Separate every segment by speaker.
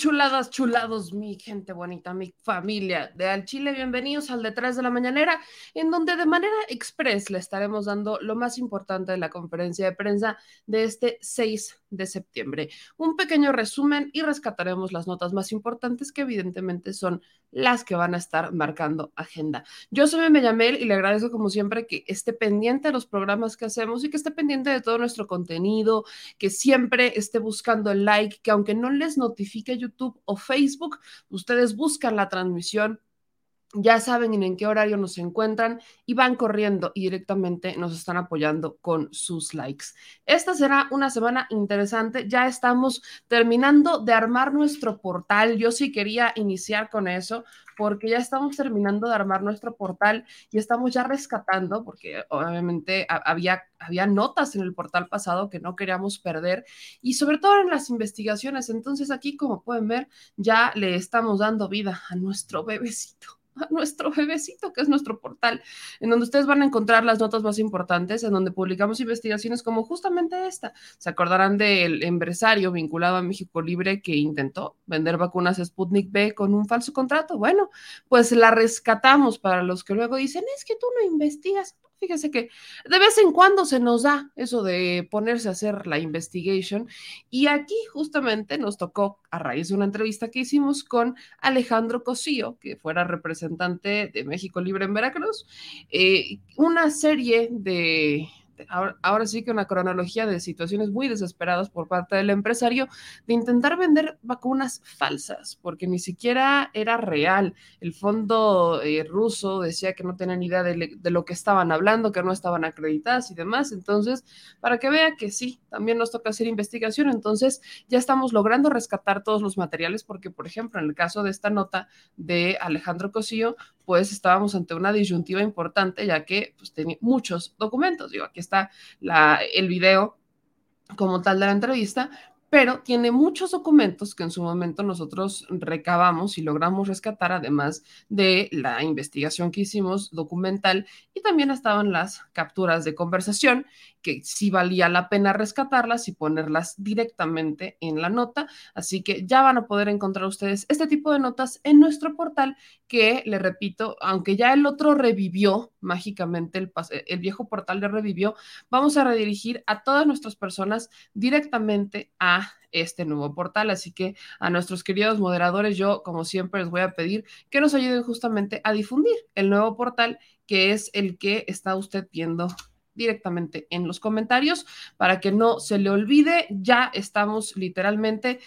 Speaker 1: Chuladas, chulados, mi gente bonita, mi familia de Al Chile, bienvenidos al Detrás de la Mañanera, en donde de manera express le estaremos dando lo más importante de la conferencia de prensa de este 6 de septiembre. Un pequeño resumen y rescataremos las notas más importantes que evidentemente son las que van a estar marcando agenda. Yo soy Mellamel y le agradezco como siempre que esté pendiente de los programas que hacemos y que esté pendiente de todo nuestro contenido, que siempre esté buscando el like, que aunque no les notifique YouTube o Facebook, ustedes buscan la transmisión ya saben en qué horario nos encuentran y van corriendo y directamente nos están apoyando con sus likes. Esta será una semana interesante. Ya estamos terminando de armar nuestro portal. Yo sí quería iniciar con eso porque ya estamos terminando de armar nuestro portal y estamos ya rescatando, porque obviamente había, había notas en el portal pasado que no queríamos perder y sobre todo en las investigaciones. Entonces aquí, como pueden ver, ya le estamos dando vida a nuestro bebecito a nuestro bebecito, que es nuestro portal, en donde ustedes van a encontrar las notas más importantes, en donde publicamos investigaciones como justamente esta. Se acordarán del empresario vinculado a México Libre que intentó vender vacunas Sputnik B con un falso contrato. Bueno, pues la rescatamos para los que luego dicen, es que tú no investigas. Fíjese que de vez en cuando se nos da eso de ponerse a hacer la investigation y aquí justamente nos tocó a raíz de una entrevista que hicimos con Alejandro Cosío, que fuera representante de México Libre en Veracruz, eh, una serie de ahora, sí que una cronología de situaciones muy desesperadas por parte del empresario de intentar vender vacunas falsas, porque ni siquiera era real. El fondo eh, ruso decía que no tenían idea de, de, lo que estaban hablando, que no estaban acreditadas y demás. Entonces, para que vea que sí, también nos toca hacer investigación. Entonces, ya estamos logrando rescatar todos los materiales, porque, por ejemplo, en el caso de esta nota de Alejandro Cosío, pues estábamos ante una disyuntiva importante, ya que pues, tenía muchos documentos. Digo, aquí está la, el video como tal de la entrevista, pero tiene muchos documentos que en su momento nosotros recabamos y logramos rescatar, además de la investigación que hicimos documental, y también estaban las capturas de conversación, que sí valía la pena rescatarlas y ponerlas directamente en la nota. Así que ya van a poder encontrar ustedes este tipo de notas en nuestro portal, que le repito, aunque ya el otro revivió mágicamente, el, el viejo portal le revivió, vamos a redirigir a todas nuestras personas directamente a este nuevo portal. Así que a nuestros queridos moderadores, yo como siempre les voy a pedir que nos ayuden justamente a difundir el nuevo portal que es el que está usted viendo directamente en los comentarios para que no se le olvide. Ya estamos literalmente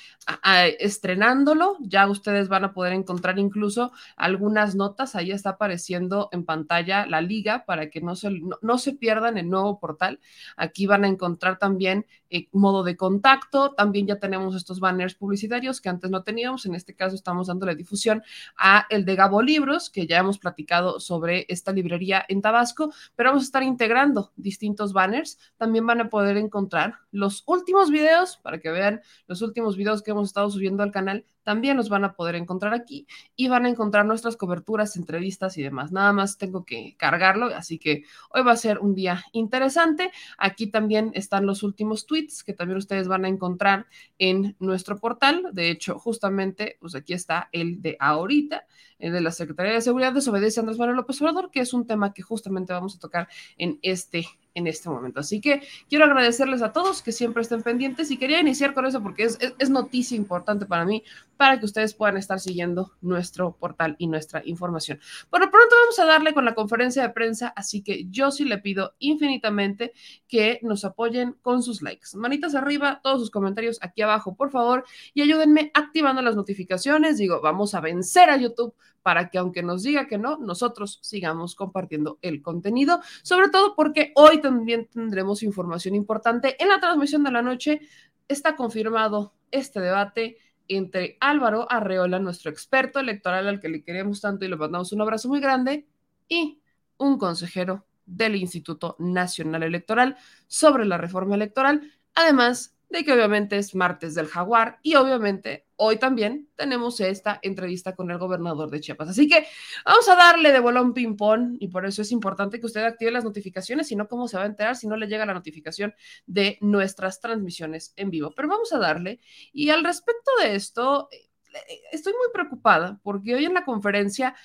Speaker 1: estrenándolo. Ya ustedes van a poder encontrar incluso algunas notas. Ahí está apareciendo en pantalla la liga para que no se, no, se pierdan el nuevo portal. Aquí van a encontrar también eh, modo de contacto. También ya tenemos estos banners publicitarios que antes no teníamos. En este caso estamos dando la difusión a el de Gabo Libros, que ya hemos platicado sobre esta librería en Tabasco, pero vamos a estar integrando distintos banners. También van a poder encontrar los últimos videos para que vean los últimos videos que hemos estado subiendo al canal también los van a poder encontrar aquí y van a encontrar nuestras coberturas, entrevistas y demás. Nada más tengo que cargarlo, así que hoy va a ser un día interesante. Aquí también están los últimos tweets que también ustedes van a encontrar en nuestro portal. De hecho, justamente, pues aquí está el de ahorita, el de la Secretaría de Seguridad, desobedece a Andrés Manuel López Obrador, que es un tema que justamente vamos a tocar en este en este momento. Así que quiero agradecerles a todos que siempre estén pendientes y quería iniciar con eso porque es, noticia importante para mí, para que ustedes puedan estar siguiendo nuestro portal y nuestra información. Por lo pronto vamos a darle con la conferencia de prensa, así que yo sí le pido infinitamente que nos apoyen con sus likes. Manitas arriba, todos sus comentarios aquí abajo, por favor, y ayúdenme activando las notificaciones. Digo, vamos a vencer a YouTube para que aunque nos diga que no, nosotros sigamos compartiendo el contenido, sobre todo porque hoy también tendremos información importante. En la transmisión de la noche está confirmado este debate entre Álvaro Arreola, nuestro experto electoral al que le queremos tanto y le mandamos un abrazo muy grande, y un consejero del Instituto Nacional Electoral sobre la reforma electoral, además de que obviamente es martes del jaguar y obviamente hoy también tenemos esta entrevista con el gobernador de Chiapas. Así que vamos a darle de bolón ping-pong y por eso es importante que usted active las notificaciones, si no, ¿cómo se va a enterar si no le llega la notificación de nuestras transmisiones en vivo? Pero vamos a darle. Y al respecto de esto, eh, estoy muy preocupada porque hoy en la conferencia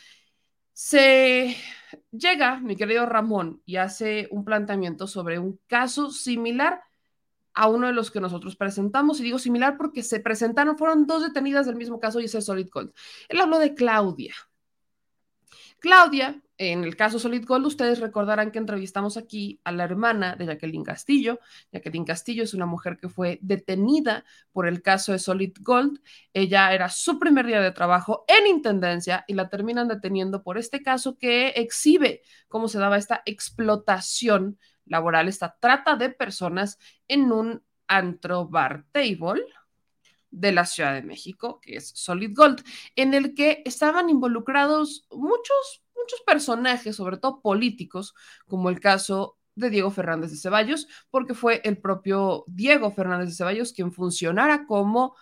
Speaker 1: se llega, mi querido Ramón, y hace un planteamiento sobre un caso similar a uno de los que nosotros presentamos, y digo similar porque se presentaron, fueron dos detenidas del mismo caso y ese es Solid Gold. Él habló de Claudia. Claudia, en el caso Solid Gold, ustedes recordarán que entrevistamos aquí a la hermana de Jacqueline Castillo. Jacqueline Castillo es una mujer que fue detenida por el caso de Solid Gold. Ella era su primer día de trabajo en Intendencia y la terminan deteniendo por este caso que exhibe cómo se daba esta explotación laboral, esta trata de personas en un antro bar table de la Ciudad de México, que es Solid Gold, en el que estaban involucrados muchos, muchos personajes, sobre todo políticos, como el caso de Diego Fernández de Ceballos, porque fue el propio Diego Fernández de Ceballos quien funcionara como,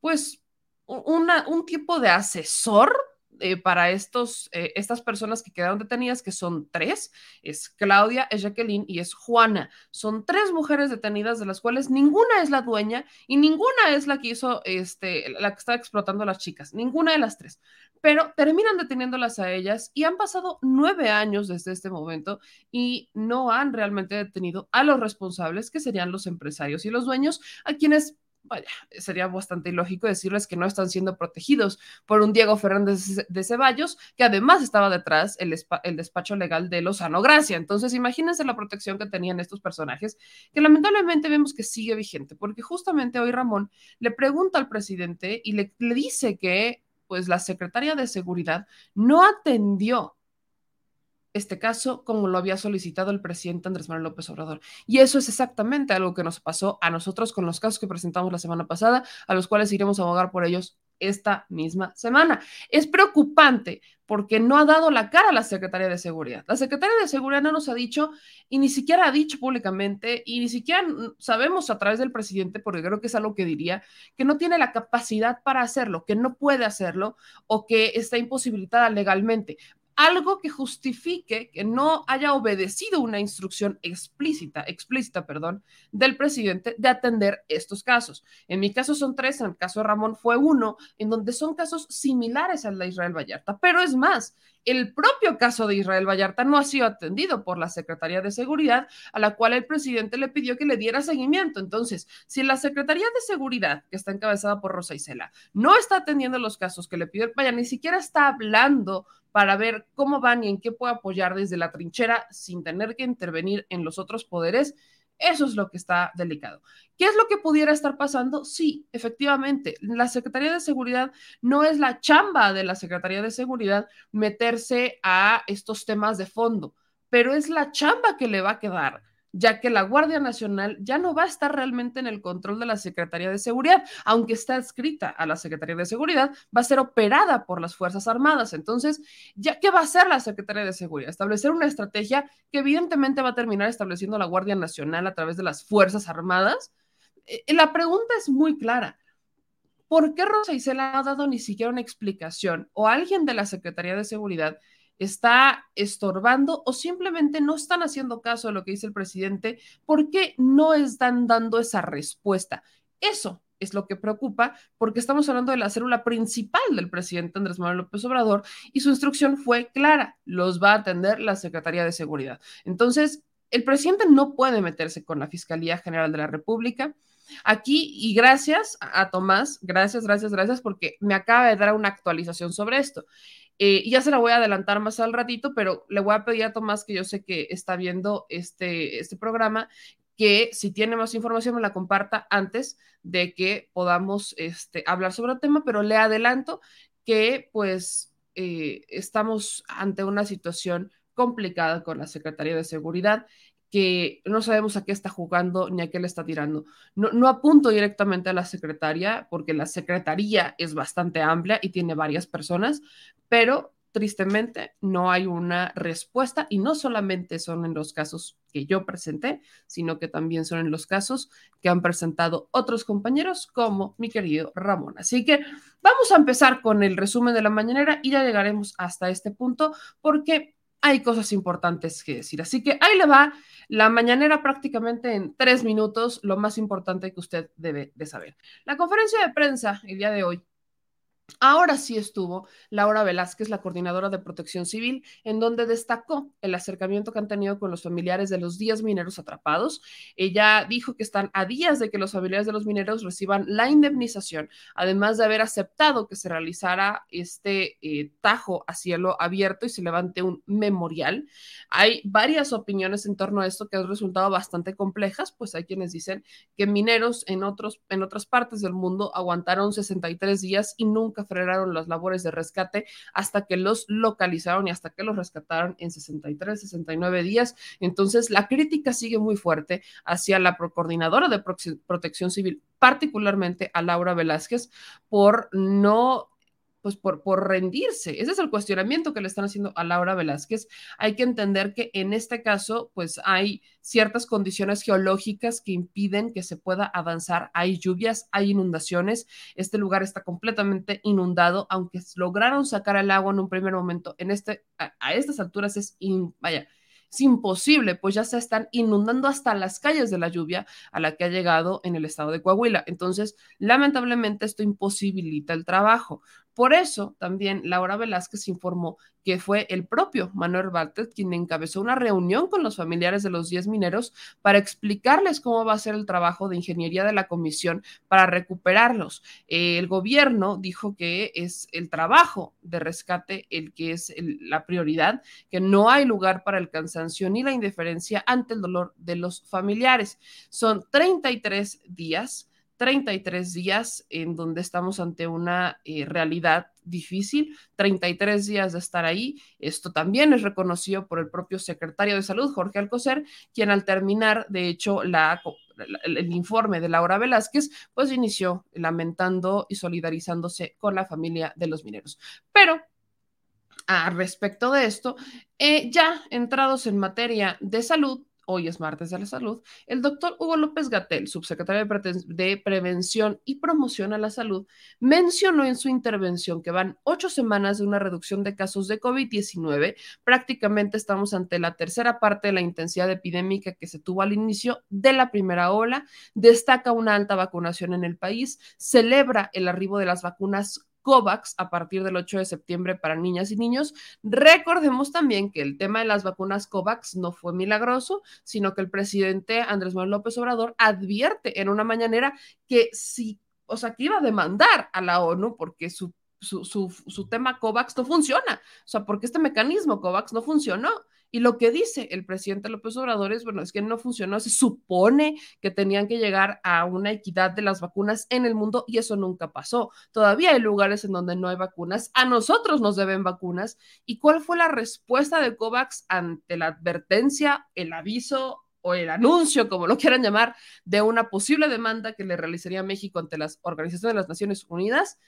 Speaker 1: pues, una, un tipo de asesor eh, para estos, eh, estas personas que quedaron detenidas, que son tres, es Claudia, es Jacqueline y es Juana. Son tres mujeres detenidas de las cuales ninguna es la dueña y ninguna es la que hizo, este, la que estaba explotando a las chicas, ninguna de las tres. Pero terminan deteniéndolas a ellas y han pasado nueve años desde este momento y no han realmente detenido a los responsables, que serían los empresarios y los dueños, a quienes vaya, sería bastante ilógico decirles que no están siendo protegidos por un Diego Fernández de Ceballos, que además estaba detrás el, el despacho legal de Lozano Gracia. Entonces, imagínense la protección que tenían estos personajes, que lamentablemente vemos que sigue vigente, porque justamente hoy Ramón le pregunta al presidente y le, le dice que pues la secretaria de Seguridad no atendió este caso como lo había solicitado el presidente Andrés Manuel López Obrador. Y eso es exactamente algo que nos pasó a nosotros con los casos que presentamos la semana pasada, a los cuales iremos a abogar por ellos esta misma semana. Es preocupante porque no ha dado la cara a la Secretaría de Seguridad. La Secretaría de Seguridad no nos ha dicho y ni siquiera ha dicho públicamente y ni siquiera sabemos a través del presidente, porque creo que es algo que diría, que no tiene la capacidad para hacerlo, que no puede hacerlo o que está imposibilitada legalmente algo que justifique que no haya obedecido una instrucción explícita, explícita, perdón, del presidente de atender estos casos. En mi caso son tres, en el caso de Ramón fue uno, en donde son casos similares al de Israel Vallarta, pero es más, el propio caso de Israel Vallarta no ha sido atendido por la Secretaría de Seguridad, a la cual el presidente le pidió que le diera seguimiento. Entonces, si la Secretaría de Seguridad, que está encabezada por Rosa Isela, no está atendiendo los casos que le pidió vaya, ni siquiera está hablando para ver cómo van y en qué puede apoyar desde la trinchera sin tener que intervenir en los otros poderes. Eso es lo que está delicado. ¿Qué es lo que pudiera estar pasando? Sí, efectivamente, la Secretaría de Seguridad no es la chamba de la Secretaría de Seguridad meterse a estos temas de fondo, pero es la chamba que le va a quedar ya que la Guardia Nacional ya no va a estar realmente en el control de la Secretaría de Seguridad, aunque está adscrita a la Secretaría de Seguridad, va a ser operada por las Fuerzas Armadas. Entonces, ¿ya qué va a hacer la Secretaría de Seguridad? Establecer una estrategia que evidentemente va a terminar estableciendo la Guardia Nacional a través de las Fuerzas Armadas. Eh, la pregunta es muy clara. ¿Por qué Rosa Isela no ha dado ni siquiera una explicación o alguien de la Secretaría de Seguridad está estorbando o simplemente no están haciendo caso a lo que dice el presidente porque no están dando esa respuesta. Eso es lo que preocupa porque estamos hablando de la célula principal del presidente Andrés Manuel López Obrador y su instrucción fue clara, los va a atender la Secretaría de Seguridad. Entonces, el presidente no puede meterse con la Fiscalía General de la República. Aquí, y gracias a Tomás, gracias, gracias, gracias, porque me acaba de dar una actualización sobre esto. Eh, ya se la voy a adelantar más al ratito, pero le voy a pedir a Tomás, que yo sé que está viendo este, este programa, que si tiene más información me la comparta antes de que podamos este, hablar sobre el tema, pero le adelanto que pues eh, estamos ante una situación complicada con la Secretaría de Seguridad que no sabemos a qué está jugando ni a qué le está tirando. No, apunto directamente a la secretaria, porque la secretaría es bastante amplia y tiene varias personas, pero tristemente no hay una respuesta y no solamente son en los casos que yo presenté, sino que también son en los casos que han presentado otros compañeros como mi querido Ramón. Así que vamos a empezar con el resumen de la mañanera y ya llegaremos hasta este punto porque hay cosas importantes que decir. Así que ahí le va la mañanera prácticamente en tres minutos, lo más importante que usted debe de saber. La conferencia de prensa el día de hoy Ahora sí estuvo Laura Velázquez, la coordinadora de protección civil, en donde destacó el acercamiento que han tenido con los familiares de los 10 mineros atrapados. Ella dijo que están a días de que los familiares de los mineros reciban la indemnización, además de haber aceptado que se realizara este eh, tajo a cielo abierto y se levante un memorial. Hay varias opiniones en torno a esto que han resultado bastante complejas, pues hay quienes dicen que mineros en, otros, en otras partes del mundo aguantaron 63 días y nunca frenaron las labores de rescate hasta que los localizaron y hasta que los rescataron en 63, 69 días. Entonces, la crítica sigue muy fuerte hacia la coordinadora de protección civil, particularmente a Laura Velázquez, por no pues por, rendirse. Ese es el cuestionamiento que le están haciendo a Laura Velázquez. Hay que entender que en este caso, pues hay ciertas condiciones geológicas que impiden que se pueda avanzar. Hay lluvias, hay inundaciones. Este lugar está completamente inundado, aunque lograron sacar el agua en un primer momento. En este, a, estas alturas es, vaya, es imposible, pues ya se están inundando hasta las calles de la lluvia a la que ha llegado en el estado de Coahuila. Entonces, lamentablemente, esto imposibilita el trabajo. Por eso también Laura Velázquez informó que fue el propio Manuel Bartlett quien encabezó una reunión con los familiares de los 10 mineros para explicarles cómo va a ser el trabajo de ingeniería de la comisión para recuperarlos. el gobierno dijo que es el trabajo de rescate el que es la prioridad, que no hay lugar para el cansancio ni la indiferencia ante el dolor de los familiares. Son 33 días 33 días en donde estamos ante una eh, realidad difícil, 33 días de estar ahí. Esto también es reconocido por el propio secretario de Salud, Jorge Alcocer, quien al terminar, de hecho, el informe de Laura Velázquez, pues inició lamentando y solidarizándose con la familia de los mineros. Pero a respecto de esto, eh, ya entrados en materia de salud, hoy es martes de la salud, el doctor Hugo López Gatel, subsecretario de, Prevención y Promoción a la Salud, mencionó en su intervención que van ocho semanas de una reducción de casos de COVID-19. Prácticamente estamos ante la tercera parte de la intensidad epidémica que se tuvo al inicio de la primera ola. Destaca una alta vacunación en el país, celebra el arribo de las vacunas COVAX a partir del 8 de septiembre para niñas y niños. Recordemos también que el tema de las vacunas COVAX no fue milagroso, sino que el presidente Andrés Manuel López Obrador advierte en una mañanera que si, o sea, que iba a demandar a la ONU porque su su, su, tema COVAX no funciona. O sea, porque este mecanismo COVAX no funcionó. Y lo que dice el presidente López Obrador es, bueno, es que no funcionó, se supone que tenían que llegar a una equidad de las vacunas en el mundo y eso nunca pasó. Todavía hay lugares en donde no hay vacunas, a nosotros nos deben vacunas. ¿Y cuál fue la respuesta de COVAX ante la advertencia, el aviso o el anuncio, como lo quieran llamar, de una posible demanda que le realizaría México ante las organizaciones de las Naciones Unidas?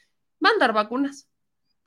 Speaker 1: Mandar vacunas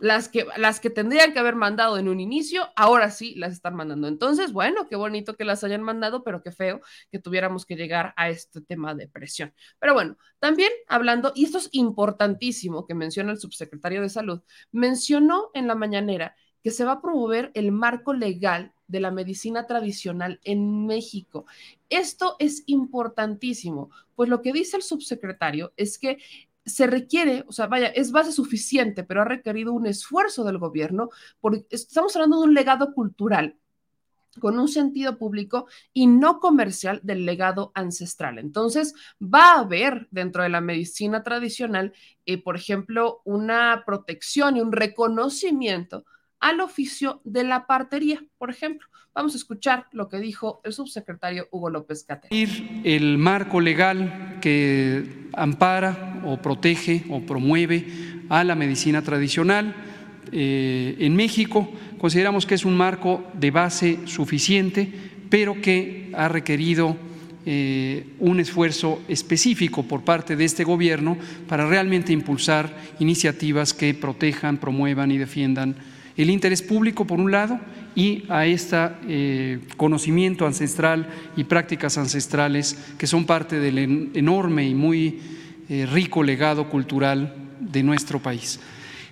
Speaker 1: las que, las que tendrían que haber mandado en un inicio, ahora sí las están mandando. Entonces, bueno, qué bonito que las hayan mandado, pero qué feo que tuviéramos que llegar a este tema de presión. Pero bueno, también hablando, y esto es importantísimo que menciona el subsecretario de Salud, mencionó en la mañanera que se va a promover el marco legal de la medicina tradicional en México. Esto es importantísimo, pues lo que dice el subsecretario es que se requiere, o sea, vaya, es base suficiente, pero ha requerido un esfuerzo del gobierno, porque estamos hablando de un legado cultural con un sentido público y no comercial del legado ancestral. Entonces, va a haber dentro de la medicina tradicional, eh, por ejemplo, una protección y un reconocimiento al oficio de la partería, por ejemplo. Vamos a escuchar lo que dijo el subsecretario Hugo López Cater.
Speaker 2: El marco legal que ampara o protege o promueve a la medicina tradicional eh, en México, consideramos que es un marco de base suficiente pero que ha requerido eh, un esfuerzo específico por parte de este gobierno para realmente impulsar iniciativas que protejan, promuevan y defiendan el interés público, por un lado, y a este conocimiento ancestral y prácticas ancestrales que son parte del enorme y muy eh, rico legado cultural de nuestro país.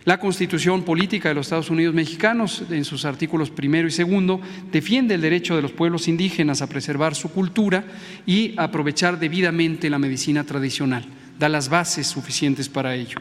Speaker 2: La Constitución Política de los Estados Unidos Mexicanos, en sus artículos primero y segundo, defiende el derecho de los pueblos indígenas a preservar su cultura y aprovechar debidamente la medicina tradicional, da las bases suficientes para ello.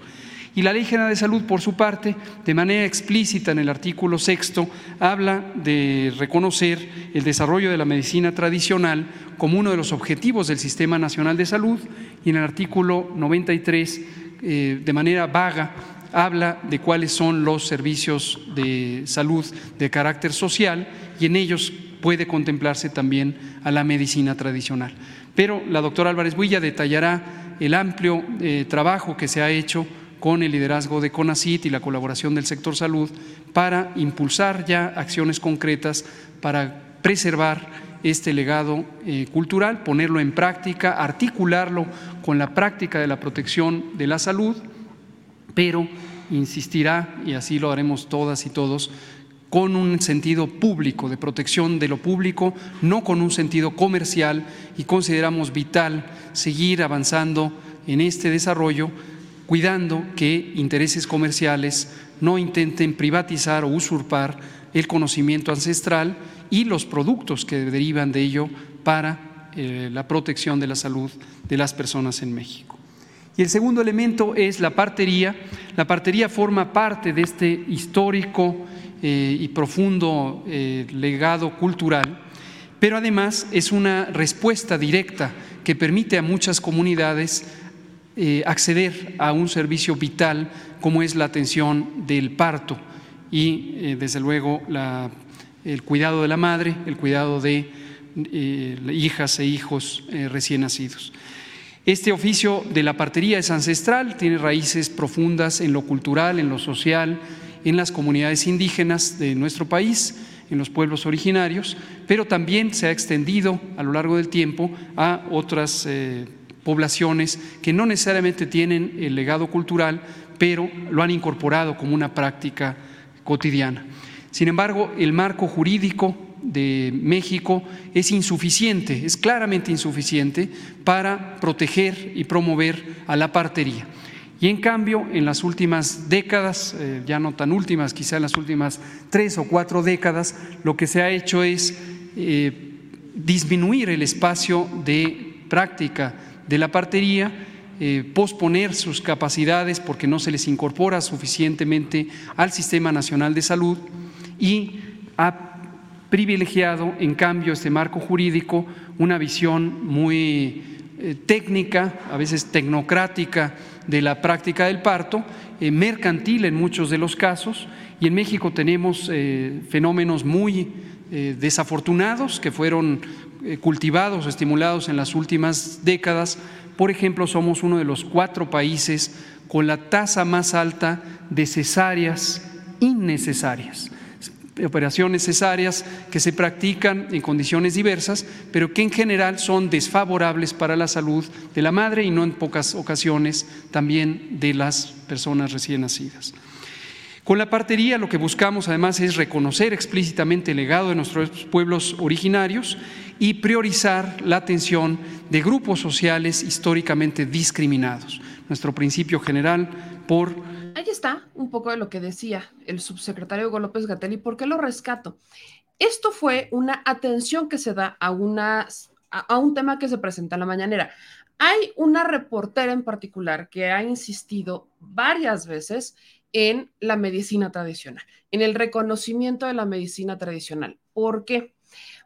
Speaker 2: Y la Ley General de Salud, por su parte, de manera explícita en el artículo sexto, habla de reconocer el desarrollo de la medicina tradicional como uno de los objetivos del Sistema Nacional de Salud y en el artículo 93, eh, de manera vaga, habla de cuáles son los servicios de salud de carácter social y en ellos puede contemplarse también a la medicina tradicional. Pero la doctora Álvarez Builla detallará el amplio eh, trabajo que se ha hecho con el liderazgo de CONACIT y la colaboración del sector salud para impulsar ya acciones concretas para preservar este legado eh, cultural, ponerlo en práctica, articularlo con la práctica de la protección de la salud pero insistirá, y así lo haremos todas y todos, con un sentido público, de protección de lo público, no con un sentido comercial, y consideramos vital seguir avanzando en este desarrollo, cuidando que intereses comerciales no intenten privatizar o usurpar el conocimiento ancestral y los productos que derivan de ello para eh, la protección de la salud de las personas en México. Y el segundo elemento es la partería. La partería forma parte de este histórico eh, y profundo eh, legado cultural, pero además es una respuesta directa que permite a muchas comunidades eh, acceder a un servicio vital como es la atención del parto y desde luego el cuidado de la madre, el cuidado de hijas e hijos recién nacidos. Este oficio de la partería es ancestral, tiene raíces profundas en lo cultural, en lo social, en las comunidades indígenas de nuestro país, en los pueblos originarios, pero también se ha extendido a lo largo del tiempo a otras eh, poblaciones que no necesariamente tienen el legado cultural, pero lo han incorporado como una práctica cotidiana. Sin embargo, el marco jurídico de México es insuficiente, es claramente insuficiente para proteger y promover a la partería. Y en cambio, en las últimas décadas, eh, ya no tan últimas, quizá en las últimas tres o cuatro décadas, lo que se ha hecho es eh, disminuir el espacio de práctica de la partería, eh, posponer sus capacidades porque no se les incorpora suficientemente al Sistema Nacional de Salud y a privilegiado, en cambio, este marco jurídico, una visión muy eh, técnica, a veces tecnocrática, de la práctica del parto, eh, mercantil en muchos de los casos, y en México tenemos fenómenos muy desafortunados que fueron cultivados o estimulados en las últimas décadas. Por ejemplo, somos uno de los cuatro países con la tasa más alta de cesáreas innecesarias operaciones necesarias que se practican en condiciones diversas, pero que en general son desfavorables para la salud de la madre y no en pocas ocasiones también de las personas recién nacidas. Con la partería lo que buscamos además es reconocer explícitamente el legado de nuestros pueblos originarios y priorizar la atención de grupos sociales históricamente discriminados. Nuestro principio general por
Speaker 1: Ahí está un poco de lo que decía el subsecretario Hugo López Gatel y por qué lo rescato. Esto fue una atención que se da a, una, a un tema que se presenta en la mañanera. Hay una reportera en particular que ha insistido varias veces en la medicina tradicional, en el reconocimiento de la medicina tradicional. ¿Por qué?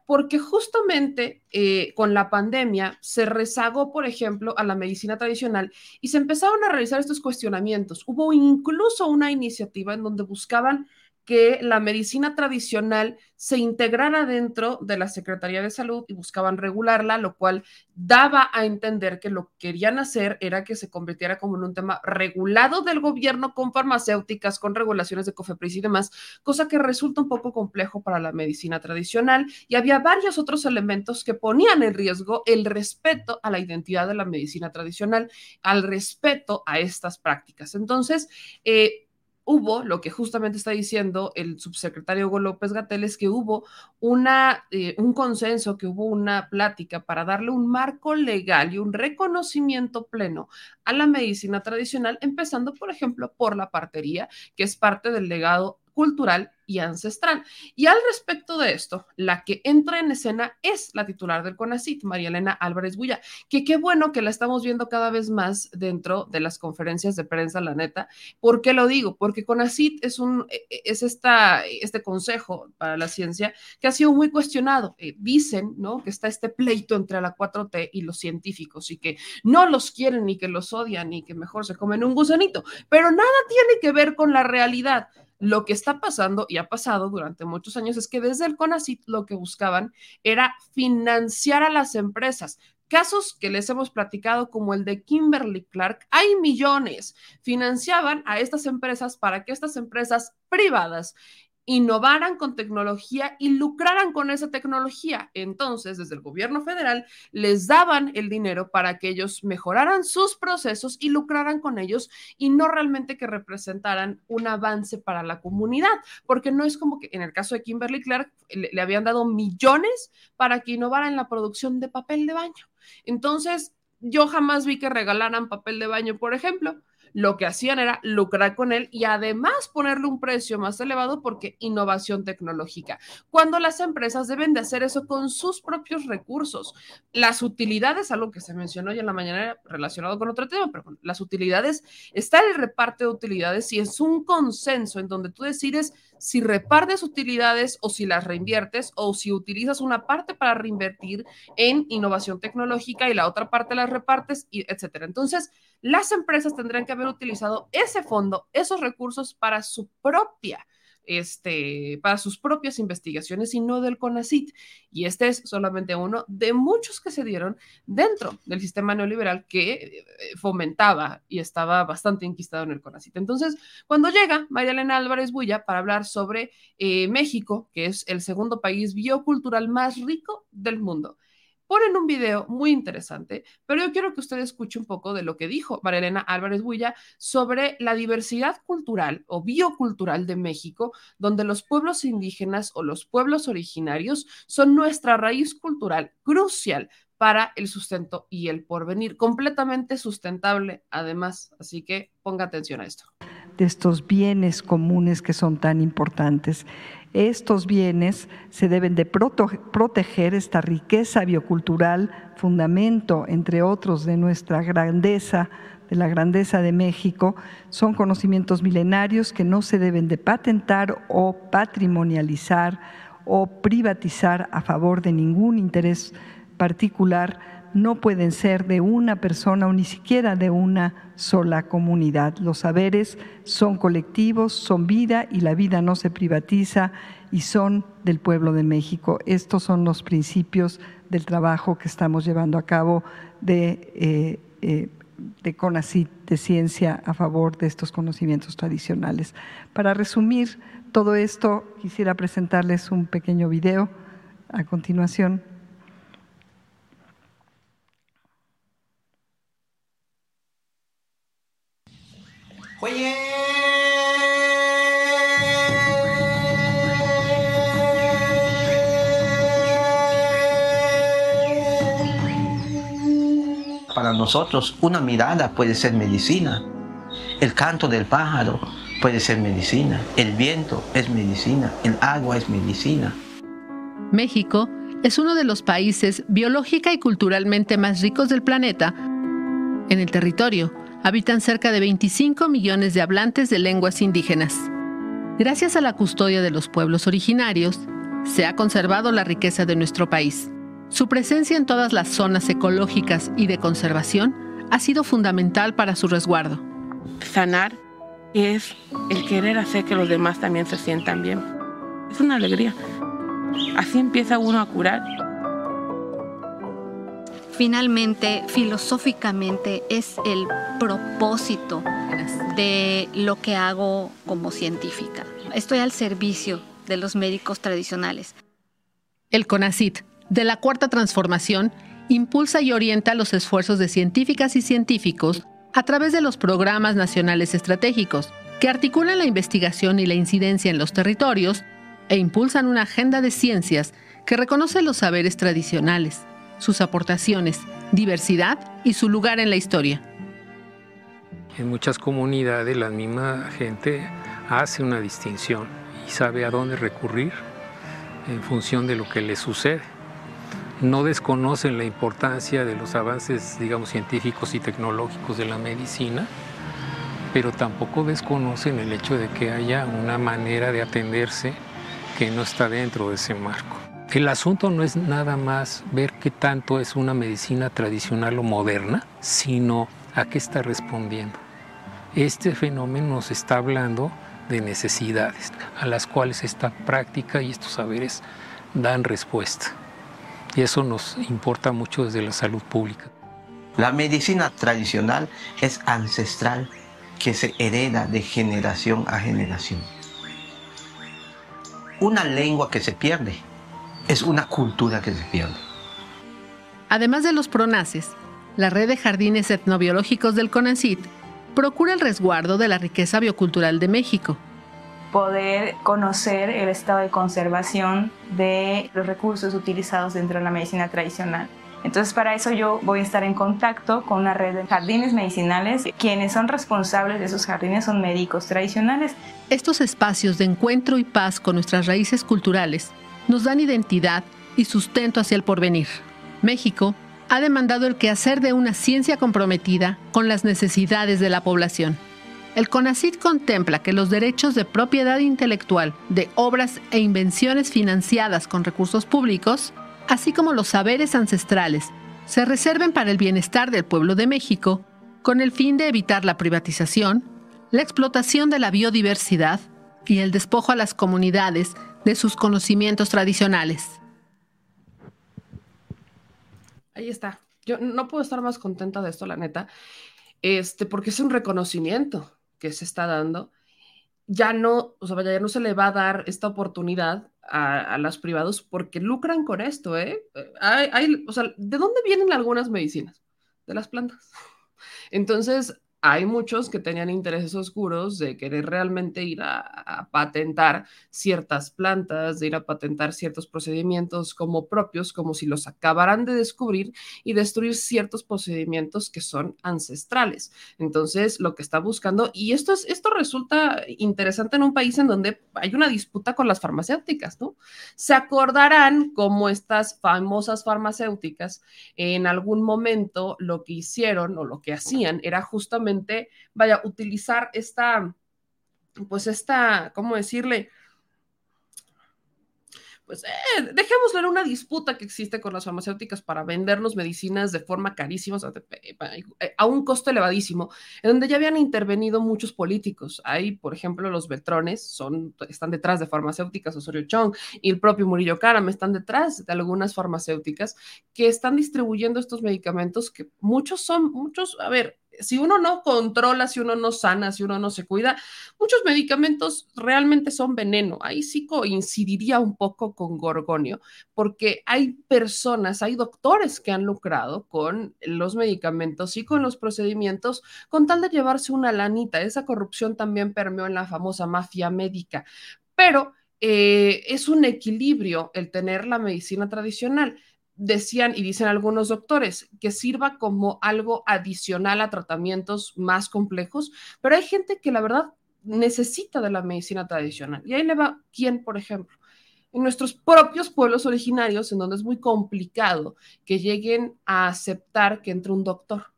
Speaker 1: porque justamente eh, con la pandemia se rezagó, por ejemplo, a la medicina tradicional y se empezaron a realizar estos cuestionamientos. Hubo incluso una iniciativa en donde buscaban que la medicina tradicional se integrara dentro de la Secretaría de Salud y buscaban regularla, lo cual daba a entender que lo que querían hacer era que se convirtiera como en un tema regulado del gobierno con farmacéuticas, con regulaciones de COFEPRIS y demás, cosa que resulta un poco complejo para la medicina tradicional y había varios otros elementos que ponían en riesgo el respeto a la identidad de la medicina tradicional, al respeto a estas prácticas. Entonces, eh, hubo, lo que justamente está diciendo el subsecretario Hugo López Gatel, es que hubo una, eh, un consenso, que hubo una plática para darle un marco legal y un reconocimiento pleno a la medicina tradicional, empezando, por ejemplo, por la partería, que es parte del legado cultural y ancestral. Y al respecto de esto, la que entra en escena es la titular del CONACIT, María Elena Álvarez Bulla, que qué bueno que la estamos viendo cada vez más dentro de las conferencias de prensa, la neta. ¿Por qué lo digo? Porque CONACIT es, un, e, e, es esta, este consejo para la ciencia que ha sido muy cuestionado. Eh, dicen ¿no? que está este pleito entre la 4T y los científicos y que no los quieren ni que los odian ni que mejor se comen un gusanito, pero nada tiene que ver con la realidad. Lo que está pasando y ha pasado durante muchos años es que desde el CONACIT lo que buscaban era financiar a las empresas. Casos que les hemos platicado como el de Kimberly Clark, hay millones. Financiaban a estas empresas para que estas empresas privadas innovaran con tecnología y lucraran con esa tecnología. Entonces, desde el gobierno federal, les daban el dinero para que ellos mejoraran sus procesos y lucraran con ellos y no realmente que representaran un avance para la comunidad, porque no es como que en el caso de Kimberly Clark le, habían dado millones para que innovara en la producción de papel de baño. Entonces, yo jamás vi que regalaran papel de baño, por ejemplo lo que hacían era lucrar con él y además ponerle un precio más elevado porque innovación tecnológica. Cuando las empresas deben de hacer eso con sus propios recursos. Las utilidades, algo que se mencionó ya en la mañana relacionado con otro tema, pero las utilidades, está el reparto de utilidades y es un consenso en donde tú decides si repartes utilidades o si las reinviertes o si utilizas una parte para reinvertir en innovación tecnológica y la otra parte las repartes, y etcétera. Entonces, las empresas tendrán que haber utilizado ese fondo, esos recursos para su propia este, para sus propias investigaciones y no del CONACIT. Y este es solamente uno de muchos que se dieron dentro del sistema neoliberal que eh, fomentaba y estaba bastante inquistado en el CONACIT. Entonces, cuando llega María Elena Álvarez Bulla para hablar sobre eh, México, que es el segundo país biocultural más rico del mundo, ponen un video muy interesante, pero yo quiero que usted escuche un poco de lo que dijo Marilena Álvarez Bulla sobre la diversidad cultural o biocultural de México, donde los pueblos indígenas o los pueblos originarios son nuestra raíz cultural crucial para el sustento y el porvenir, completamente sustentable además. Así que ponga atención a esto.
Speaker 3: De estos bienes comunes que son tan importantes. Estos bienes se deben de proteger, esta riqueza biocultural, fundamento, entre otros, de nuestra grandeza, de la grandeza de México, son conocimientos milenarios que no se deben de patentar o patrimonializar o privatizar a favor de ningún interés particular no pueden ser de una persona o ni siquiera de una sola comunidad. Los saberes son colectivos, son vida y la vida no se privatiza y son del pueblo de México. Estos son los principios del trabajo que estamos llevando a cabo de, eh, eh, de de ciencia a favor de estos conocimientos tradicionales. Para resumir todo esto, quisiera presentarles un pequeño video a continuación.
Speaker 4: Para nosotros una mirada puede ser medicina. El canto del pájaro puede ser medicina. El viento es medicina. El agua es medicina.
Speaker 5: México es uno de los países biológica y culturalmente más ricos del planeta. En el territorio habitan cerca de 25 millones de hablantes de lenguas indígenas. Gracias a la custodia de los pueblos originarios, se ha conservado la riqueza de nuestro país. Su presencia en todas las zonas ecológicas y de conservación ha sido fundamental para su resguardo.
Speaker 6: Sanar es el querer hacer que los demás también se sientan bien. Es una alegría. Así empieza uno a curar.
Speaker 7: Finalmente, filosóficamente, es el propósito de lo que hago como científica. Estoy al servicio de los médicos tradicionales.
Speaker 5: El CONACIT, de la Cuarta Transformación, impulsa y orienta los esfuerzos de científicas y científicos a través de los programas nacionales estratégicos, que articulan la investigación y la incidencia en los territorios e impulsan una agenda de ciencias que reconoce los saberes tradicionales, sus aportaciones, diversidad y su lugar en la historia.
Speaker 8: En muchas comunidades la misma gente hace una distinción y sabe a dónde recurrir en función de lo que le sucede. No desconocen la importancia de los avances, digamos, científicos y tecnológicos de la medicina, pero tampoco desconocen el hecho de que haya una manera de atenderse que no está dentro de ese marco. El asunto no es nada más ver qué tanto es una medicina tradicional o moderna, sino a qué está respondiendo. Este fenómeno nos está hablando de necesidades a las cuales esta práctica y estos saberes dan respuesta. Y eso nos importa mucho desde la salud pública.
Speaker 4: La medicina tradicional es ancestral que se hereda de generación a generación. Una lengua que se pierde es una cultura que se pierde.
Speaker 5: Además de los pronaces, la red de jardines etnobiológicos del CONACIT procura el resguardo de la riqueza biocultural de México.
Speaker 9: Poder conocer el estado de conservación de los recursos utilizados dentro de la medicina tradicional. Entonces para eso yo voy a estar en contacto con una red de jardines medicinales. Quienes son responsables de esos jardines son médicos tradicionales.
Speaker 5: Estos espacios de encuentro y paz con nuestras raíces culturales nos dan identidad y sustento hacia el porvenir. México ha demandado el quehacer de una ciencia comprometida con las necesidades de la población. El CONACIT contempla que los derechos de propiedad intelectual de obras e invenciones financiadas con recursos públicos, así como los saberes ancestrales, se reserven para el bienestar del pueblo de México con el fin de evitar la privatización, la explotación de la biodiversidad y el despojo a las comunidades de sus conocimientos tradicionales.
Speaker 1: Ahí está. Yo no puedo estar más contenta de esto, la neta, este, porque es un reconocimiento que se está dando. Ya no, o sea, ya no se le va a dar esta oportunidad a, los privados porque lucran con esto, ¿eh? Hay, o sea, ¿de dónde vienen algunas medicinas? De las plantas. Entonces, hay muchos que tenían intereses oscuros de querer realmente ir a, patentar ciertas plantas, de ir a patentar ciertos procedimientos como propios, como si los acabaran de descubrir y destruir ciertos procedimientos que son ancestrales. Entonces, lo que está buscando, y esto, es, esto resulta interesante en un país en donde hay una disputa con las farmacéuticas, ¿no? Se acordarán como estas famosas farmacéuticas en algún momento lo que hicieron o lo que hacían era justamente vaya, a utilizar esta, pues esta, ¿cómo decirle? pues eh, dejémoslo en una disputa que existe con las farmacéuticas para vendernos medicinas de forma carísima, eh, a un costo elevadísimo, en donde ya habían intervenido muchos políticos. Hay, por ejemplo, los Beltrones son, están detrás de farmacéuticas, Osorio Chong y el propio Murillo Karam están detrás de algunas farmacéuticas que están distribuyendo estos medicamentos que muchos son, muchos, a ver, si uno no controla, si uno no sana, si uno no se cuida, muchos medicamentos realmente son veneno. Ahí sí coincidiría un poco con Gorgonio, porque hay personas, hay doctores que han lucrado con los medicamentos y con los procedimientos con tal de llevarse una lanita. Esa corrupción también permeó en la famosa mafia médica, pero eh, es un equilibrio el tener la medicina tradicional decían y dicen algunos doctores que sirva como algo adicional a tratamientos más complejos, pero hay gente que la verdad necesita de la medicina tradicional. Y ahí le va quién, por ejemplo. En nuestros propios pueblos originarios, en donde es muy complicado que lleguen a aceptar que entre un doctor,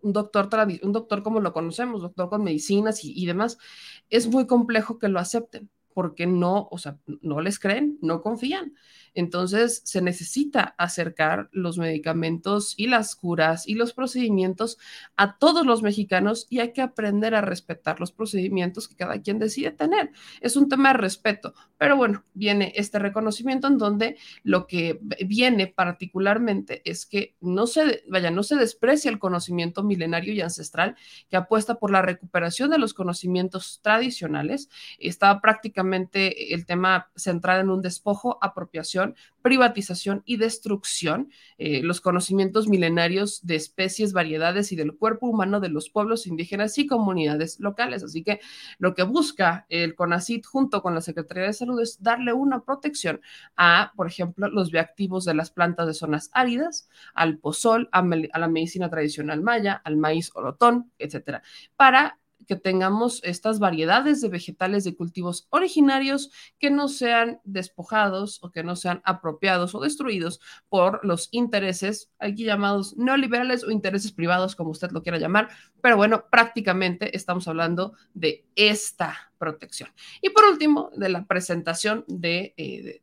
Speaker 1: un doctor, un doctor como lo conocemos, doctor con medicinas y, y demás, es muy complejo que lo acepten porque no, o sea, no les creen, no confían. Entonces se necesita acercar los medicamentos y las curas y los procedimientos a todos los mexicanos y hay que aprender a respetar los procedimientos que cada quien decide tener. Es un tema de respeto, pero bueno, viene este reconocimiento en donde lo que viene particularmente es que no se, vaya, no se desprecia el conocimiento milenario y ancestral que apuesta por la recuperación de los conocimientos tradicionales. Estaba prácticamente el tema centrado en un despojo, apropiación, privatización y destrucción. Eh, los conocimientos milenarios de especies, variedades y del cuerpo humano de los pueblos indígenas y comunidades locales. Así que lo que busca el CONACIT junto con la Secretaría de Salud es darle una protección a, por ejemplo, los bioactivos de las plantas de zonas áridas, al pozol, a, a la medicina tradicional maya, al maíz orotón, etcétera, para que tengamos estas variedades de vegetales de cultivos originarios que no sean despojados o que no sean apropiados o destruidos por los intereses aquí llamados neoliberales o intereses privados, como usted lo quiera llamar. Pero bueno, prácticamente estamos hablando de esta protección. Y por último, de la presentación de, eh,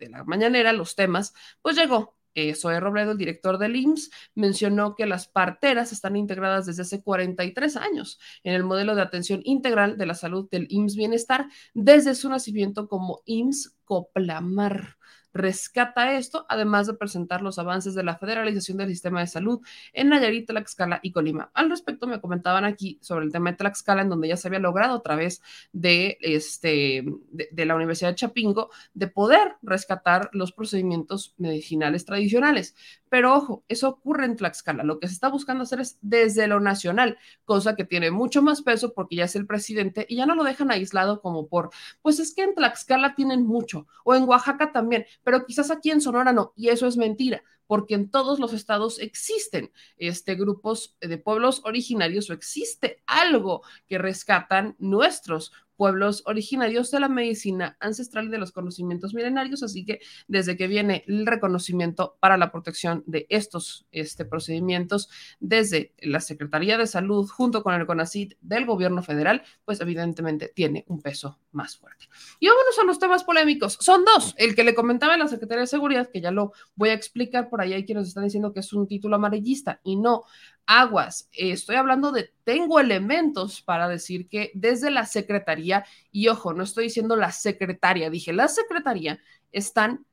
Speaker 1: de la mañanera, los temas, pues llegó eh, Zoe Robledo, el director del IMSS, mencionó que las parteras están integradas desde hace 43 años en el modelo de atención integral de la salud del IMSS Bienestar desde su nacimiento como IMSS Coplamar rescata esto, además de presentar los avances de la federalización del sistema de salud en Nayarit, Tlaxcala y Colima. Al respecto, me comentaban aquí sobre el tema de Tlaxcala, en donde ya se había logrado a través de, este, de, la Universidad de Chapingo de poder rescatar los procedimientos medicinales tradicionales. Pero ojo, eso ocurre en Tlaxcala. Lo que se está buscando hacer es desde lo nacional, cosa que tiene mucho más peso porque ya es el presidente y ya no lo dejan aislado como por, pues es que en Tlaxcala tienen mucho, o en Oaxaca también, pero quizás aquí en Sonora no, y eso es mentira, porque en todos los estados existen este, grupos de pueblos originarios o existe algo que rescatan nuestros pueblos originarios de la medicina ancestral y de los conocimientos milenarios, así que desde que viene el reconocimiento para la protección de estos este, procedimientos desde la Secretaría de Salud junto con el CONACID del gobierno federal, pues evidentemente tiene un peso más fuerte. Y vámonos a los temas polémicos. Son dos. El que le comentaba a la Secretaría de Seguridad, que ya lo voy a explicar por ahí, hay quienes están diciendo que es un título amarillista y no aguas. estoy hablando de, tengo elementos para decir que desde la Secretaría, y ojo, no estoy diciendo la Secretaría, dije la Secretaría, están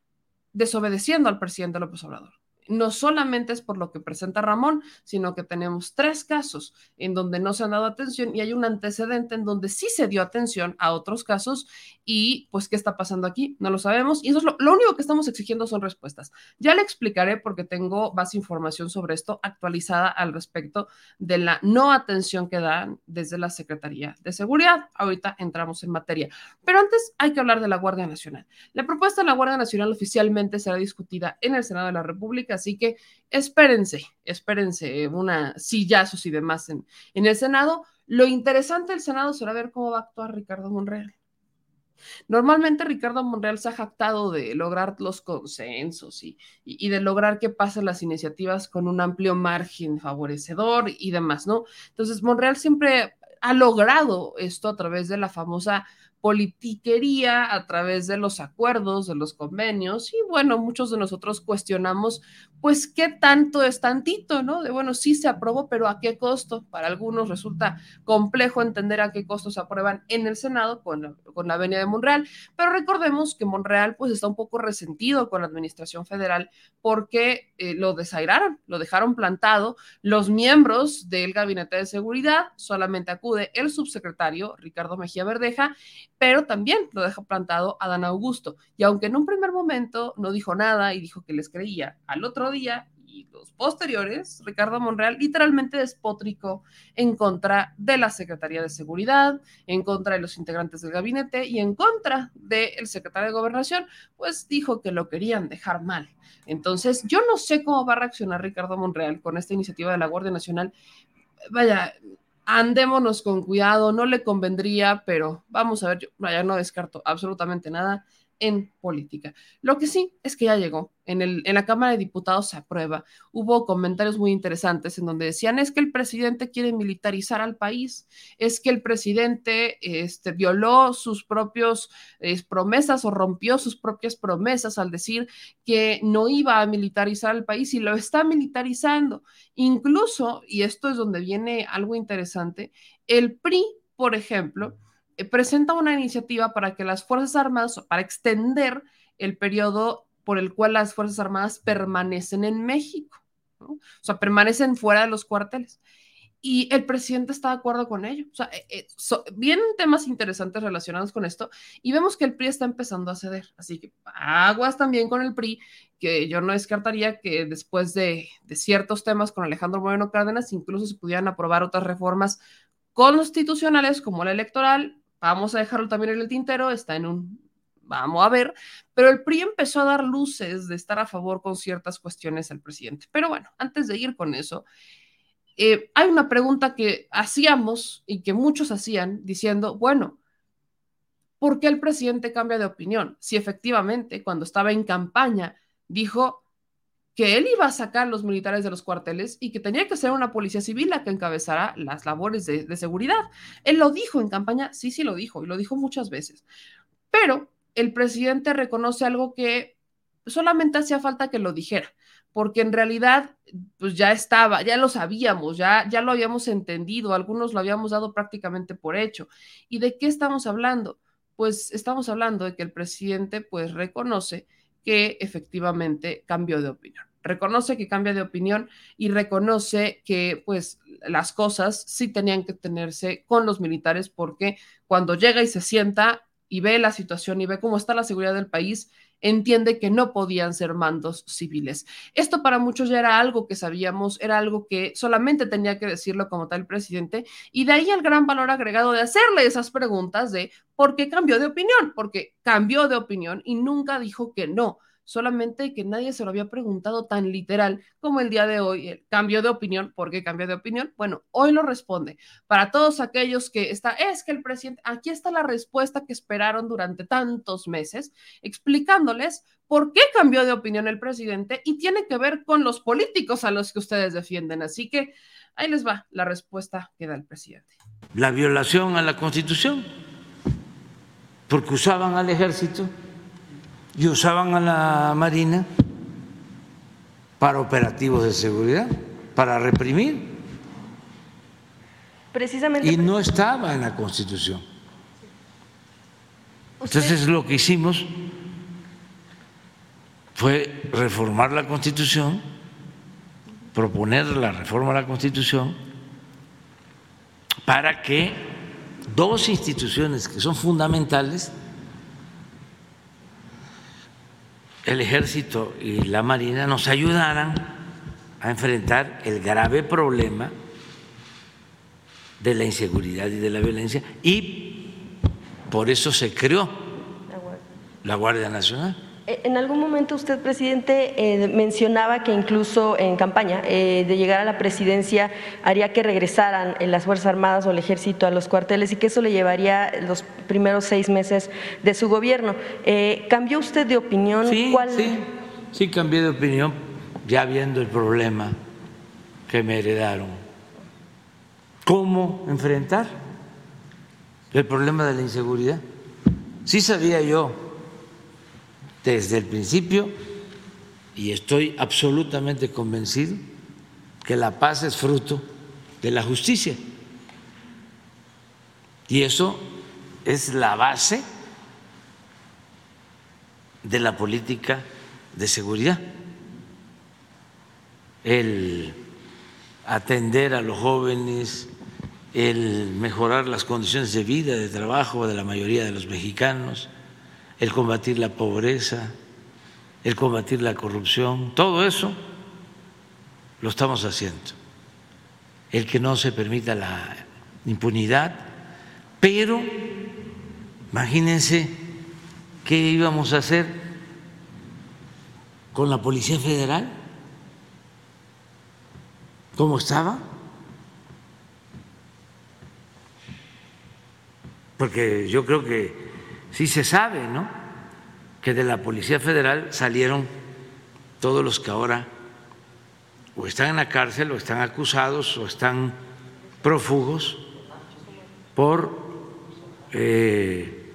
Speaker 1: desobedeciendo al presidente López Obrador no solamente es por lo que presenta Ramón, sino que tenemos tres casos en donde no se han dado atención y hay un antecedente en donde sí se dio atención a otros casos y pues qué está pasando aquí, no lo sabemos y eso es lo, único que estamos exigiendo son respuestas. Ya le explicaré porque tengo más información sobre esto actualizada al respecto de la no atención que dan desde la Secretaría de Seguridad. Ahorita entramos en materia, pero antes hay que hablar de la Guardia Nacional. La propuesta de la Guardia Nacional oficialmente será discutida en el Senado de la República Así que espérense, espérense una sillazos y demás en, el Senado. Lo interesante del Senado será ver cómo va a actuar Ricardo Monreal. Normalmente Ricardo Monreal se ha jactado de lograr los consensos y, de lograr que pasen las iniciativas con un amplio margen favorecedor y demás, ¿no? Entonces, Monreal siempre ha logrado esto a través de la famosa politiquería a través de los acuerdos, de los convenios, y bueno, muchos de nosotros cuestionamos, pues, qué tanto es tantito, ¿no? De bueno, sí se aprobó, pero ¿a qué costo? Para algunos resulta complejo entender a qué costo se aprueban en el Senado con la, con la venia de Monreal, pero recordemos que Monreal, pues, está un poco resentido con la administración federal porque eh, lo desairaron, lo dejaron plantado, los miembros del Gabinete de Seguridad, solamente acude el subsecretario Ricardo Mejía Verdeja, pero también lo deja plantado a Dan Augusto. Y aunque en un primer momento no dijo nada y dijo que les creía, al otro día y los posteriores, Ricardo Monreal literalmente despotricó en contra de la Secretaría de Seguridad, en contra de los integrantes del gabinete y en contra del secretario de Gobernación, pues dijo que lo querían dejar mal. Entonces, yo no sé cómo va a reaccionar Ricardo Monreal con esta iniciativa de la Guardia Nacional. Vaya, andémonos con cuidado, no le convendría, pero vamos a ver, yo ya no descarto absolutamente nada. En política. Lo que sí es que ya llegó. En, el, en la Cámara de Diputados se aprueba. Hubo comentarios muy interesantes en donde decían es que el presidente quiere militarizar al país, es que el presidente este, violó sus propias promesas o rompió sus propias promesas al decir que no iba a militarizar al país y lo está militarizando. Incluso, y esto es donde viene algo interesante, el PRI, por ejemplo, eh, presenta una iniciativa para que las Fuerzas Armadas, para extender el periodo por el cual las Fuerzas Armadas permanecen en México, o sea, permanecen fuera de los cuarteles. Y el presidente está de acuerdo con ello. O sea, eh, eh, vienen temas interesantes relacionados con esto y vemos que el PRI está empezando a ceder. Así que aguas también con el PRI, que yo no descartaría que después de, de ciertos temas con Alejandro Moreno Cárdenas incluso se pudieran aprobar otras reformas constitucionales como la electoral, vamos a dejarlo también en el tintero, está en un, vamos a ver, pero el PRI empezó a dar luces de estar a favor con ciertas cuestiones al presidente. Pero bueno, antes de ir con eso, eh, hay una pregunta que hacíamos y que muchos hacían diciendo, bueno, ¿por qué el presidente cambia de opinión? Si efectivamente cuando estaba en campaña dijo que él iba a sacar los militares de los cuarteles y que tenía que ser una policía civil la que encabezara las labores de, seguridad. Él lo dijo en campaña, sí, sí lo dijo, y lo dijo muchas veces. Pero el presidente reconoce algo que solamente hacía falta que lo dijera, porque en realidad pues ya estaba, ya lo sabíamos, ya, ya lo habíamos entendido, algunos lo habíamos dado prácticamente por hecho. ¿Y de qué estamos hablando? Pues estamos hablando de que el presidente pues reconoce que efectivamente cambió de opinión. Reconoce que cambia de opinión y reconoce que pues las cosas sí tenían que tenerse con los militares porque cuando llega y se sienta y ve la situación y ve cómo está la seguridad del país, entiende que no podían ser mandos civiles. Esto para muchos ya era algo que sabíamos, era algo que solamente tenía que decirlo como tal presidente, y de ahí el gran valor agregado de hacerle esas preguntas de por qué cambió de opinión, porque cambió de opinión y nunca dijo que no solamente que nadie se lo había preguntado tan literal como el día de hoy, el cambio de opinión, ¿por qué cambio de opinión? Bueno, hoy lo responde. Para todos aquellos que está, es que el presidente, aquí está la respuesta que esperaron durante tantos meses, explicándoles por qué cambió de opinión el presidente y tiene que ver con los políticos a los que ustedes defienden. Así que ahí les va la respuesta que da el presidente.
Speaker 10: La violación a la constitución, porque usaban al ejército y usaban a la Marina para operativos de seguridad, para reprimir.
Speaker 11: Precisamente.
Speaker 10: Y no estaba en la Constitución. Entonces lo que hicimos fue reformar la Constitución, proponer la reforma de la Constitución para que dos instituciones que son fundamentales el ejército y la marina nos ayudaran a enfrentar el grave problema de la inseguridad y de la violencia y por eso se creó la Guardia Nacional.
Speaker 11: Eh, en algún momento usted, presidente, eh, mencionaba que incluso en campaña eh, de llegar a la presidencia haría que regresaran las Fuerzas Armadas o el Ejército a los cuarteles y que eso le llevaría los primeros seis meses de su gobierno. ¿Cambió usted de opinión?
Speaker 10: Sí, sí, sí, cambié de opinión ya viendo el problema que me heredaron. ¿Cómo enfrentar el problema de la inseguridad? Sí sabía yo desde el principio y estoy absolutamente convencido que la paz es fruto de la justicia. Y eso es la base de la política de seguridad. El atender a los jóvenes, el mejorar las condiciones de vida, de trabajo de la mayoría de los mexicanos, el combatir la pobreza, el combatir la corrupción, todo eso lo estamos haciendo. El que no se permita la impunidad, pero imagínense qué íbamos a hacer con la Policía Federal, cómo estaba. Porque yo creo que sí se sabe, ¿no? que de la Policía Federal salieron todos los que ahora o están en la cárcel o están acusados o están prófugos por eh,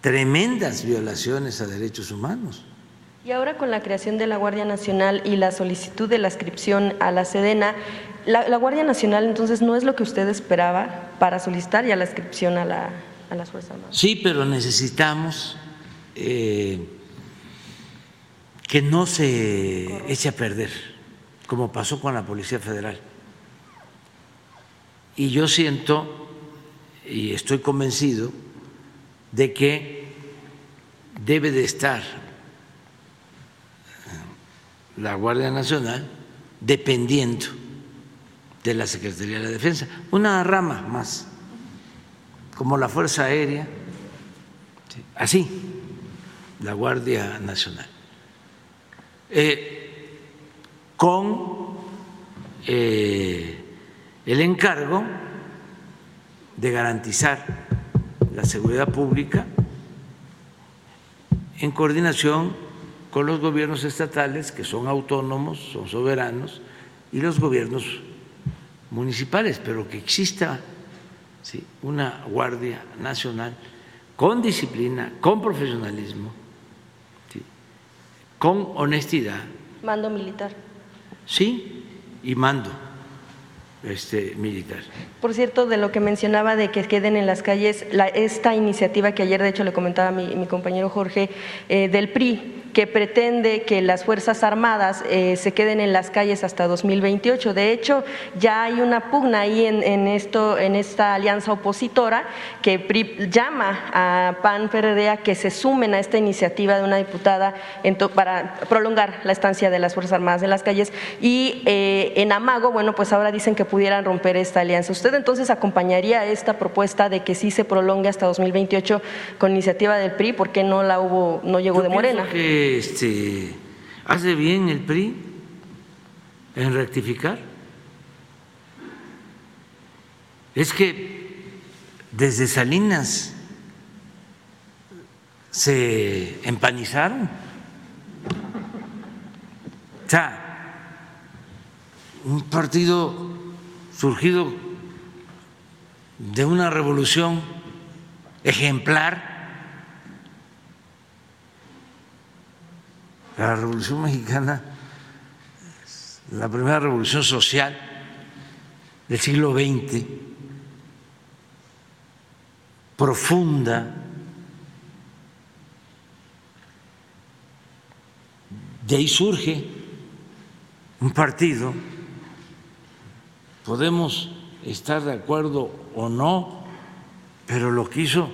Speaker 10: tremendas violaciones a derechos humanos.
Speaker 11: Y ahora con la creación de la Guardia Nacional y la solicitud de la inscripción a la Sedena, la, Guardia Nacional entonces no es lo que usted esperaba para solicitar ya la inscripción a, la, a las Fuerzas Armadas.
Speaker 10: Sí, pero necesitamos eh, que no se eche a perder, como pasó con la Policía Federal. Y yo siento y estoy convencido de que debe de estar la Guardia Nacional dependiendo de la Secretaría de la Defensa, una rama más, como la Fuerza Aérea, así, la Guardia Nacional, eh, con eh, el encargo de garantizar la seguridad pública en coordinación con los gobiernos estatales, que son autónomos, son soberanos, y los gobiernos municipales, pero que exista una Guardia Nacional con disciplina, con profesionalismo, con honestidad.
Speaker 11: Mando militar.
Speaker 10: Sí, y mando este, militar.
Speaker 11: Por cierto, de lo que mencionaba de que queden en las calles, esta iniciativa que ayer de hecho le comentaba mi, mi compañero Jorge eh, del PRI, que pretende que las Fuerzas Armadas eh, se queden en las calles hasta 2028. De hecho, ya hay una pugna ahí en, esto, en esta alianza opositora que llama a PAN PRD a que se sumen a esta iniciativa de una diputada para prolongar la estancia de las Fuerzas Armadas en las calles. Y eh, en Amago, bueno, pues ahora dicen que pudieran romper esta alianza. ¿Usted entonces acompañaría esta propuesta de que sí se prolongue hasta 2028 con iniciativa del PRI? ¿Por qué no la hubo, no llegó de Morena?
Speaker 10: Este, hace bien el PRI en rectificar. Es que desde Salinas se empanizaron. O sea, un partido surgido de una revolución ejemplar La Revolución Mexicana, la primera revolución social del siglo XX, profunda, de ahí surge un partido, podemos estar de acuerdo o no, pero lo que hizo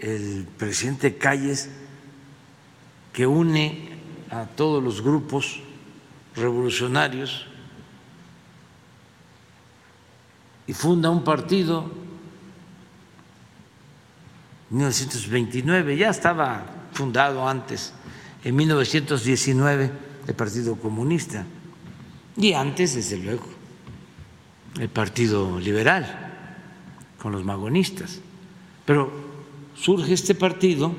Speaker 10: el presidente Calles que une a todos los grupos revolucionarios y funda un partido en 1929, ya estaba fundado antes, en 1919, el Partido Comunista, y antes, desde luego, el Partido Liberal, con los magonistas. Pero surge este partido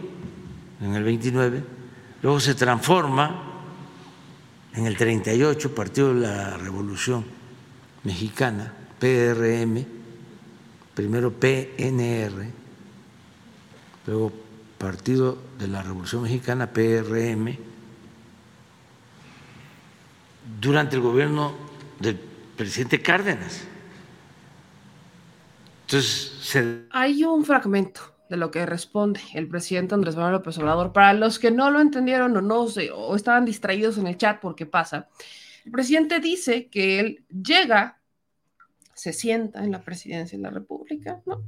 Speaker 10: en el 29 luego se transforma en el 38, Partido de la Revolución Mexicana, PRM, primero PNR, luego Partido de la Revolución Mexicana, PRM, durante el gobierno del presidente Cárdenas. Entonces, se...
Speaker 1: Hay un fragmento de lo que responde el presidente Andrés Manuel López Obrador. Para los que no lo entendieron o no o estaban distraídos en el chat porque pasa, el presidente dice que él llega, se sienta en la presidencia de la República, ¿no?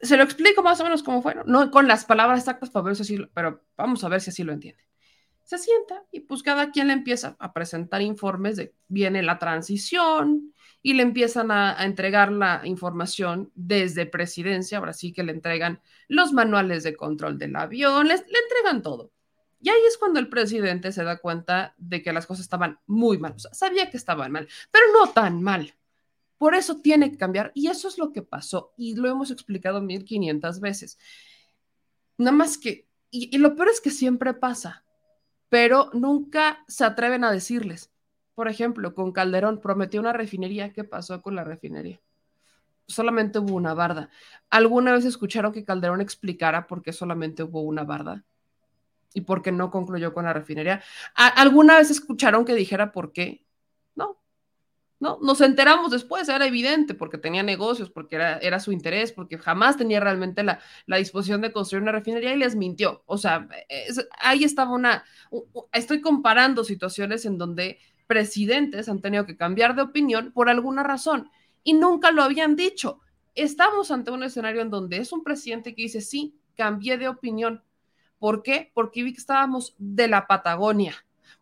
Speaker 1: Se lo explico más o menos cómo fue, no con las palabras exactas para ver si así, pero vamos a ver si así lo entiende. Se sienta y pues cada quien le empieza a presentar informes de viene la transición, y le empiezan a, entregar la información desde presidencia, ahora sí que le entregan los manuales de control del avión, le entregan todo. Y ahí es cuando el presidente se da cuenta de que las cosas estaban muy mal. Sabía que estaban mal, pero no tan mal. Por eso tiene que cambiar. Y eso es lo que pasó. Y lo hemos explicado 1500 veces. Nada más que y, lo peor es que siempre pasa, pero nunca se atreven a decirles. Por ejemplo, con Calderón prometió una refinería. ¿Qué pasó con la refinería? Solamente hubo una barda. ¿Alguna vez escucharon que Calderón explicara por qué solamente hubo una barda? ¿Y por qué no concluyó con la refinería? ¿Alguna vez escucharon que dijera por qué? ¿no? Nos enteramos después, era evidente, porque tenía negocios, porque era, era su interés, porque jamás tenía realmente la, disposición de construir una refinería y les mintió. O sea, ahí estaba una, estoy comparando situaciones en donde presidentes han tenido que cambiar de opinión por alguna razón y nunca lo habían dicho. Estamos ante un escenario en donde es un presidente que dice, sí, cambié de opinión. ¿Por qué? Porque vi que estábamos de la Patagonia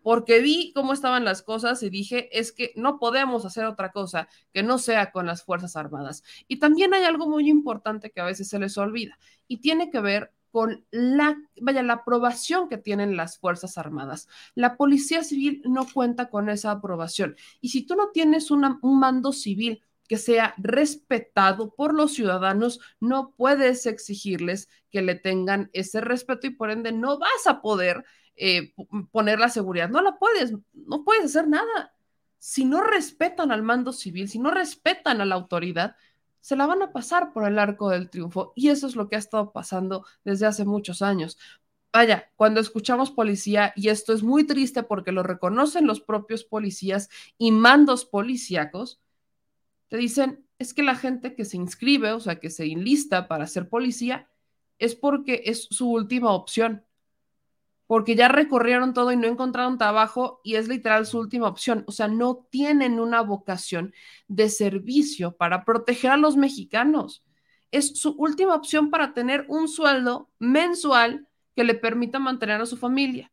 Speaker 1: porque vi cómo estaban las cosas y dije, es que no podemos hacer otra cosa que no sea con las Fuerzas Armadas. Y también hay algo muy importante que a veces se les olvida y tiene que ver con la, vaya, la aprobación que tienen las Fuerzas Armadas. La Policía Civil no cuenta con esa aprobación. Y si tú no tienes un mando civil que sea respetado por los ciudadanos, no puedes exigirles que le tengan ese respeto y por ende no vas a poder eh, poner la seguridad. No la puedes, no puedes hacer nada. Si no respetan al mando civil, si no respetan a la autoridad, se la van a pasar por el arco del triunfo. Y eso es lo que ha estado pasando desde hace muchos años. Vaya, cuando escuchamos policía, y esto es muy triste porque lo reconocen los propios policías y mandos policíacos, te dicen, es que la gente que se inscribe, o sea, que se enlista para ser policía, es porque es su última opción porque ya recorrieron todo y no encontraron trabajo y es literal su última opción. O sea, no tienen una vocación de servicio para proteger a los mexicanos. Es su última opción para tener un sueldo mensual que le permita mantener a su familia.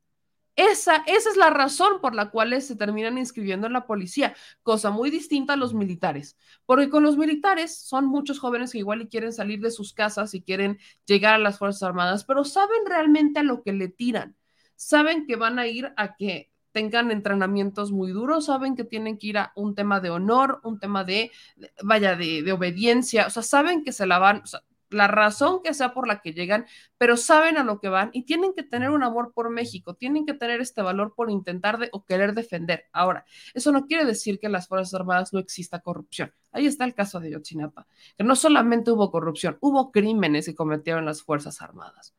Speaker 1: Esa, esa es la razón por la cual se terminan inscribiendo en la policía, cosa muy distinta a los militares, porque con los militares son muchos jóvenes que igual y quieren salir de sus casas y quieren llegar a las Fuerzas Armadas, pero saben realmente a lo que le tiran saben que van a ir a que tengan entrenamientos muy duros, saben que tienen que ir a un tema de honor, un tema de, vaya, de, obediencia, o sea, saben que se la van, la razón que sea por la que llegan, pero saben a lo que van y tienen que tener un amor por México, tienen que tener este valor por intentar de, o querer defender. Ahora, eso no quiere decir que en las Fuerzas Armadas no exista corrupción. Ahí está el caso de Yotzinapa, que no solamente hubo corrupción, hubo crímenes que cometieron las Fuerzas Armadas.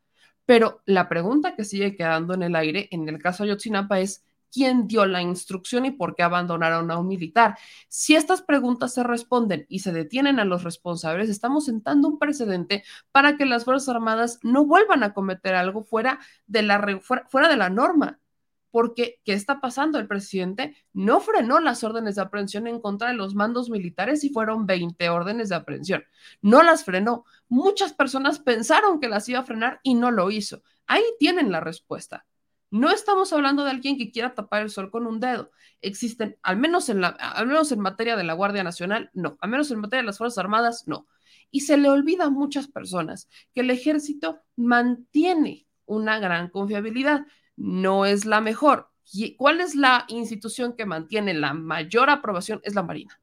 Speaker 1: Pero la pregunta que sigue quedando en el aire en el caso de Ayotzinapa es quién dio la instrucción y por qué abandonaron a un militar. Si estas preguntas se responden y se detienen a los responsables, estamos sentando un precedente para que las Fuerzas Armadas no vuelvan a cometer algo fuera de la, fuera de la norma porque ¿qué está pasando? El presidente no frenó las órdenes de aprehensión en contra de los mandos militares y fueron 20 órdenes de aprehensión. No las frenó. Muchas personas pensaron que las iba a frenar y no lo hizo. Ahí tienen la respuesta. No estamos hablando de alguien que quiera tapar el sol con un dedo. Existen, al menos en, la, al menos en materia de la Guardia Nacional, no. Al menos en materia de las Fuerzas Armadas, no. Y se le olvida a muchas personas que el ejército mantiene una gran confiabilidad no es la mejor. ¿Cuál es la institución que mantiene la mayor aprobación? Es la Marina,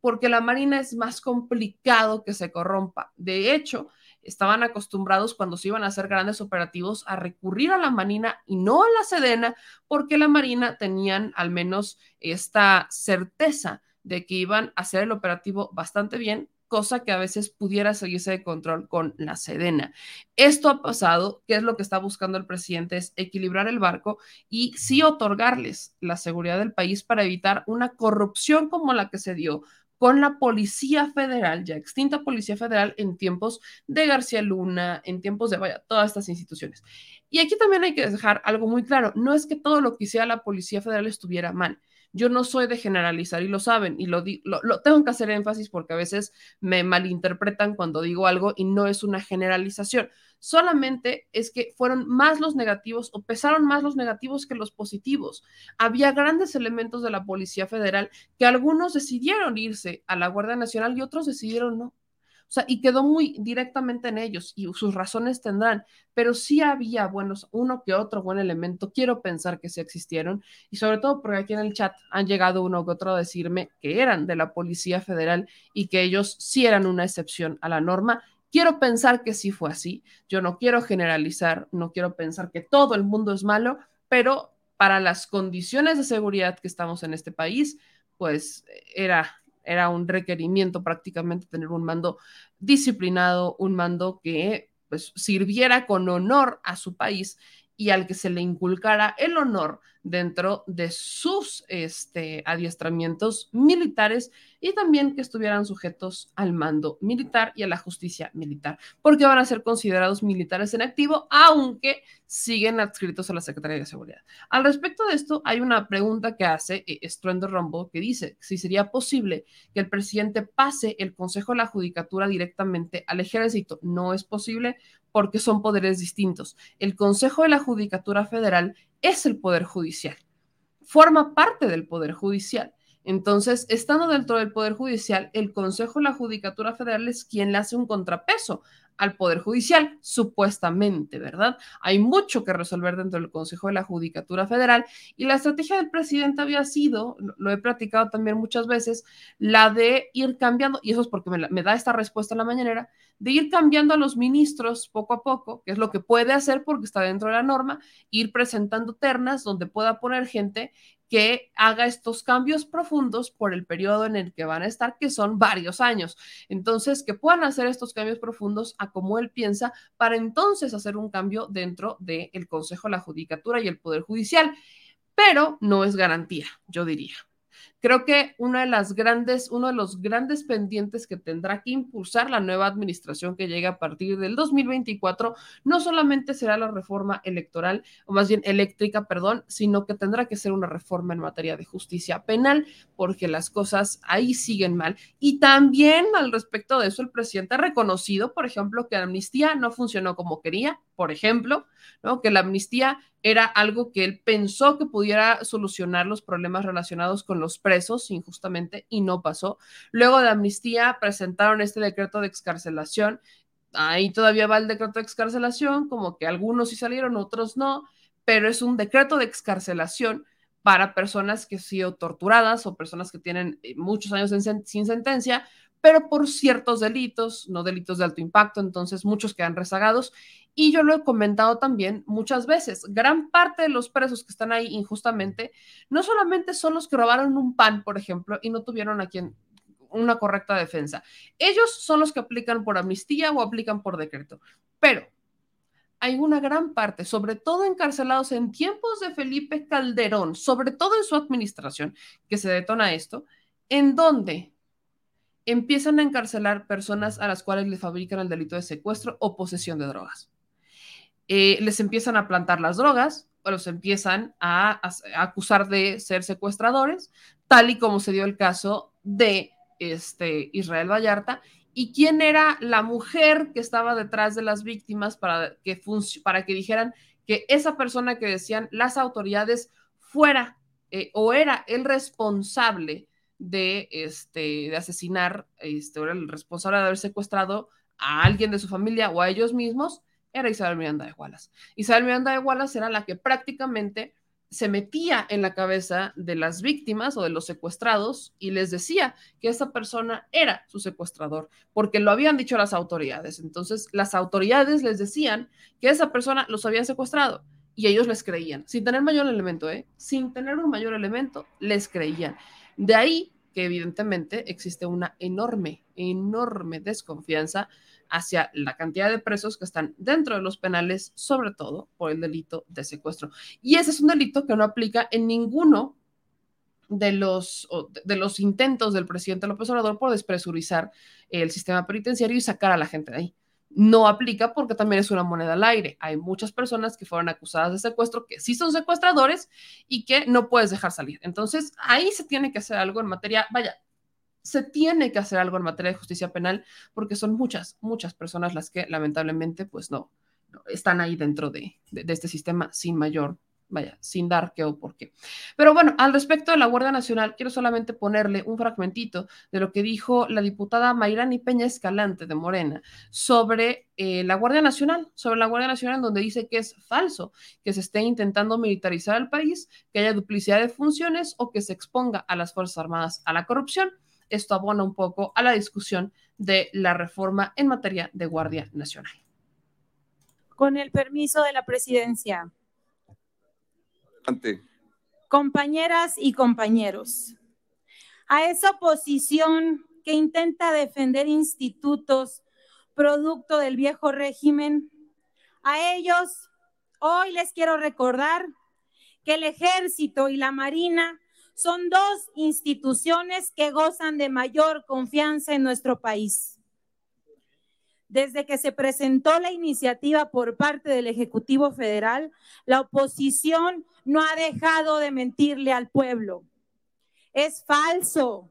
Speaker 1: porque la Marina es más complicado que se corrompa. De hecho, estaban acostumbrados cuando se iban a hacer grandes operativos a recurrir a la Marina y no a la Sedena, porque la Marina tenían al menos esta certeza de que iban a hacer el operativo bastante bien cosa que a veces pudiera seguirse de control con la Sedena. Esto ha pasado, ¿qué es lo que está buscando el presidente? Es equilibrar el barco y sí otorgarles la seguridad del país para evitar una corrupción como la que se dio con la Policía Federal, ya extinta Policía Federal en tiempos de García Luna, en tiempos de, vaya, todas estas instituciones. Y aquí también hay que dejar algo muy claro, no es que todo lo que hiciera la Policía Federal estuviera mal. Yo no soy de generalizar y lo saben y lo, lo, tengo que hacer énfasis porque a veces me malinterpretan cuando digo algo y no es una generalización. Solamente es que fueron más los negativos o pesaron más los negativos que los positivos. Había grandes elementos de la Policía Federal que algunos decidieron irse a la Guardia Nacional y otros decidieron no. O sea, y quedó muy directamente en ellos y sus razones tendrán, pero sí había buenos, uno que otro buen elemento, quiero pensar que sí existieron y sobre todo porque aquí en el chat han llegado uno que otro a decirme que eran de la Policía Federal y que ellos sí eran una excepción a la norma Quiero pensar que sí fue así. Yo no quiero generalizar, no quiero pensar que todo el mundo es malo, pero para las condiciones de seguridad que estamos en este país, pues era, era un requerimiento prácticamente tener un mando disciplinado, un mando que pues sirviera con honor a su país y al que se le inculcara el honor dentro de sus este, adiestramientos militares y también que estuvieran sujetos al mando militar y a la justicia militar, porque van a ser considerados militares en activo, aunque siguen adscritos a la Secretaría de Seguridad. Al respecto de esto, hay una pregunta que hace eh, Estruendo Rombo que dice si sería posible que el presidente pase el Consejo de la Judicatura directamente al ejército. No es posible porque son poderes distintos. El Consejo de la Judicatura Federal es el Poder Judicial, forma parte del Poder Judicial. Entonces, estando dentro del Poder Judicial, el Consejo de la Judicatura Federal es quien le hace un contrapeso al Poder Judicial, supuestamente, ¿verdad? Hay mucho que resolver dentro del Consejo de la Judicatura Federal y la estrategia del presidente había sido, lo he platicado también muchas veces, la de ir cambiando, y eso es porque me, me da esta respuesta en la mañanera, de ir cambiando a los ministros poco a poco, que es lo que puede hacer porque está dentro de la norma, ir presentando ternas donde pueda poner gente que haga estos cambios profundos por el periodo en el que van a estar, que son varios años. Entonces, que puedan hacer estos cambios profundos a como él piensa, para entonces hacer un cambio dentro del Consejo de la Judicatura y el Poder Judicial. Pero no es garantía, yo diría. Creo que una de las grandes, uno de los grandes pendientes que tendrá que impulsar la nueva administración que llega a partir del 2024 no solamente será la reforma electoral, o más bien eléctrica, perdón, sino que tendrá que ser una reforma en materia de justicia penal, porque las cosas ahí siguen mal. Y también al respecto de eso, el presidente ha reconocido, por ejemplo, que la amnistía no funcionó como quería, por ejemplo, ¿no? que la amnistía era algo que él pensó que pudiera solucionar los problemas relacionados con los presos injustamente y no pasó. Luego de amnistía presentaron este decreto de excarcelación. Ahí todavía va el decreto de excarcelación, como que algunos sí salieron, otros no, pero es un decreto de excarcelación para personas que han sido torturadas o personas que tienen eh, muchos años sin sentencia, pero por ciertos delitos, no delitos de alto impacto, entonces muchos quedan rezagados y yo lo he comentado también muchas veces, gran parte de los presos que están ahí injustamente, no solamente son los que robaron un pan, por ejemplo, y no tuvieron a quien una correcta defensa. Ellos son los que aplican por amnistía o aplican por decreto. Pero hay una gran parte, sobre todo encarcelados en tiempos de Felipe Calderón, sobre todo en su administración, que se detona esto, en donde empiezan a encarcelar personas a las cuales le fabrican el delito de secuestro o posesión de drogas. Eh, les empiezan a plantar las drogas o los empiezan a, acusar de ser secuestradores, tal y como se dio el caso de este, Israel Vallarta. ¿Y quién era la mujer que estaba detrás de las víctimas para que, para que dijeran que esa persona que decían las autoridades fuera eh, o era el responsable de, este, de asesinar, este, el responsable de haber secuestrado a alguien de su familia o a ellos mismos? era Isabel Miranda de Wallace. Isabel Miranda de Wallace era la que prácticamente se metía en la cabeza de las víctimas o de los secuestrados y les decía que esa persona era su secuestrador, porque lo habían dicho las autoridades. Entonces, las autoridades les decían que esa persona los había secuestrado y ellos les creían, sin tener mayor elemento, ¿eh? Sin tener un mayor elemento, les creían. De ahí que evidentemente existe una enorme, enorme desconfianza hacia la cantidad de presos que están dentro de los penales, sobre todo por el delito de secuestro. Y ese es un delito que no aplica en ninguno de los, de los intentos del presidente López Obrador por despresurizar el sistema penitenciario y sacar a la gente de ahí. No aplica porque también es una moneda al aire. Hay muchas personas que fueron acusadas de secuestro que sí son secuestradores y que no puedes dejar salir. Entonces, ahí se tiene que hacer algo en materia, vaya, se tiene que hacer algo en materia de justicia penal porque son muchas, muchas personas las que lamentablemente pues no, están ahí dentro de, este sistema sin mayor, vaya, sin dar qué o por qué. Pero bueno, al respecto de la Guardia Nacional, quiero solamente ponerle un fragmentito de lo que dijo la diputada Mayrani Peña Escalante de Morena sobre eh, la Guardia Nacional, sobre la Guardia Nacional, donde dice que es falso que se esté intentando militarizar el país, que haya duplicidad de funciones o que se exponga a las Fuerzas Armadas a la corrupción. Esto abona un poco a la discusión de la reforma en materia de Guardia Nacional.
Speaker 12: Con el permiso de la presidencia. Compañeras y compañeros, a esa oposición que intenta defender institutos producto del viejo régimen, a ellos hoy les quiero recordar que el ejército y la marina son dos instituciones que gozan de mayor confianza en nuestro país. Desde que se presentó la iniciativa por parte del Ejecutivo Federal, la oposición no ha dejado de mentirle al pueblo. Es falso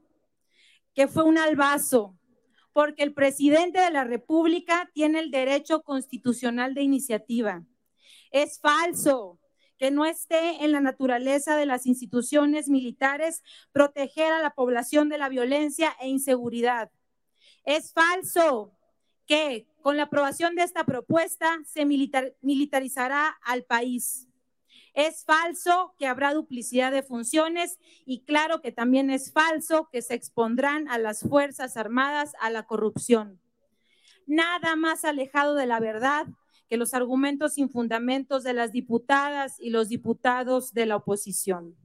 Speaker 12: que fue un albazo, porque el presidente de la República tiene el derecho constitucional de iniciativa. Es falso que no esté en la naturaleza de las instituciones militares proteger a la población de la violencia e inseguridad. Es falso que con la aprobación de esta propuesta se militarizará al país. Es falso que habrá duplicidad de funciones y claro que también es falso que se expondrán a las Fuerzas Armadas a la corrupción. Nada más alejado de la verdad que los argumentos sin fundamentos de las diputadas y los diputados de la oposición.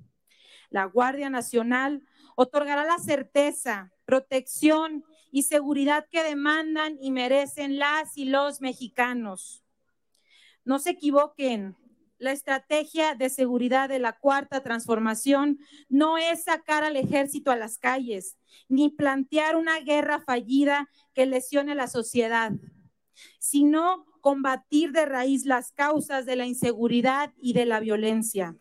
Speaker 12: La Guardia Nacional otorgará la certeza, protección y seguridad que demandan y merecen las y los mexicanos. No se equivoquen, la estrategia de seguridad de la cuarta transformación no es sacar al ejército a las calles, ni plantear una guerra fallida que lesione a la sociedad, sino combatir de raíz las causas de la inseguridad y de la violencia.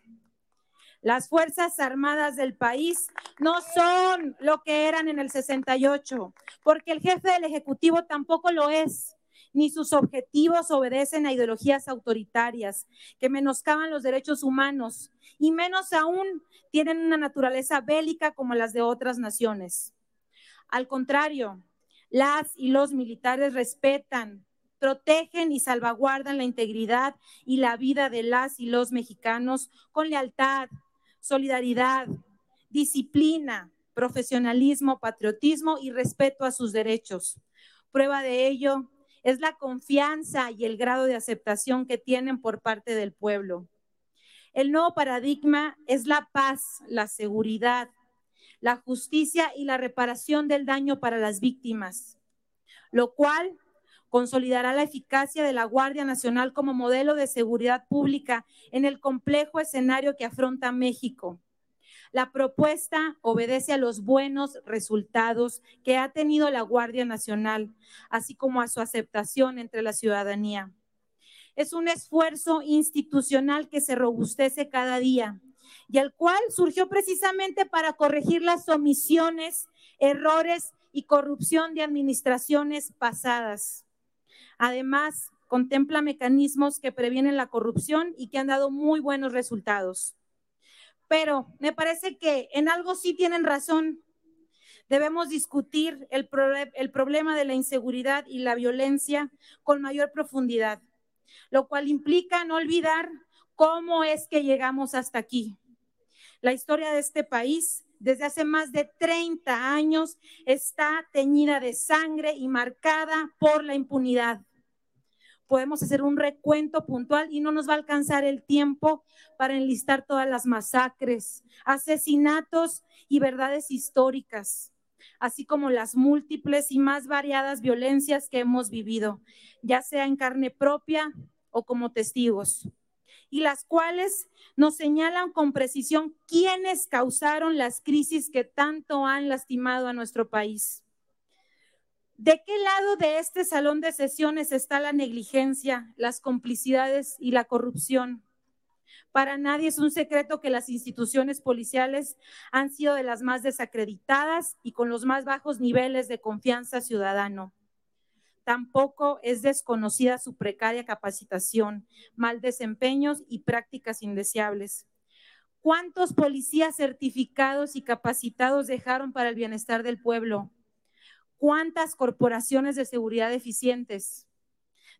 Speaker 12: Las Fuerzas Armadas del país no son lo que eran en el 68, porque el jefe del Ejecutivo tampoco lo es, ni sus objetivos obedecen a ideologías autoritarias que menoscaban los derechos humanos, y menos aún tienen una naturaleza bélica como las de otras naciones. Al contrario, las y los militares respetan, protegen y salvaguardan la integridad y la vida de las y los mexicanos con lealtad, solidaridad, disciplina, profesionalismo, patriotismo y respeto a sus derechos. Prueba de ello es la confianza y el grado de aceptación que tienen por parte del pueblo. El nuevo paradigma es la paz, la seguridad, la justicia y la reparación del daño para las víctimas, lo cual consolidará la eficacia de la Guardia Nacional como modelo de seguridad pública en el complejo escenario que afronta México. La propuesta obedece a los buenos resultados que ha tenido la Guardia Nacional, así como a su aceptación entre la ciudadanía. Es un esfuerzo institucional que se robustece cada día y el cual surgió precisamente para corregir las omisiones, errores y corrupción de administraciones pasadas. Además, contempla mecanismos que previenen la corrupción y que han dado muy buenos resultados. Pero me parece que en algo sí tienen razón. Debemos discutir el, problema de la inseguridad y la violencia con mayor profundidad, lo cual implica no olvidar cómo es que llegamos hasta aquí. La historia de este país desde hace más de 30 años está teñida de sangre y marcada por la impunidad podemos hacer un recuento puntual y no nos va a alcanzar el tiempo para enlistar todas las masacres, asesinatos y verdades históricas, así como las múltiples y más variadas violencias que hemos vivido, ya sea en carne propia o como testigos, y las cuales nos señalan con precisión quiénes causaron las crisis que tanto han lastimado a nuestro país. ¿De qué lado de este salón de sesiones está la negligencia, las complicidades y la corrupción? Para nadie es un secreto que las instituciones policiales han sido de las más desacreditadas y con los más bajos niveles de confianza ciudadano. Tampoco es desconocida su precaria capacitación, mal desempeños y prácticas indeseables. ¿Cuántos policías certificados y capacitados dejaron para el bienestar del pueblo? ¿Cuántas corporaciones de seguridad eficientes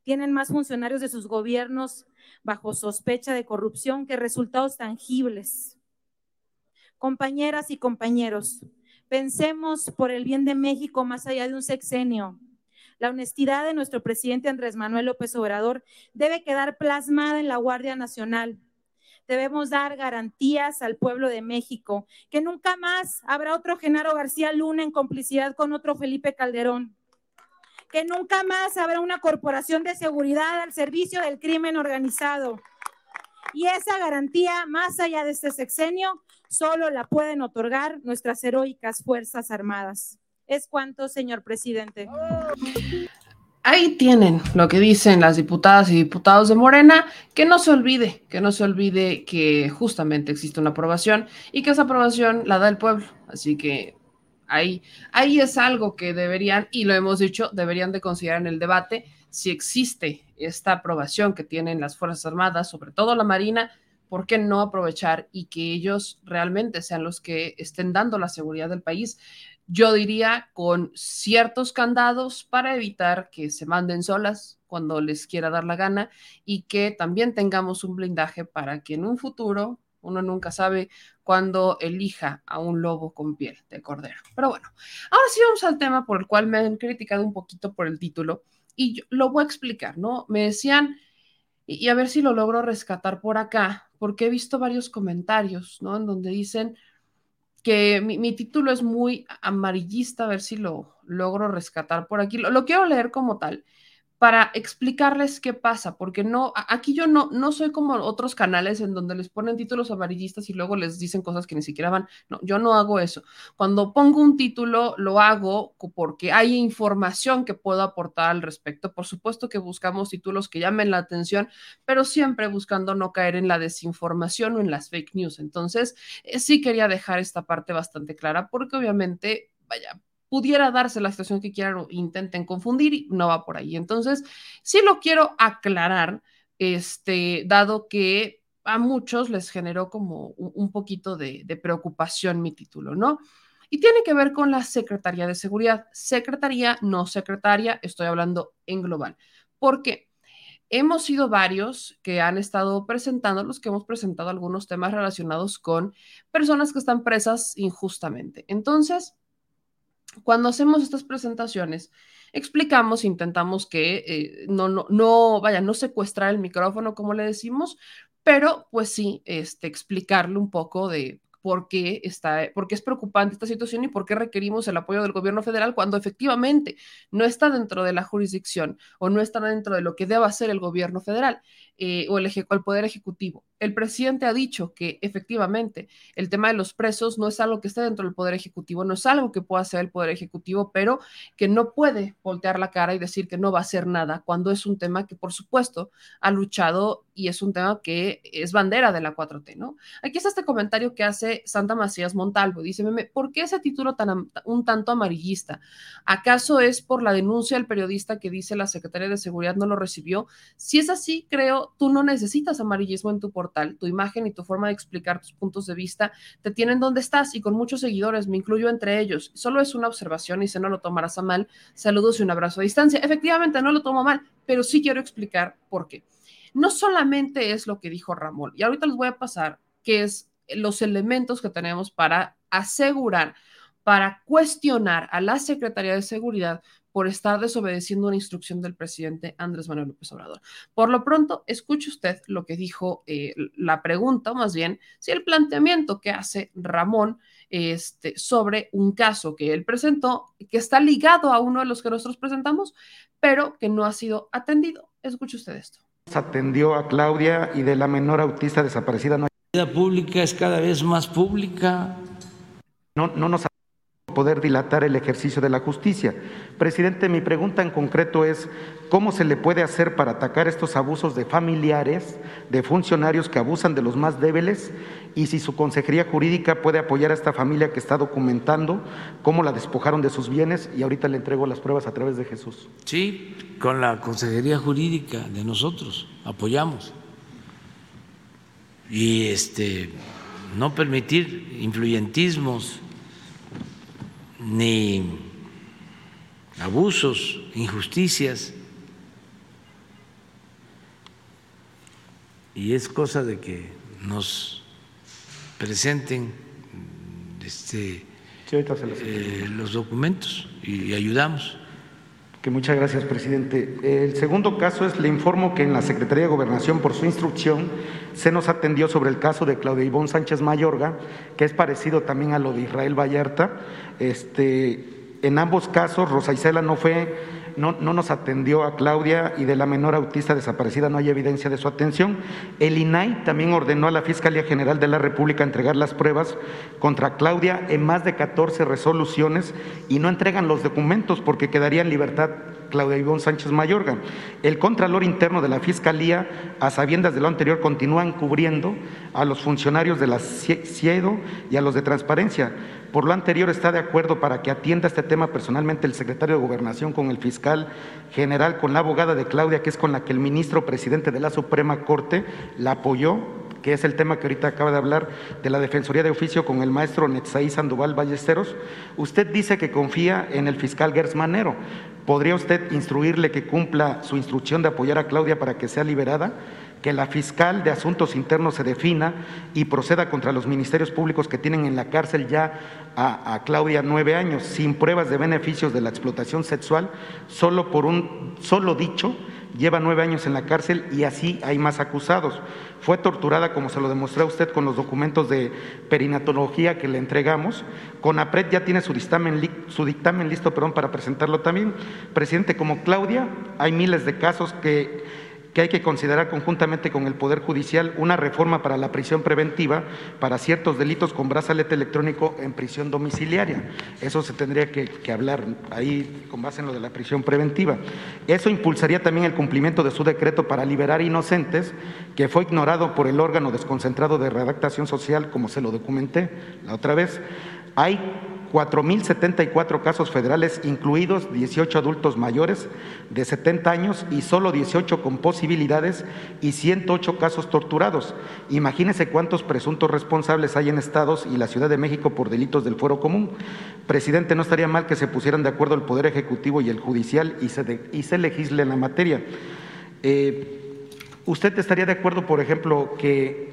Speaker 12: tienen más funcionarios de sus gobiernos bajo sospecha de corrupción que resultados tangibles? Compañeras y compañeros, Pensemos por el bien de México más allá de un sexenio. La honestidad de nuestro presidente Andrés Manuel López Obrador debe quedar plasmada en la Guardia Nacional. Debemos dar garantías al pueblo de México, que nunca más habrá otro Genaro García Luna en complicidad con otro Felipe Calderón, que nunca más habrá una corporación de seguridad al servicio del crimen organizado. Y esa garantía, más allá de este sexenio, solo la pueden otorgar nuestras heroicas Fuerzas Armadas. Es cuanto, señor presidente.
Speaker 1: Ahí tienen lo que dicen las diputadas y diputados de Morena, que no se olvide, que no se olvide que justamente existe una aprobación y que esa aprobación la da el pueblo. Así que ahí, ahí es algo que deberían, y lo hemos dicho, deberían de considerar en el debate si existe esta aprobación que tienen las Fuerzas Armadas, sobre todo la Marina, ¿por qué no aprovechar y que ellos realmente sean los que estén dando la seguridad del país? Yo diría con ciertos candados para evitar que se manden solas cuando les quiera dar la gana y que también tengamos un blindaje para que en un futuro uno nunca sabe cuándo elija a un lobo con piel de cordero. Pero bueno, ahora sí vamos al tema por el cual me han criticado un poquito por el título y yo lo voy a explicar, ¿no? Me decían, y a ver si lo logro rescatar por acá, porque he visto varios comentarios, ¿no? En donde dicen, que mi, título es muy amarillista, a ver si lo logro rescatar por aquí. lo, quiero leer como tal para explicarles qué pasa, porque no, aquí yo no, no soy como otros canales en donde les ponen títulos amarillistas y luego les dicen cosas que ni siquiera van. No, yo no hago eso. Cuando pongo un título, lo hago porque hay información que puedo aportar al respecto. Por supuesto que buscamos títulos que llamen la atención, pero siempre buscando no caer en la desinformación o en las fake news. Entonces, eh, sí quería dejar esta parte bastante clara, porque obviamente, vaya, pudiera darse la situación que quieran o intenten confundir no va por ahí. Entonces, sí lo quiero aclarar, este, dado que a muchos les generó como un, poquito de, de preocupación mi título, ¿no? Y tiene que ver con la Secretaría de Seguridad. Secretaría, no secretaria, estoy hablando en global. ¿Por qué? Hemos sido varios que han estado presentando, los que hemos presentado algunos temas relacionados con personas que están presas injustamente. Entonces, cuando hacemos estas presentaciones, explicamos, intentamos que eh, no, no, no, vaya, no secuestrar el micrófono, como le decimos, pero pues sí, este, explicarle un poco de por qué, está, por qué es preocupante esta situación y por qué requerimos el apoyo del gobierno federal cuando efectivamente no está dentro de la jurisdicción o no está dentro de lo que deba hacer el gobierno federal eh, o el Poder Ejecutivo. El presidente ha dicho que efectivamente el tema de los presos no es algo que esté dentro del Poder Ejecutivo, no es algo que pueda hacer el Poder Ejecutivo, pero que no puede voltear la cara y decir que no va a hacer nada cuando es un tema que, por supuesto, ha luchado y es un tema que es bandera de la 4T, ¿no? Aquí está este comentario que hace Santa Macías Montalvo. Dice, Meme, ¿por qué ese título tan un tanto amarillista? ¿Acaso es por la denuncia del periodista que dice la Secretaría de Seguridad no lo recibió? Si es así, creo, tú no necesitas amarillismo en tu portal tu imagen y tu forma de explicar tus puntos de vista te tienen donde estás y con muchos seguidores, me incluyo entre ellos. Solo es una observación y si no lo tomarás a mal, saludos y un abrazo a distancia. Efectivamente, no lo tomo mal, pero sí quiero explicar por qué. No solamente es lo que dijo Ramón, y ahorita les voy a pasar, que es los elementos que tenemos para asegurar, para cuestionar a la Secretaría de Seguridad por estar desobedeciendo una instrucción del presidente Andrés Manuel López Obrador. Por lo pronto, escuche usted lo que dijo eh, la pregunta, o más bien, si el planteamiento que hace Ramón este, sobre un caso que él presentó, que está ligado a uno de los que nosotros presentamos, pero que no ha sido atendido. Escuche usted esto.
Speaker 13: Atendió a Claudia y de la menor autista desaparecida.
Speaker 10: La vida pública es cada vez más pública.
Speaker 13: No, no nos poder dilatar el ejercicio de la justicia. Presidente, mi pregunta en concreto es, ¿cómo se le puede hacer para atacar estos abusos de familiares, de funcionarios que abusan de los más débiles? Y si su consejería jurídica puede apoyar a esta familia que está documentando cómo la despojaron de sus bienes y ahorita le entrego las pruebas a través de Jesús.
Speaker 10: Sí, con la consejería jurídica de nosotros apoyamos. Y este no permitir influyentismos ni abusos, injusticias. Y es cosa de que nos presenten este, eh, los documentos y ayudamos.
Speaker 13: Que muchas gracias, presidente. El segundo caso es, le informo que en la Secretaría de Gobernación, por su instrucción, se nos atendió sobre el caso de Claudia Ivonne Sánchez Mayorga, que es parecido también a lo de Israel Vallarta. Este, en ambos casos, Rosa Isela no fue no, nos atendió a Claudia y de la menor autista desaparecida no hay evidencia de su atención. El INAI también ordenó a la Fiscalía General de la República entregar las pruebas contra Claudia en más de 14 resoluciones y no entregan los documentos porque quedaría en libertad Claudia Ivonne Sánchez Mayorga. El Contralor Interno de la Fiscalía, a sabiendas de lo anterior, continúa encubriendo a los funcionarios de la CIEDO y a los de Transparencia por lo anterior, está de acuerdo para que atienda este tema personalmente el secretario de Gobernación con el fiscal general, con la abogada de Claudia, que es con la que el ministro presidente de la Suprema Corte la apoyó, que es el tema que ahorita acaba de hablar de la Defensoría de Oficio con el maestro Netzaí Sandoval Ballesteros. Usted dice que confía en el fiscal Gers Manero. ¿Podría usted instruirle que cumpla su instrucción de apoyar a Claudia para que sea liberada? que la fiscal de Asuntos Internos se defina y proceda contra los ministerios públicos que tienen en la cárcel ya a, Claudia nueve años, sin pruebas de beneficios de la explotación sexual, solo por un solo dicho, lleva nueve años en la cárcel y así hay más acusados. Fue torturada, como se lo demostró usted con los documentos de perinatología que le entregamos. CONAPRED ya tiene su dictamen, su dictamen listo perdón, para presentarlo también. Presidente, como Claudia, hay miles de casos que que hay que considerar conjuntamente con el Poder Judicial una reforma para la prisión preventiva para ciertos delitos con brazalete electrónico en prisión domiciliaria. Eso se tendría que, hablar ahí con base en lo de la prisión preventiva. Eso impulsaría también el cumplimiento de su decreto para liberar inocentes, que fue ignorado por el órgano desconcentrado de redactación social, como se lo documenté la otra vez. Hay 4.074 casos federales, incluidos 18 adultos mayores de 70 años y solo 18 con posibilidades y 108 casos torturados. Imagínense cuántos presuntos responsables hay en estados y la Ciudad de México por delitos del fuero común. Presidente, no estaría mal que se pusieran de acuerdo el Poder Ejecutivo y el Judicial y se, legisle en la materia. Eh, ¿Usted estaría de acuerdo, por ejemplo, que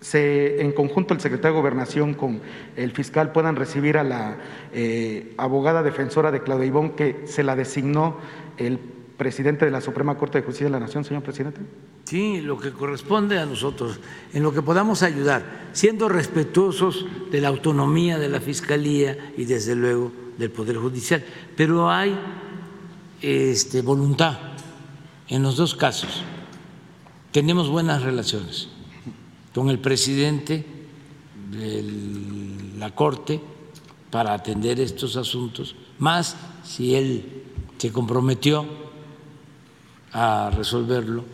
Speaker 13: se, en conjunto el secretario de Gobernación con el fiscal puedan recibir a la eh, abogada defensora de Claudia Ibón que se la designó el presidente de la Suprema Corte de Justicia de la Nación, señor presidente?
Speaker 10: Sí, lo que corresponde a nosotros, en lo que podamos ayudar, siendo respetuosos de la autonomía de la Fiscalía y desde luego del Poder Judicial. Pero hay este, voluntad en los dos casos. Tenemos buenas relaciones con el presidente de la Corte para atender estos asuntos, más si él se comprometió a resolverlo,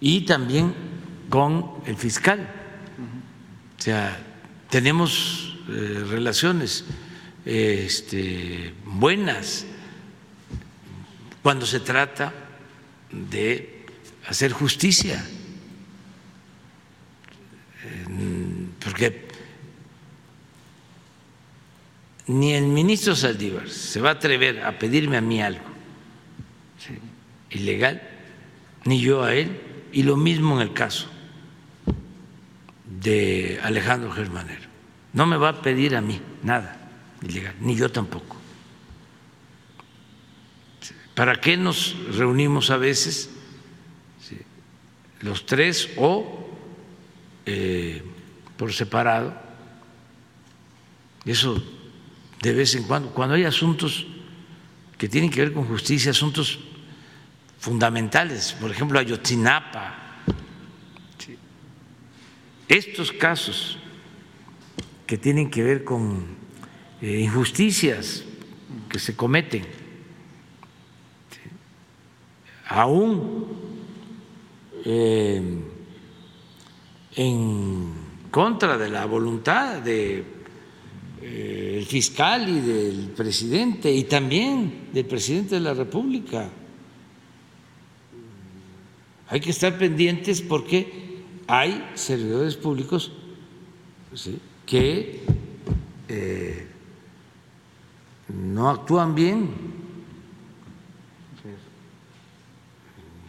Speaker 10: y también con el fiscal. O sea, tenemos eh, relaciones este, buenas cuando se trata de hacer justicia. Porque ni el ministro Saldívar se va a atrever a pedirme a mí algo ilegal, ni yo a él, y lo mismo en el caso de Alejandro Germanero. No me va a pedir a mí nada ilegal, ni yo tampoco. ¿Para qué nos reunimos a veces los tres o eh, por separado. Eso de vez en cuando, cuando hay asuntos que tienen que ver con justicia, asuntos fundamentales, por ejemplo, Ayotzinapa, estos casos que tienen que ver con eh, injusticias que se cometen, aún eh, en contra de la voluntad del eh, fiscal y del presidente y también del presidente de la República. Hay que estar pendientes porque hay servidores públicos que eh, no actúan bien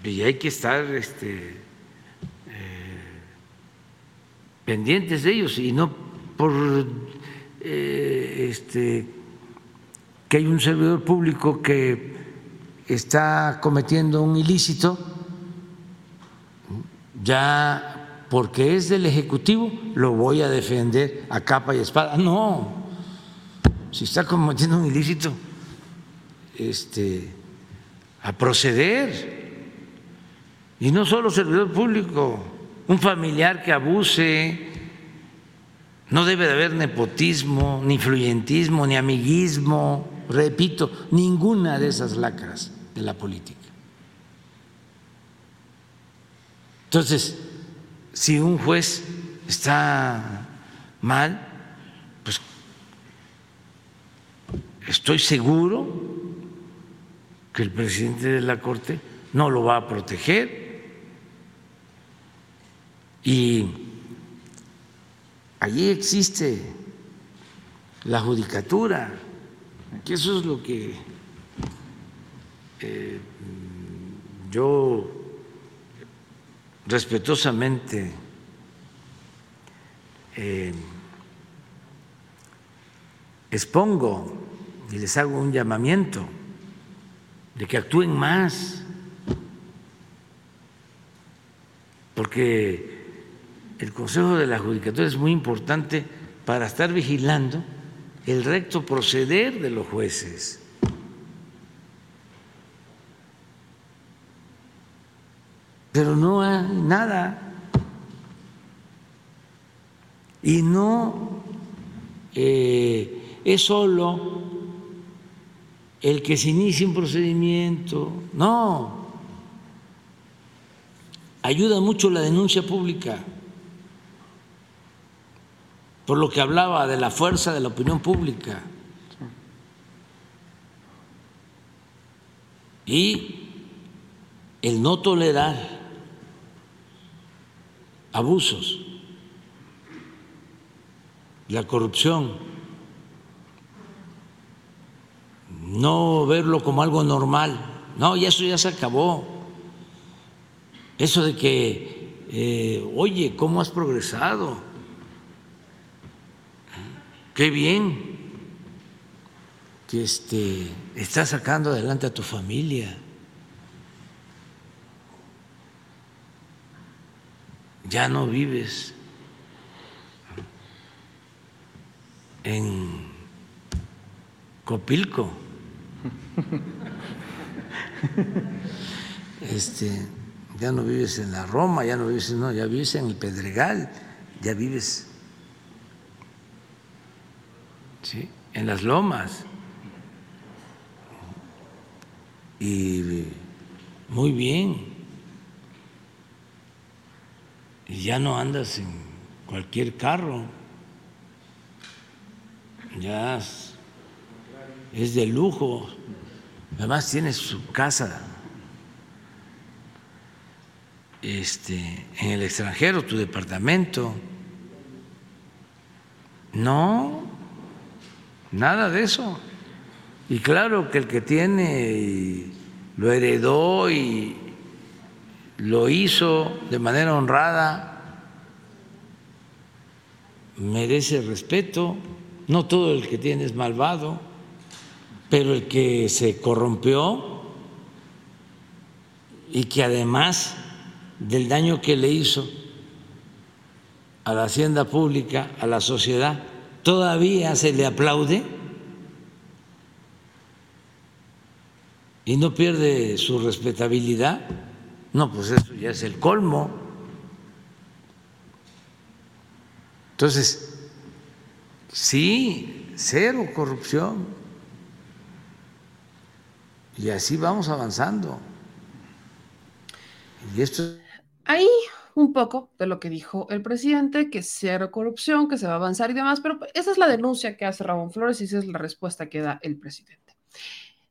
Speaker 10: y hay que estar este, pendientes de ellos y no por eh, este, que hay un servidor público que está cometiendo un ilícito, ya porque es del Ejecutivo, lo voy a defender a capa y espada. No, si está cometiendo un ilícito, este, a proceder. Y no solo servidor público, un familiar que abuse, no debe de haber nepotismo, ni influyentismo, ni amiguismo, repito, ninguna de esas lacras de la política. Entonces, si un juez está mal, pues estoy seguro que el presidente de la Corte no lo va a proteger y allí existe la judicatura, que eso es lo que eh, yo respetuosamente eh, expongo y les hago un llamamiento de que actúen más, porque el Consejo de la Judicatura es muy importante para estar vigilando el recto proceder de los jueces. Pero no hay nada. Y no eh, es solo el que se inicie un procedimiento, no. Ayuda mucho la denuncia pública por lo que hablaba de la fuerza de la opinión pública. Y el no tolerar abusos, la corrupción, no verlo como algo normal. No, y eso ya se acabó. Eso de que, eh, oye, ¿cómo has progresado? Qué bien que este, estás sacando adelante a tu familia. Ya no vives en Copilco. Este, ya no vives en la Roma, ya no vives, no, ya vives en el Pedregal, ya vives en las lomas. Y muy bien. Y ya no andas en cualquier carro. Ya es de lujo. Además tienes su casa este, en el extranjero, tu departamento. No, Nada de eso. Y claro que el que tiene lo heredó y lo hizo de manera honrada, merece respeto. No todo el que tiene es malvado, pero el que se corrompió y que además del daño que le hizo a la hacienda pública, a la sociedad, todavía se le aplaude y no pierde su respetabilidad, no, pues eso ya es el colmo. Entonces, sí, cero corrupción. Y así vamos avanzando. Y esto...
Speaker 1: Ahí un poco de lo que dijo el presidente, que cero corrupción, que se va a avanzar y demás, pero esa es la denuncia que hace Ramón Flores y esa es la respuesta que da el presidente.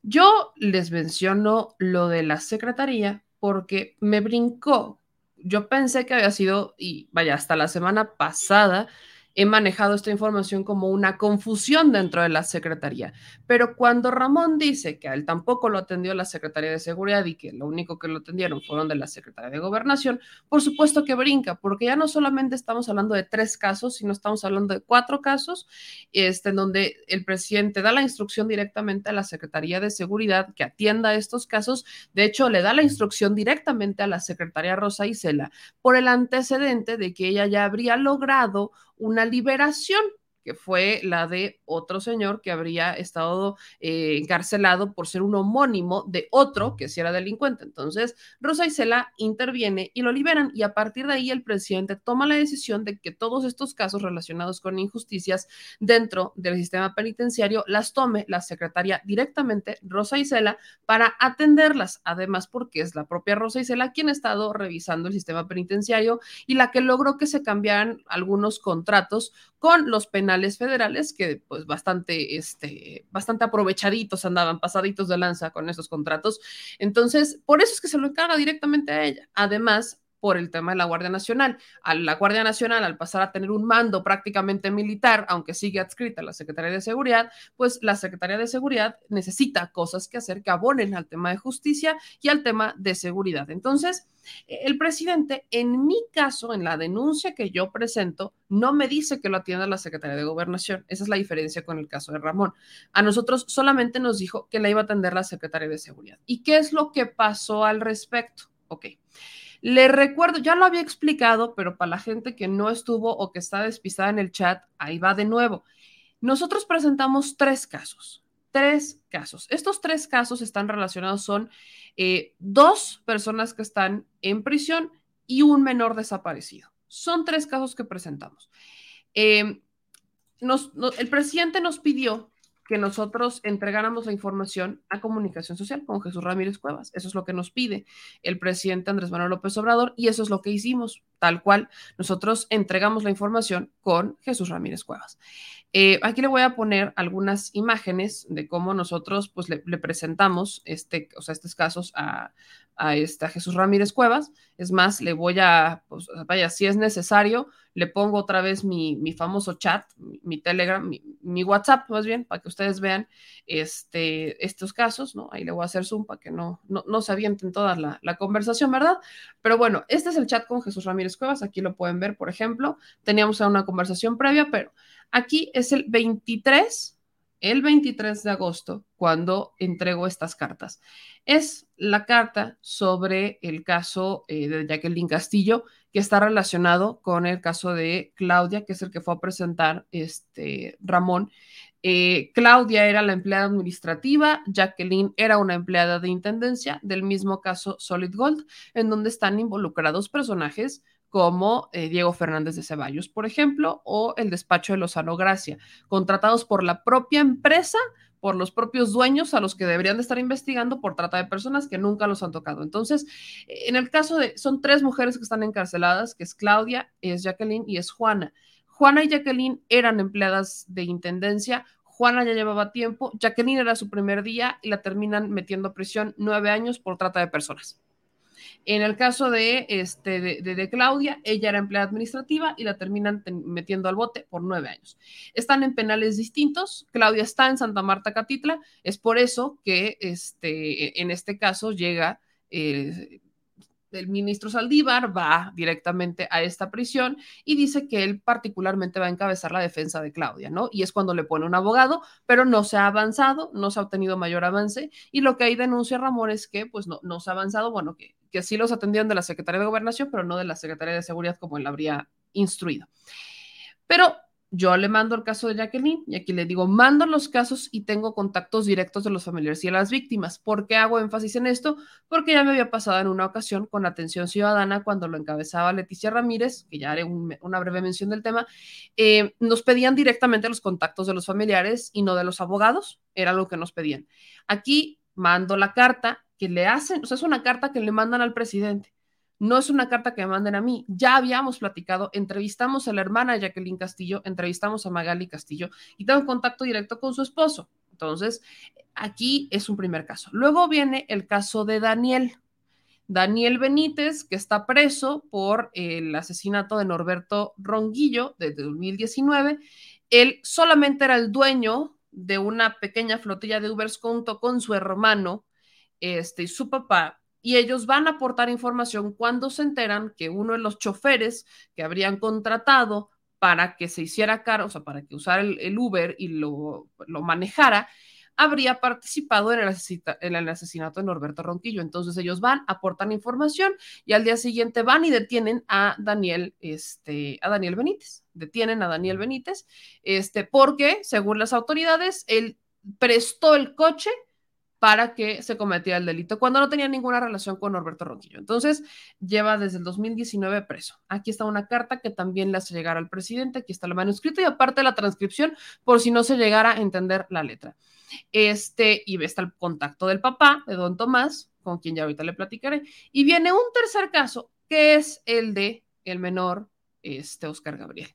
Speaker 1: Yo les menciono lo de la secretaría porque me brincó. Yo pensé que había sido, y vaya, hasta la semana pasada, he manejado esta información como una confusión dentro de la Secretaría. Pero cuando Ramón dice que a él tampoco lo atendió la Secretaría de Seguridad y que lo único que lo atendieron fueron de la Secretaría de Gobernación, por supuesto que brinca, porque ya no solamente estamos hablando de tres casos, sino estamos hablando de cuatro casos, este, en donde el presidente da la instrucción directamente a la Secretaría de Seguridad que atienda estos casos. De hecho, le da la instrucción directamente a la Secretaría Rosa Isela por el antecedente de que ella ya habría logrado una liberación que fue la de otro señor que habría estado eh, encarcelado por ser un homónimo de otro que sí era delincuente. Entonces, Rosa Isela interviene y lo liberan y a partir de ahí el presidente toma la decisión de que todos estos casos relacionados con injusticias dentro del sistema penitenciario las tome la secretaria directamente, Rosa Isela, para atenderlas. Además, porque es la propia Rosa Isela quien ha estado revisando el sistema penitenciario y la que logró que se cambiaran algunos contratos con los penales federales que pues bastante, este, bastante aprovechaditos andaban, pasaditos de lanza con esos contratos. Entonces, por eso es que se lo encarga directamente a ella. Además, por el tema de la Guardia Nacional. A la Guardia Nacional, al pasar a tener un mando prácticamente militar, aunque sigue adscrita a la Secretaría de Seguridad, pues la Secretaría de Seguridad necesita cosas que hacer que abonen al tema de justicia y al tema de seguridad. Entonces, el presidente, en mi caso, en la denuncia que yo presento, no me dice que lo atienda la Secretaría de Gobernación. Esa es la diferencia con el caso de Ramón. A nosotros solamente nos dijo que la iba a atender la Secretaría de Seguridad. ¿Y qué es lo que pasó al respecto? Ok. Le recuerdo, ya lo había explicado, pero para la gente que no estuvo o que está despistada en el chat, ahí va de nuevo. Nosotros presentamos tres casos, tres casos. Estos tres casos están relacionados, son eh, dos personas que están en prisión y un menor desaparecido. Son tres casos que presentamos. Eh, el presidente nos pidió que nosotros entregáramos la información a comunicación social con Jesús Ramírez Cuevas. Eso es lo que nos pide el presidente Andrés Manuel López Obrador y eso es lo que hicimos, tal cual. Nosotros entregamos la información con Jesús Ramírez Cuevas. Eh, aquí le voy a poner algunas imágenes de cómo nosotros pues, le, presentamos este, o sea, estos casos a, a, esta Jesús Ramírez Cuevas. Es más, le voy a, pues, vaya, si es necesario, le pongo otra vez mi, mi famoso chat, mi, Telegram, mi, WhatsApp más bien, para que ustedes vean este, estos casos, ¿no? Ahí le voy a hacer zoom para que no, no, no se avienten toda la, la, conversación, ¿verdad? Pero bueno, este es el chat con Jesús Ramírez Cuevas, aquí lo pueden ver, por ejemplo. Teníamos una conversación previa, pero Aquí es el 23, el 23 de agosto, cuando entrego estas cartas. Es la carta sobre el caso eh, de Jacqueline Castillo, que está relacionado con el caso de Claudia, que es el que fue a presentar este Ramón. Eh, Claudia era la empleada administrativa, Jacqueline era una empleada de intendencia del mismo caso Solid Gold, en donde están involucrados personajes como eh, Diego Fernández de Ceballos, por ejemplo, o el despacho de Lozano Gracia, contratados por la propia empresa, por los propios dueños a los que deberían de estar investigando por trata de personas que nunca los han tocado. Entonces, en el caso de, son tres mujeres que están encarceladas, que es Claudia, es Jacqueline y es Juana. Juana y Jacqueline eran empleadas de intendencia, Juana ya llevaba tiempo, Jacqueline era su primer día y la terminan metiendo a prisión nueve años por trata de personas. En el caso de, este, de, Claudia, ella era empleada administrativa y la terminan metiendo al bote por nueve años. Están en penales distintos. Claudia está en Santa Marta Catitla. Es por eso que este, en este caso llega eh, el ministro Saldívar va directamente a esta prisión y dice que él particularmente va a encabezar la defensa de Claudia, ¿no? Y es cuando le pone un abogado, pero no se ha avanzado, no se ha obtenido mayor avance y lo que ahí denuncia Ramón es que pues no, no se ha avanzado, bueno, que, que sí los atendieron de la Secretaría de Gobernación, pero no de la Secretaría de Seguridad como él habría instruido. Pero yo le mando el caso de Jacqueline y aquí le digo, mando los casos y tengo contactos directos de los familiares y de las víctimas. ¿Por qué hago énfasis en esto? Porque ya me había pasado en una ocasión con Atención Ciudadana cuando lo encabezaba Leticia Ramírez, que ya haré una breve mención del tema, eh, nos pedían directamente los contactos de los familiares y no de los abogados, era lo que nos pedían. Aquí mando la carta que le hacen, o sea, es una carta que le mandan al presidente no es una carta que me manden a mí. Ya habíamos platicado, entrevistamos a la hermana Jacqueline Castillo, entrevistamos a Magali Castillo y tengo contacto directo con su esposo. Entonces, aquí es un primer caso. Luego viene el caso de Daniel. Daniel Benítez, que está preso por el asesinato de Norberto Ronguillo desde 2019. Él solamente era el dueño de una pequeña flotilla de Ubers junto con su hermano este, y su papá. Y ellos van a aportar información cuando se enteran que uno de los choferes que habrían contratado para que se hiciera cargo, o sea, para que usara el, Uber y lo, lo manejara, habría participado en el, asesinato de Norberto Ronquillo. Entonces ellos van, aportan información y al día siguiente van y detienen a Daniel, este, a Daniel Benítez. Detienen a Daniel Benítez, este, porque según las autoridades, él prestó el coche para que se cometiera el delito cuando no tenía ninguna relación con Norberto Ronquillo. Entonces, lleva desde el 2019 preso. Aquí está una carta que también le hace llegar al presidente, aquí está el manuscrito y aparte la transcripción por si no se llegara a entender la letra. Este, y está el contacto del papá, de don Tomás, con quien ya ahorita le platicaré. Y viene un tercer caso, que es el de el menor, este Oscar Gabriel.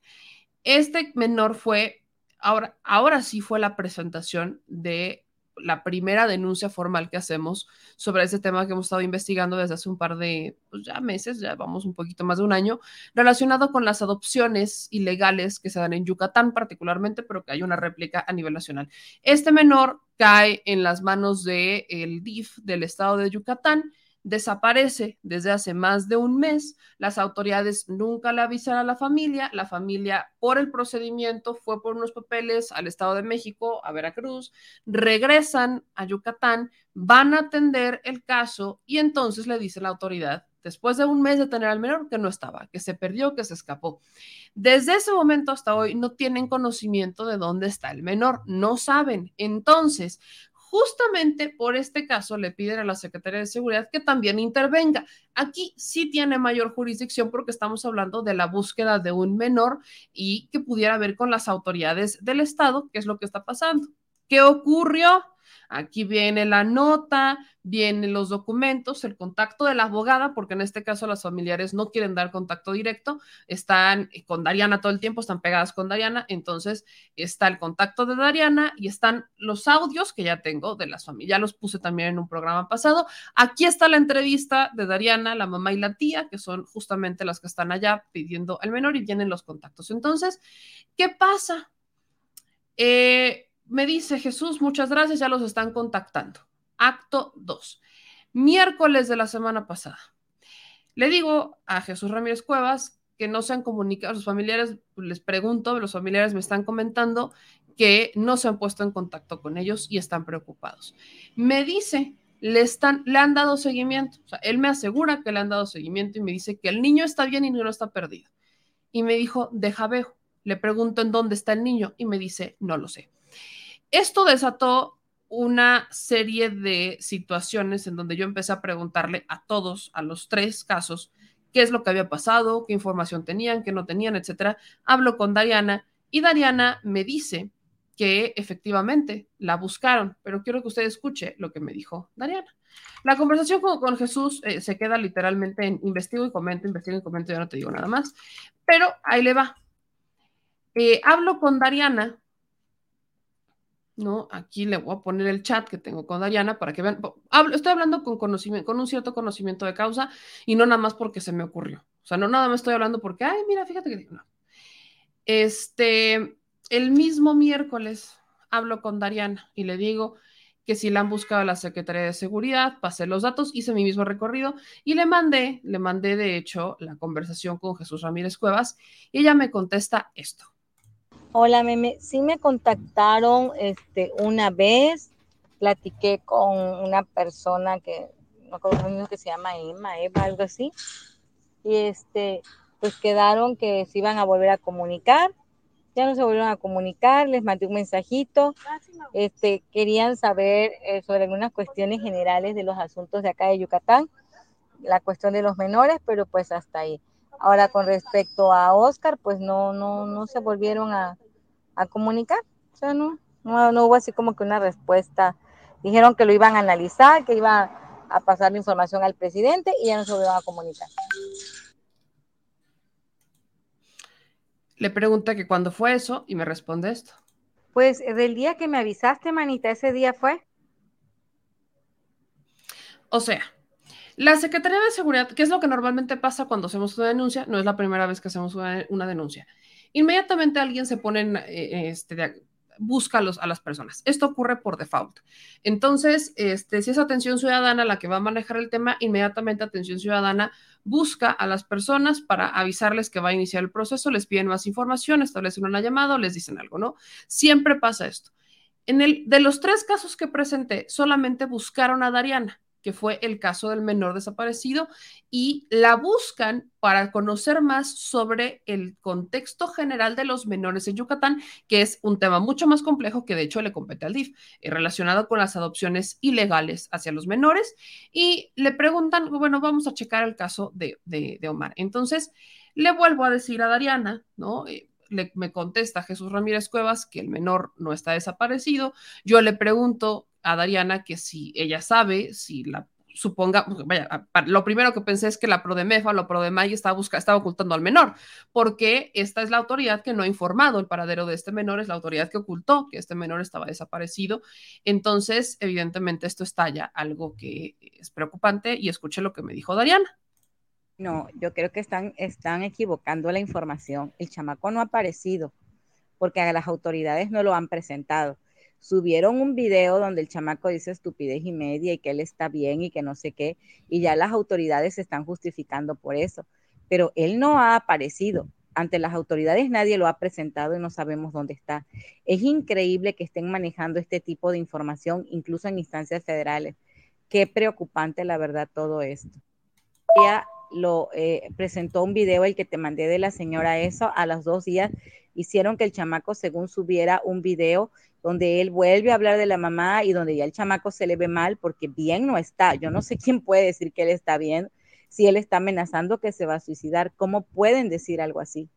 Speaker 1: Este menor fue, ahora, ahora sí fue la presentación de la primera denuncia formal que hacemos sobre ese tema que hemos estado investigando desde hace un par de pues ya meses, ya vamos un poquito más de un año, relacionado con las adopciones ilegales que se dan en Yucatán particularmente, pero que hay una réplica a nivel nacional. Este menor cae en las manos del el DIF del estado de Yucatán desaparece desde hace más de un mes. Las autoridades nunca le avisan a la familia. La familia, por el procedimiento, fue por unos papeles al Estado de México, a Veracruz, regresan a Yucatán, van a atender el caso y entonces le dice la autoridad, después de un mes de tener al menor, que no estaba, que se perdió, que se escapó. Desde ese momento hasta hoy no tienen conocimiento de dónde está el menor, no saben. Entonces, justamente por este caso le piden a la Secretaría de Seguridad que también intervenga. Aquí sí tiene mayor jurisdicción porque estamos hablando de la búsqueda de un menor y que pudiera ver con las autoridades del Estado qué es lo que está pasando. ¿Qué ocurrió? Aquí viene la nota, vienen los documentos, el contacto de la abogada, porque en este caso las familiares no quieren dar contacto directo, están con Dariana todo el tiempo, están pegadas con Dariana, entonces está el contacto de Dariana y están los audios que ya tengo de las familias, ya los puse también en un programa pasado. Aquí está la entrevista de Dariana, la mamá y la tía, que son justamente las que están allá pidiendo al menor y tienen los contactos. Entonces, ¿qué pasa? Eh, me dice Jesús, muchas gracias, ya los están contactando. Acto 2. Miércoles de la semana pasada. Le digo a Jesús Ramírez Cuevas que no se han comunicado, sus familiares, les pregunto, los familiares me están comentando que no se han puesto en contacto con ellos y están preocupados. Me dice, le, están, le han dado seguimiento, o sea, él me asegura que le han dado seguimiento y me dice que el niño está bien y no está perdido. Y me dijo, deja veo. Le pregunto en dónde está el niño y me dice, no lo sé. Esto desató una serie de situaciones en donde yo empecé a preguntarle a todos, a los tres casos, qué es lo que había pasado, qué información tenían, qué no tenían, etcétera. Hablo con Dariana y Dariana me dice que efectivamente la buscaron, pero quiero que usted escuche lo que me dijo Dariana. La conversación con, Jesús eh, se queda literalmente en investigo y comento, investigo y comento, ya no te digo nada más, pero ahí le va. Eh, hablo con Dariana ¿no? Aquí le voy a poner el chat que tengo con Dariana para que vean. estoy hablando con conocimiento, con un cierto conocimiento de causa y no nada más porque se me ocurrió. O sea, no nada más estoy hablando porque, ay, mira, fíjate que no. Este, el mismo miércoles hablo con Dariana y le digo que si la han buscado a la Secretaría de Seguridad, pasé los datos, hice mi mismo recorrido y le mandé, le mandé de hecho la conversación con Jesús Ramírez Cuevas y ella me contesta esto.
Speaker 14: Hola, meme. Sí me contactaron este, una vez, platiqué con una persona que, no recuerdo que se llama Emma, Eva, algo así, y este, pues quedaron que se iban a volver a comunicar, ya no se volvieron a comunicar, les mandé un mensajito, este, querían saber eh, sobre algunas cuestiones generales de los asuntos de acá de Yucatán, la cuestión de los menores, pero pues hasta ahí. Ahora, con respecto a Oscar, pues no, no, no se volvieron a, comunicar. O sea, no, no, hubo así como que una respuesta. Dijeron que lo iban a analizar, que iban a pasar la información al presidente y ya no se volvieron a comunicar.
Speaker 1: Le pregunta que cuándo fue eso y me responde esto.
Speaker 14: Pues del día que me avisaste, manita, ese día fue.
Speaker 1: O sea, La Secretaría de Seguridad, ¿qué es lo que normalmente pasa cuando hacemos una denuncia? No es la primera vez que hacemos una, denuncia. Inmediatamente alguien se pone en, eh, este, busca a, las personas. Esto ocurre por default. Entonces, este, si es atención ciudadana la que va a manejar el tema, inmediatamente atención ciudadana busca a las personas para avisarles que va a iniciar el proceso, les piden más información, establecen una llamada les dicen algo, ¿no? Siempre pasa esto. En el, de los tres casos que presenté, solamente buscaron a Dariana que fue el caso del menor desaparecido, y la buscan para conocer más sobre el contexto general de los menores en Yucatán, que es un tema mucho más complejo que de hecho le compete al DIF, eh, relacionado con las adopciones ilegales hacia los menores, y le preguntan, bueno, vamos a checar el caso de, Omar. Entonces, le vuelvo a decir a Dariana, ¿no? Eh, le, me contesta Jesús Ramírez Cuevas que el menor no está desaparecido. Yo le pregunto a Dariana que si ella sabe, si la suponga, vaya, lo primero que pensé es que la Prodemefa la Prodemay estaba, busca, estaba ocultando al menor, porque esta es la autoridad que no ha informado el paradero de este menor, es la autoridad que ocultó que este menor estaba desaparecido. Entonces, evidentemente, esto estalla algo que es preocupante y escuché lo que me dijo Dariana.
Speaker 14: No, yo creo que están, están equivocando la información. El chamaco no ha aparecido porque a las autoridades no lo han presentado subieron un video donde el chamaco dice estupidez y media y que él está bien y que no sé qué, y ya las autoridades se están justificando por eso, pero él no ha aparecido. Ante las autoridades nadie lo ha presentado y no sabemos dónde está. Es increíble que estén manejando este tipo de información, incluso en instancias federales. Qué preocupante, la verdad, todo esto. Ella lo eh, presentó un video, el que te mandé de la señora eso, a los dos días hicieron que el chamaco, según subiera un video donde él vuelve a hablar de la mamá y donde ya el chamaco se le ve mal porque bien no está. Yo no sé quién puede decir que él está bien si él está amenazando que se va a suicidar. ¿Cómo pueden decir algo así?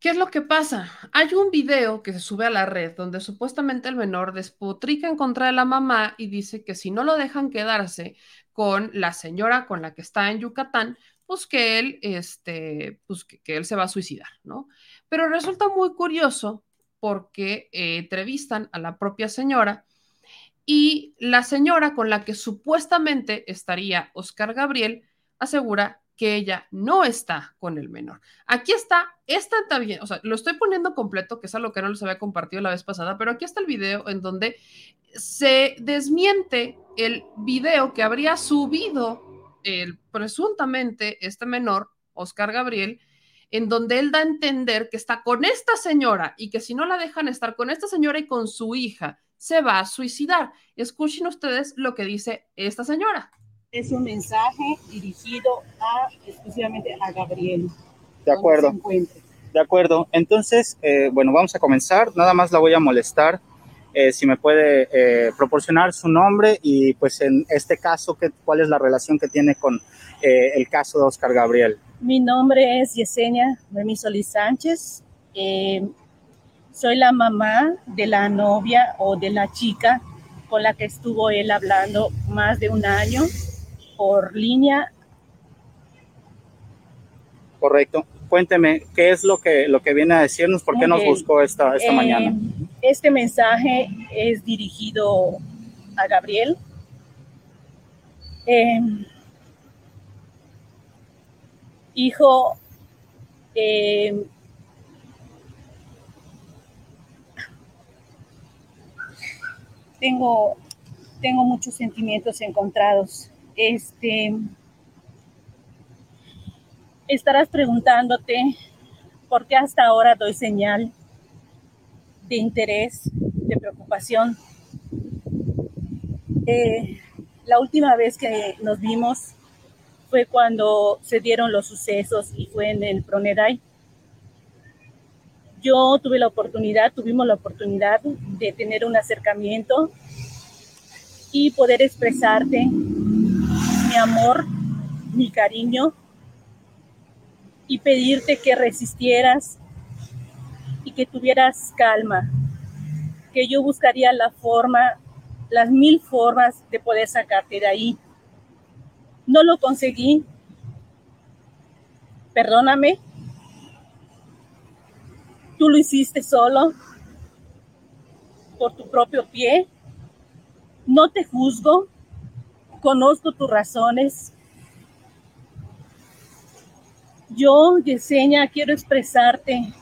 Speaker 1: ¿Qué es lo que pasa? Hay un video que se sube a la red donde supuestamente el menor despotrica en contra de la mamá y dice que si no lo dejan quedarse con la señora con la que está en Yucatán, pues que él, este, pues que él se va a suicidar, ¿no? Pero resulta muy curioso porque eh, entrevistan a la propia señora y la señora con la que supuestamente estaría Oscar Gabriel asegura que ella no está con el menor. Aquí está, esta bien, o sea, lo estoy poniendo completo, que es algo que no les había compartido la vez pasada, pero aquí está el video en donde se desmiente el video que habría subido el, presuntamente este menor, Oscar Gabriel, en donde él da a entender que está con esta señora y que si no la dejan estar con esta señora y con su hija, se va a suicidar. Escuchen ustedes lo que dice esta señora.
Speaker 15: Es un mensaje dirigido a, exclusivamente a Gabriel.
Speaker 16: De acuerdo. De acuerdo. Entonces, eh, bueno, vamos a comenzar. Nada más la voy a molestar. Eh, si me puede eh, proporcionar su nombre y pues en este caso, ¿qué, ¿cuál es la relación que tiene con el caso de Oscar Gabriel?
Speaker 15: Mi nombre es Yesenia Solís Sánchez. Eh, soy la mamá de la novia o de la chica con la que estuvo él hablando más de un año por línea.
Speaker 16: Correcto. Cuénteme, ¿qué es lo que, lo que viene a decirnos? ¿Por qué nos buscó esta, esta eh, mañana?
Speaker 15: Este mensaje es dirigido a Gabriel. Eh, hijo, eh, tengo, tengo muchos sentimientos encontrados. Este, estarás preguntándote por qué hasta ahora doy señal de interés, de preocupación. Eh, la última vez que nos vimos fue cuando se dieron los sucesos y fue en el Proneday. Yo tuve la oportunidad, tuvimos la oportunidad de tener un acercamiento y poder expresarte mi amor, mi cariño y pedirte que resistieras y que tuvieras calma, que yo buscaría la forma, las mil formas de poder sacarte de ahí no lo conseguí. Perdóname. Tú lo hiciste solo, por tu propio pie. No te juzgo. conozco tus razones. Yo, Yesenia, quiero expresarte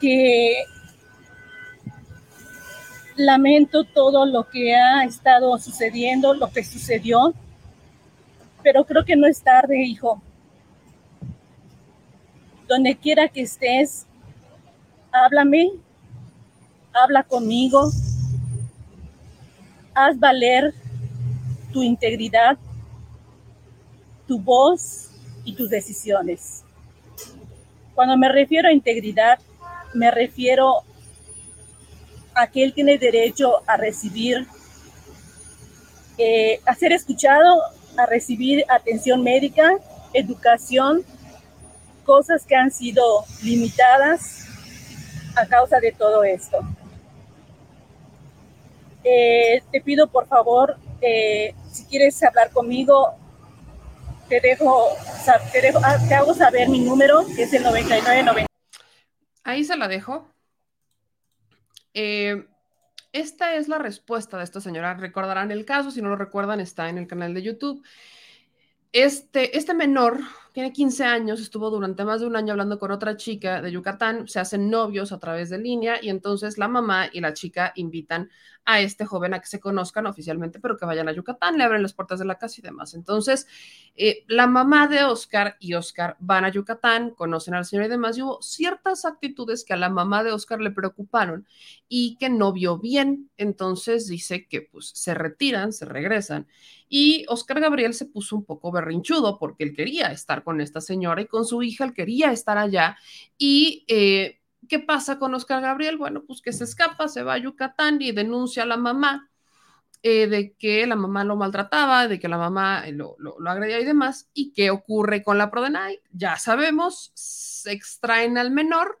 Speaker 15: que lamento todo lo que ha estado sucediendo, lo que sucedió, pero creo que no es tarde, hijo. Donde quiera que estés, háblame, habla conmigo, haz valer tu integridad, tu voz y tus decisiones. Cuando me refiero a integridad, me refiero a que él tiene derecho a recibir, eh, a ser escuchado, a recibir atención médica, educación, cosas que han sido limitadas a causa de todo esto. Eh, te pido por favor, eh, si quieres hablar conmigo, te dejo, te, dejo, ah, te hago saber mi número, que es el 9990.
Speaker 1: Ahí se la dejo. Eh, esta es la respuesta de esta señora. Recordarán el caso, si no lo recuerdan, está en el canal de YouTube. Este, este menor tiene 15 años, estuvo durante más de un año hablando con otra chica de Yucatán, se hacen novios a través de línea y entonces la mamá y la chica invitan a este joven a que se conozcan oficialmente, pero que vayan a Yucatán, le abren las puertas de la casa y demás. Entonces, eh, la mamá de Oscar y Oscar van a Yucatán, conocen al señor y demás, y hubo ciertas actitudes que a la mamá de Oscar le preocuparon y que no vio bien. Entonces dice que pues se retiran, se regresan y Oscar Gabriel se puso un poco berrinchudo porque él quería estar con esta señora y con su hija, él quería estar allá. Y eh, ¿qué pasa con Oscar Gabriel? Bueno, pues que se escapa, se va a Yucatán y denuncia a la mamá eh, de que la mamá lo maltrataba, de que la mamá eh, lo, lo, agredía y demás. ¿Y qué ocurre con la Prodenay? Ya sabemos, se extraen al menor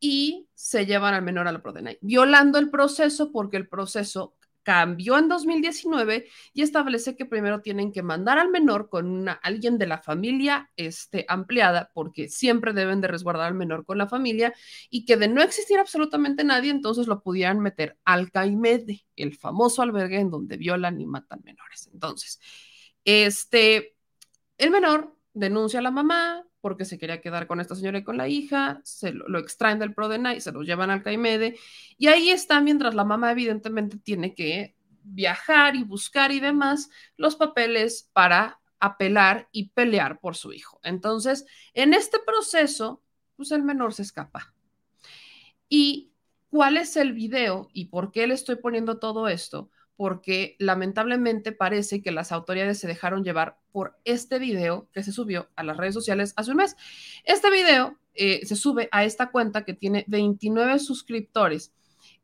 Speaker 1: y se llevan al menor a la Prodenay, violando el proceso porque el proceso cambió en 2019 y establece que primero tienen que mandar al menor con una, alguien de la familia este, ampliada, porque siempre deben de resguardar al menor con la familia, y que de no existir absolutamente nadie, entonces lo pudieran meter al CAIMEDE, el famoso albergue en donde violan y matan menores. Entonces, este, el menor denuncia a la mamá, porque se quería quedar con esta señora y con la hija, se lo, extraen del Prodena se lo llevan al CAIMEDE, y ahí está mientras la mamá evidentemente tiene que viajar y buscar y demás los papeles para apelar y pelear por su hijo. Entonces, en este proceso, pues el menor se escapa. ¿Y cuál es el video y por qué le estoy poniendo todo esto? Porque lamentablemente parece que las autoridades se dejaron llevar por este video que se subió a las redes sociales hace un mes. Este video eh, se sube a esta cuenta que tiene 29 suscriptores.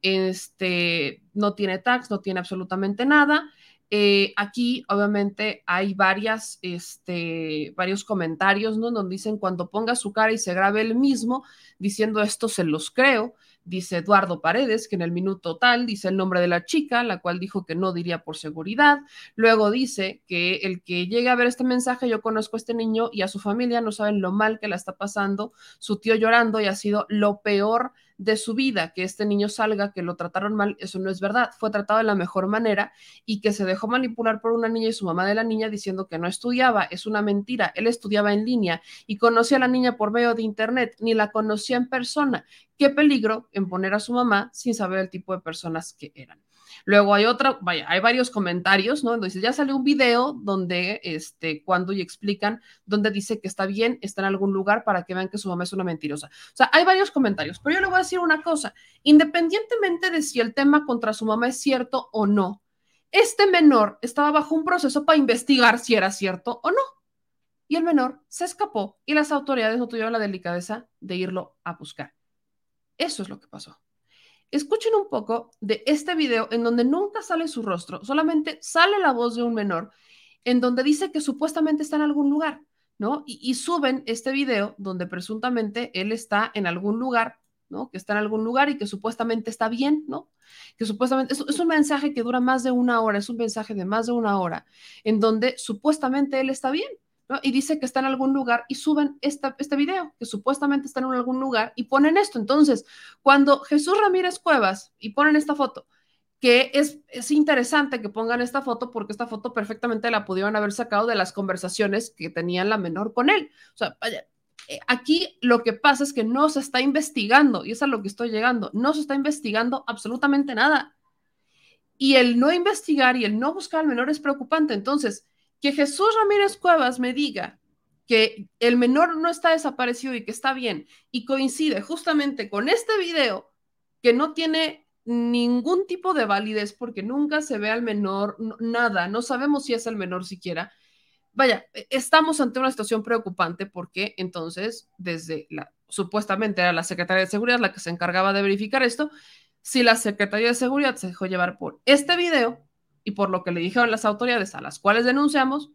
Speaker 1: Este no tiene tags, no tiene absolutamente nada. Eh, aquí, obviamente, hay varias, este, varios comentarios, ¿no? Donde dicen cuando ponga su cara y se grabe el mismo, diciendo esto se los creo dice Eduardo Paredes, que en el minuto tal dice el nombre de la chica, la cual dijo que no diría por seguridad. Luego dice que el que llegue a ver este mensaje, yo conozco a este niño y a su familia, no saben lo mal que la está pasando, su tío llorando y ha sido lo peor de su vida, que este niño salga, que lo trataron mal, eso no es verdad, fue tratado de la mejor manera y que se dejó manipular por una niña y su mamá de la niña diciendo que no estudiaba, es una mentira, él estudiaba en línea y conocía a la niña por medio de internet, ni la conocía en persona. Qué peligro en poner a su mamá sin saber el tipo de personas que eran. Luego hay otra, vaya, hay varios comentarios, ¿no? Entonces ya sale un video donde, este, cuando y explican, donde dice que está bien, está en algún lugar para que vean que su mamá es una mentirosa. O sea, hay varios comentarios, pero yo le voy a decir una cosa, independientemente de si el tema contra su mamá es cierto o no, este menor estaba bajo un proceso para investigar si era cierto o no. Y el menor se escapó y las autoridades no tuvieron la delicadeza de irlo a buscar. Eso es lo que pasó escuchen un poco de este video en donde nunca sale su rostro, solamente sale la voz de un menor, en donde dice que supuestamente está en algún lugar, ¿no? Y, suben este video donde presuntamente él está en algún lugar, ¿no? Que está en algún lugar y que supuestamente está bien, ¿no? Que supuestamente es, es un mensaje que dura más de una hora, es un mensaje de más de una hora, en donde supuestamente él está bien, y dice que está en algún lugar y suben esta, este video, que supuestamente está en algún lugar y ponen esto. Entonces, cuando Jesús Ramírez Cuevas y ponen esta foto, que es, es interesante que pongan esta foto porque esta foto perfectamente la pudieron haber sacado de las conversaciones que tenían la menor con él. O sea, eh, aquí lo que pasa es que no se está investigando, y es a lo que estoy llegando, no se está investigando absolutamente nada. Y el no investigar y el no buscar al menor es preocupante. Entonces, que Jesús Ramírez Cuevas me diga que el menor no está desaparecido y que está bien, y coincide justamente con este video que no tiene ningún tipo de validez porque nunca se ve al menor nada, no sabemos si es el menor siquiera. Vaya, e, estamos ante una situación preocupante porque entonces, desde la, supuestamente era la Secretaría de Seguridad la que se encargaba de verificar esto, si la Secretaría de Seguridad se dejó llevar por este video y por lo que le dijeron las autoridades a las cuales denunciamos,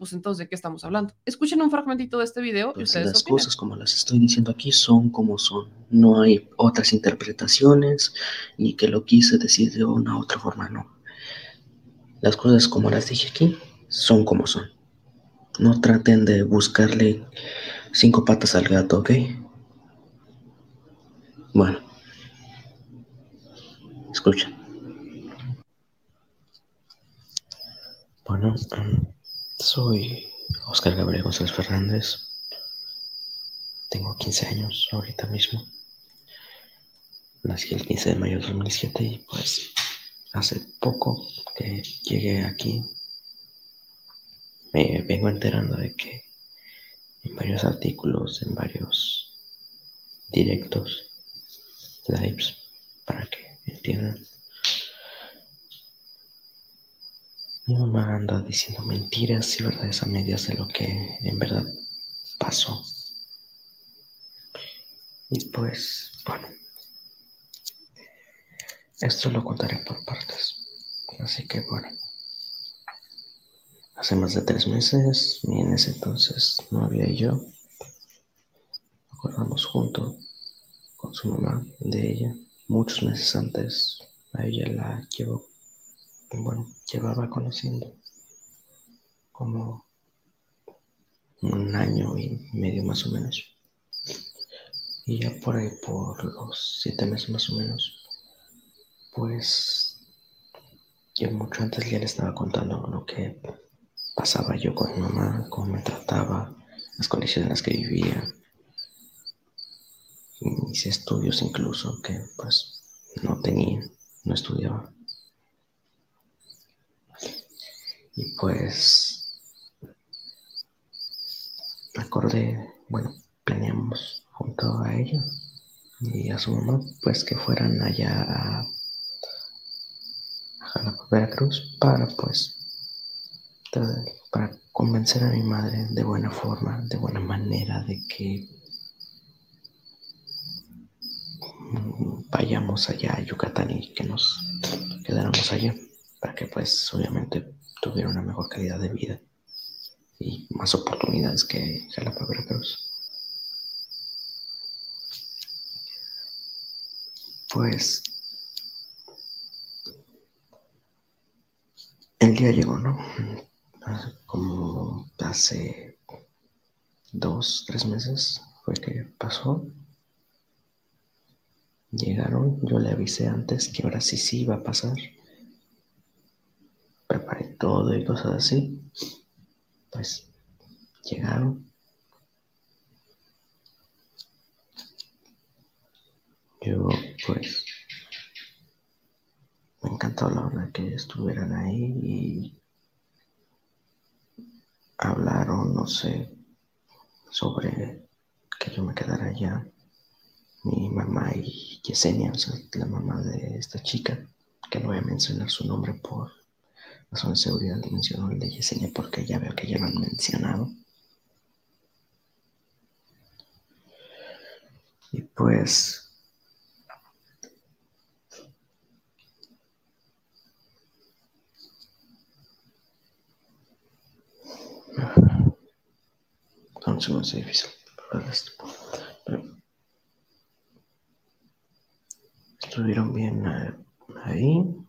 Speaker 1: pues entonces, ¿de qué estamos hablando? Escuchen un fragmentito de este video y
Speaker 17: pues
Speaker 1: ustedes
Speaker 17: Las cosas, como las estoy diciendo aquí, son como son. No hay otras interpretaciones y que lo quise decir de una u otra forma, no. Las cosas, como las dije aquí, son como son. No traten de buscarle cinco patas al gato, ¿ok? Bueno. Escuchen. Bueno, soy Oscar Gabriel González Fernández. Tengo 15 años ahorita mismo. Nací el 15 de mayo de 2007 y pues hace poco que llegué aquí me vengo enterando de que en varios artículos, en varios directos, lives, para que entiendan, Mi mamá anda diciendo mentiras y verdades a medias de lo que en verdad pasó. Y pues, bueno, esto lo contaré por partes. Así que bueno, hace más de tres meses, y en ese entonces no había yo, acordamos junto con su mamá de ella. Muchos meses antes a ella la bueno, llevaba conociendo como un año y medio más o menos. Y ya por ahí, por los siete meses más o menos, pues yo mucho antes ya le estaba contando lo que pasaba yo con mi mamá, cómo me trataba, las condiciones en las que vivía, mis estudios incluso, que pues no tenía, no estudiaba. Y pues acordé, bueno, planeamos junto a ella y a su mamá, pues que fueran allá a, Jalapa, Veracruz, para pues para convencer a mi madre de buena forma, de buena manera, de que vayamos allá a Yucatán y que nos quedáramos allá, para que pues obviamente tuviera una mejor calidad de vida y más oportunidades que Jalapa Veracruz. Pues el día llegó, ¿no? Como hace dos, tres meses fue que pasó. Llegaron, yo le avisé antes que ahora sí sí iba a pasar preparé todo y cosas así, pues llegaron. Yo pues me encantó la hora que estuvieran ahí y hablaron, no sé, sobre que yo me quedara allá. Mi mamá y Yesenia, o sea, la mamá de esta chica, que no voy a mencionar su nombre por razón de seguridad mencionó el de Yesenia porque ya veo que ya lo han mencionado. Y pues no se me difícil estuvieron bien eh, ahí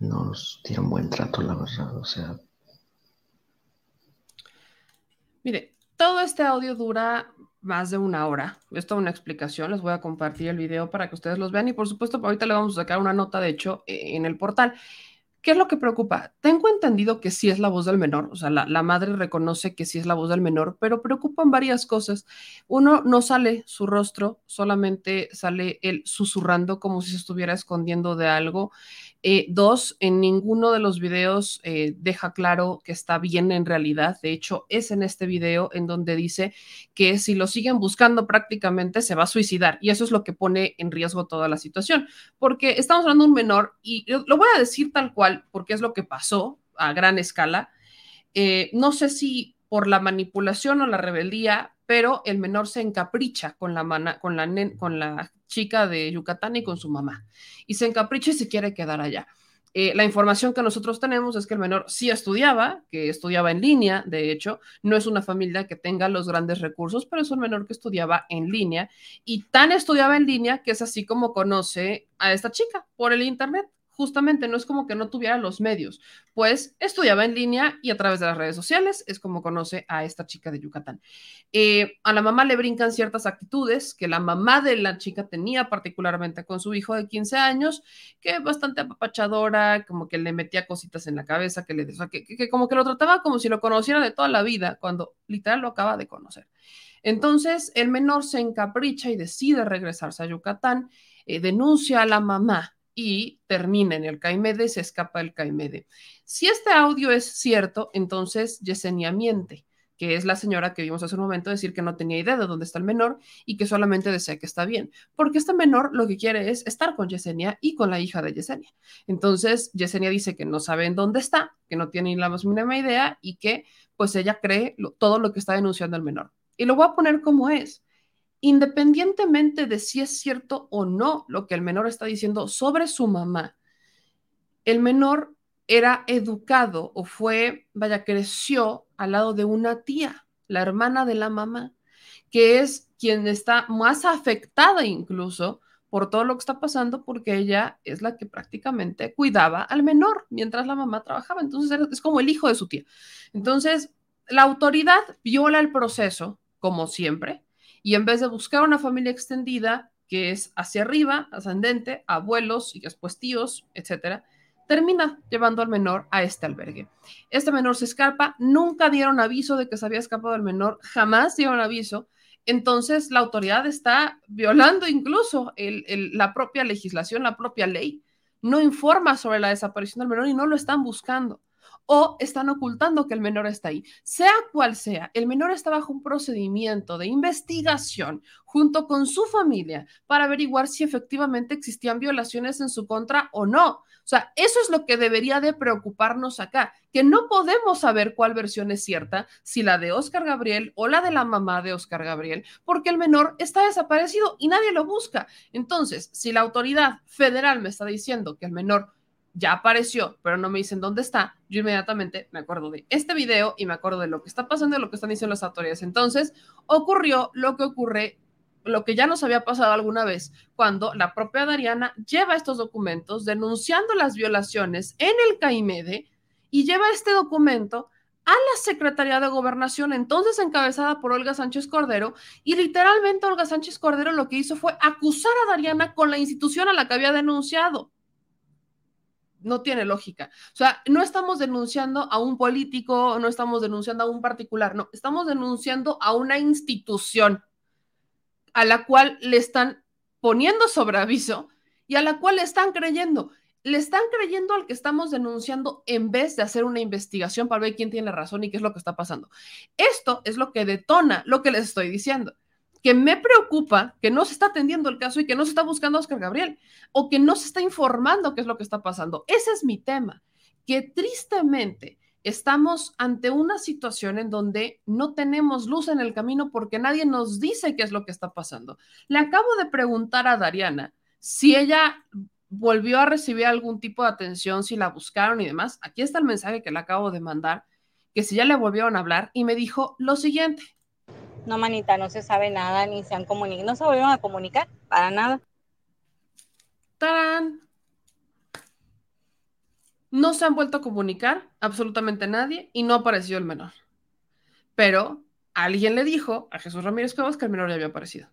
Speaker 17: nos dieron buen trato, la verdad, o sea.
Speaker 1: Mire, Todo este audio dura más de una hora. Es una explicación. Les voy a compartir el video para que ustedes los vean y por supuesto ahorita le vamos a sacar una nota, de hecho, e, en el portal. ¿Qué es lo que preocupa? Tengo entendido que sí es la voz del menor, o sea, la, la, madre reconoce que sí es la voz del menor, pero preocupan varias cosas. Uno, no sale su rostro, solamente sale él susurrando como si se estuviera escondiendo de algo. Eh, dos, en ninguno de los videos eh, deja claro que está bien en realidad. De hecho, es en este video en donde dice que si lo siguen buscando prácticamente se va a suicidar. Y eso es lo que pone en riesgo toda la situación. Porque estamos hablando de un menor y lo voy a decir tal cual porque es lo que pasó a gran escala. Eh, no sé si por la manipulación o la rebeldía, pero el menor se encapricha con la, con la, con la chica de Yucatán y con su mamá. Y se encapricha y se quiere quedar allá. Eh, la información que nosotros tenemos es que el menor sí estudiaba, que estudiaba en línea, de hecho, no es una familia que tenga los grandes recursos, pero es un menor que estudiaba en línea y tan estudiaba en línea que es así como conoce a esta chica por el Internet justamente no es como que no tuviera los medios, pues estudiaba en línea y a través de las redes sociales es como conoce a esta chica de Yucatán. Eh, a la mamá le brincan ciertas actitudes que la mamá de la chica tenía, particularmente con su hijo de 15 años, que bastante apapachadora, como que le metía cositas en la cabeza, que le que, que como que lo trataba como si lo conociera de toda la vida, cuando literal lo acaba de conocer. Entonces, el menor se encapricha y decide regresarse a Yucatán, eh, denuncia a la mamá y termina en el CAIMEDE, se escapa el CAIMEDE. Si este audio es cierto, entonces Yesenia miente, que es la señora que vimos hace un momento decir que no tenía idea de dónde está el menor y que solamente desea que está bien, porque este menor lo que quiere es estar con Yesenia y con la hija de Yesenia. Entonces, Yesenia dice que no sabe en dónde está, que no tiene la más mínima idea y que pues ella cree todo lo que está denunciando el menor. Y lo voy a poner como es independientemente de si es cierto o no lo que el menor está diciendo sobre su mamá, el menor era educado o fue, vaya, creció al lado de una tía, la hermana de la mamá, que es quien está más afectada incluso por todo lo que está pasando, porque ella es la que prácticamente cuidaba al menor mientras la mamá trabajaba. Entonces es como el hijo de su tía. Entonces, la autoridad viola el proceso, como siempre, y en vez de buscar una familia extendida, que es hacia arriba, ascendente, abuelos y después tíos, etcétera, termina llevando al menor a este albergue. Este menor se escapa, nunca dieron aviso de que se había escapado el menor, jamás dieron aviso. Entonces, la autoridad está violando incluso la propia legislación, la propia ley. No informa sobre la desaparición del menor y no lo están buscando o están ocultando que el menor está ahí. Sea cual sea, el menor está bajo un procedimiento de investigación junto con su familia para averiguar si efectivamente existían violaciones en su contra o no. O sea, eso es lo que debería de preocuparnos acá, que no podemos saber cuál versión es cierta, si la de Oscar Gabriel o la de la mamá de Oscar Gabriel, porque el menor está desaparecido y nadie lo busca. Entonces, si la autoridad federal me está diciendo que el menor ya apareció, pero no me dicen dónde está, yo inmediatamente me acuerdo de este video y me acuerdo de lo que está pasando y lo que están diciendo las autoridades. Entonces, ocurrió lo que ocurre, lo que ya nos había pasado alguna vez, cuando la propia Dariana lleva estos documentos denunciando las violaciones en el CAIMEDE y lleva este documento a la Secretaría de Gobernación, entonces encabezada por Olga Sánchez Cordero, y literalmente Olga Sánchez Cordero lo que hizo fue acusar a Dariana con la institución a la que había denunciado no tiene lógica. O sea, no estamos denunciando a un político, no estamos denunciando a un particular, no, estamos denunciando a una institución a la cual le están poniendo sobre aviso y a la cual le están creyendo. Le están creyendo al que estamos denunciando en vez de hacer una investigación para ver quién tiene razón y qué es lo que está pasando. Esto es lo que detona lo que les estoy diciendo que me preocupa que no se está atendiendo el caso y que no se está buscando a Oscar Gabriel o que no se está informando qué es lo que está pasando. Ese es mi tema, que tristemente estamos ante una situación en donde no tenemos luz en el camino porque nadie nos dice qué es lo que está pasando. Le acabo de preguntar a Dariana si ella volvió a recibir algún tipo de atención, si la buscaron y demás. Aquí está el mensaje que le acabo de mandar, que si ya le volvieron a hablar y me dijo lo siguiente.
Speaker 14: No, manita, no se sabe nada, ni se han comunicado, no se volvieron a comunicar, para nada.
Speaker 1: ¡Tarán! No se han vuelto a comunicar absolutamente nadie y no apareció el menor. Pero alguien le dijo a Jesús Ramírez Cuevas que el menor ya había aparecido.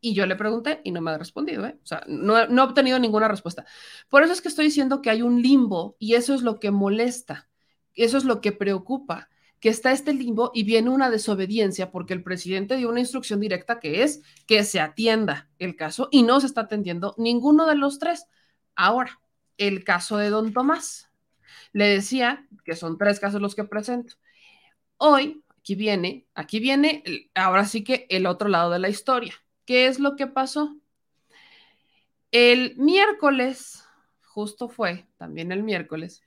Speaker 1: Y yo le pregunté y no me ha respondido, ¿eh? O sea, no, no he obtenido ninguna respuesta. Por eso es que estoy diciendo que hay un limbo y eso es lo que molesta, eso es lo que preocupa que está este limbo y viene una desobediencia porque el presidente dio una instrucción directa que es que se atienda el caso y no se está atendiendo ninguno de los tres. Ahora, el caso de don Tomás. Le decía que son tres casos los que presento. Hoy, aquí viene, aquí viene, ahora sí que el otro lado de la historia. ¿Qué es lo que pasó? El miércoles, justo fue, también el miércoles,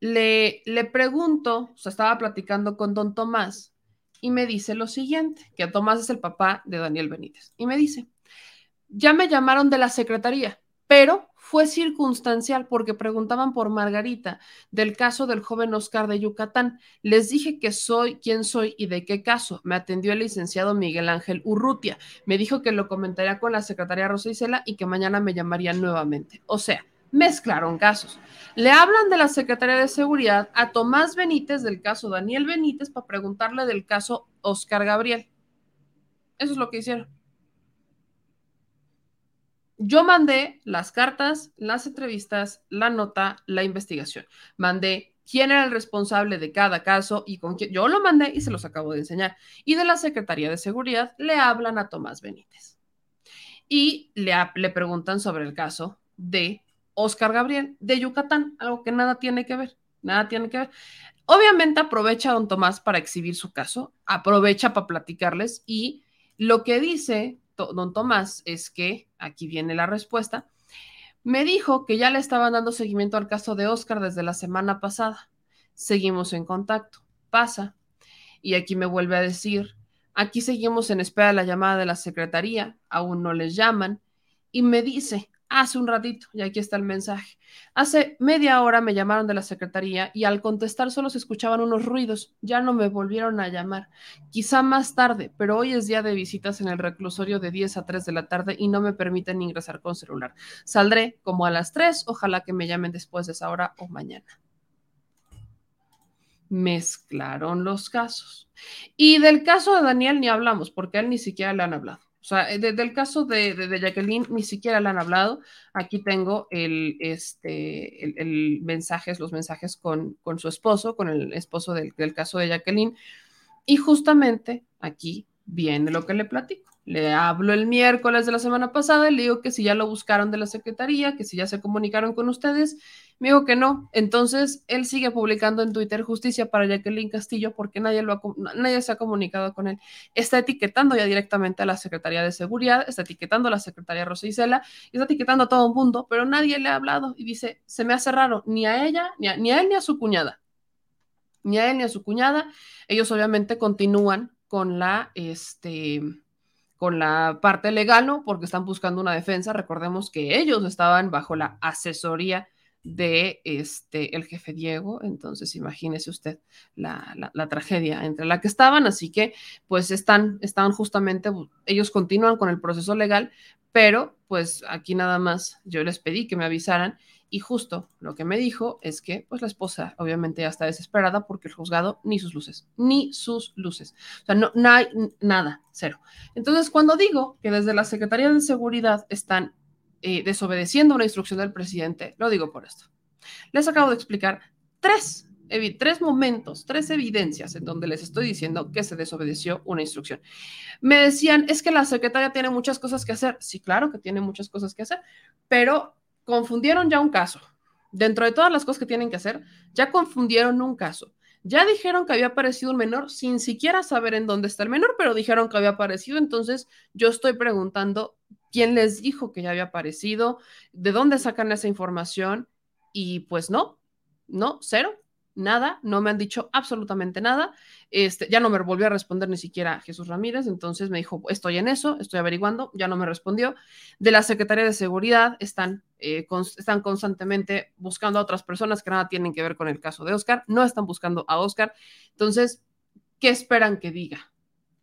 Speaker 1: le, le pregunto, o sea, estaba platicando con don Tomás y me dice lo siguiente, que Tomás es el papá de Daniel Benítez, y me dice, ya me llamaron de la secretaría, pero fue circunstancial porque preguntaban por Margarita del caso del joven Oscar de Yucatán. Les dije que soy quién soy y de qué caso. Me atendió el licenciado Miguel Ángel Urrutia. Me dijo que lo comentaría con la secretaria Rosa Isela y que mañana me llamarían nuevamente. O sea, mezclaron casos. Le hablan de la Secretaría de Seguridad a Tomás Benítez del caso Daniel Benítez para preguntarle del caso Oscar Gabriel. Eso es lo que hicieron. Yo mandé las cartas, las entrevistas, la nota, la investigación. Mandé quién era el responsable de cada caso y con quién. Yo lo mandé y se los acabo de enseñar. Y de la Secretaría de Seguridad le hablan a Tomás Benítez. Y le, le preguntan sobre el caso de Oscar Gabriel de Yucatán, algo que nada tiene que ver, nada tiene que ver. Obviamente aprovecha a don Tomás para exhibir su caso, aprovecha para platicarles y lo que dice don Tomás es que, aquí viene la respuesta, me dijo que ya le estaban dando seguimiento al caso de Oscar desde la semana pasada. Seguimos en contacto. Pasa. Y aquí me vuelve a decir, aquí seguimos en espera de la llamada de la secretaría, aún no les llaman. Y me dice, hace un ratito, y aquí está el mensaje. Hace media hora me llamaron de la secretaría y al contestar solo se escuchaban unos ruidos. Ya no me volvieron a llamar. Quizá más tarde, pero hoy es día de visitas en el reclusorio de 10 a 3 de la tarde y no me permiten ingresar con celular. Saldré como a las 3. Ojalá que me llamen después de esa hora o mañana. Mezclaron los casos. Y del caso de Daniel ni hablamos, porque a él ni siquiera le han hablado. O sea, desde el caso de, de, Jacqueline ni siquiera le han hablado. Aquí tengo el, este, el, mensajes, los mensajes con, con, su esposo, con el esposo del, del caso de Jacqueline. Y justamente aquí viene lo que le platico. Le hablo el miércoles de la semana pasada y le digo que si ya lo buscaron de la secretaría, que si ya se comunicaron con ustedes, me dijo que no. Entonces, él sigue publicando en Twitter justicia para Jacqueline Castillo porque nadie, lo nadie se ha comunicado con él. Está etiquetando ya directamente a la Secretaría de Seguridad, está etiquetando a la Secretaría Rosa Isela, está etiquetando a todo el mundo, pero nadie le ha hablado y dice, se me hace raro, ni a ella, ni a, ni a él, ni a su cuñada. Ni a él, ni a su cuñada. Ellos obviamente continúan con la, este, con la parte legal, ¿no? Porque están buscando una defensa. Recordemos que ellos estaban bajo la asesoría de este, el jefe Diego, entonces imagínese usted la, la, tragedia entre la que estaban, así que pues están, están justamente, ellos continúan con el proceso legal, pero pues aquí nada más yo les pedí que me avisaran y justo lo que me dijo es que, pues la esposa obviamente ya está desesperada porque el juzgado ni sus luces, ni sus luces. O sea, no, hay nada, cero. Entonces, cuando digo que desde la Secretaría de Seguridad están eh, desobedeciendo una instrucción del presidente, lo digo por esto. Les acabo de explicar tres, tres momentos, tres evidencias en donde les estoy diciendo que se desobedeció una instrucción. Me decían, es que la secretaria tiene muchas cosas que hacer. Sí, claro que tiene muchas cosas que hacer, pero confundieron ya un caso. Dentro de todas las cosas que tienen que hacer, ya confundieron un caso. Ya dijeron que había aparecido un menor sin siquiera saber en dónde está el menor, pero dijeron que había aparecido. Entonces yo estoy preguntando quién les dijo que ya había aparecido, de dónde sacan esa información. Y pues no, no, cero nada, no me han dicho absolutamente nada. Este, ya no me volvió a responder ni siquiera Jesús Ramírez, entonces me dijo, estoy en eso, estoy averiguando, ya no me respondió. De la Secretaría de Seguridad están, eh, están constantemente buscando a otras personas que nada tienen que ver con el caso de Oscar, no están buscando a Oscar. Entonces, ¿qué esperan que diga?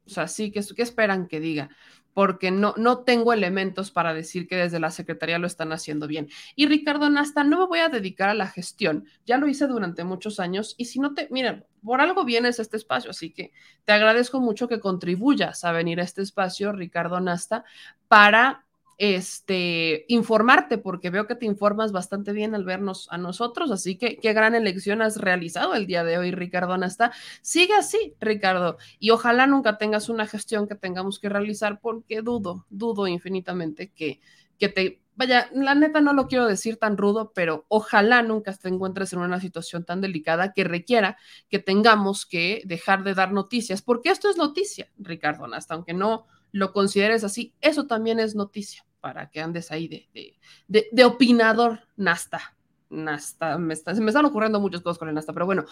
Speaker 1: O sea, sí, ¿qué, qué esperan que diga? Porque no, no tengo elementos para decir que desde la Secretaría lo están haciendo bien. Y Ricardo Nasta, no me voy a dedicar a la gestión, ya lo hice durante muchos años y si no te, mira, por algo vienes a este espacio, así que te agradezco mucho que contribuyas a venir a este espacio, Ricardo Nasta, para este, informarte, porque veo que te informas bastante bien al vernos a nosotros, así que qué gran elección has realizado el día de hoy, Ricardo Anasta. Sigue así, Ricardo, y ojalá nunca tengas una gestión que tengamos que realizar, porque dudo, dudo infinitamente que, que te... Vaya, la neta no lo quiero decir tan rudo, pero ojalá nunca te encuentres en una situación tan delicada que requiera que tengamos que dejar de dar noticias, porque esto es noticia, Ricardo Anasta, aunque no lo consideres así, eso también es noticia para que andes ahí de, de, opinador Nasta. Nasta, me, me están ocurriendo muchas cosas con el Nasta, pero bueno,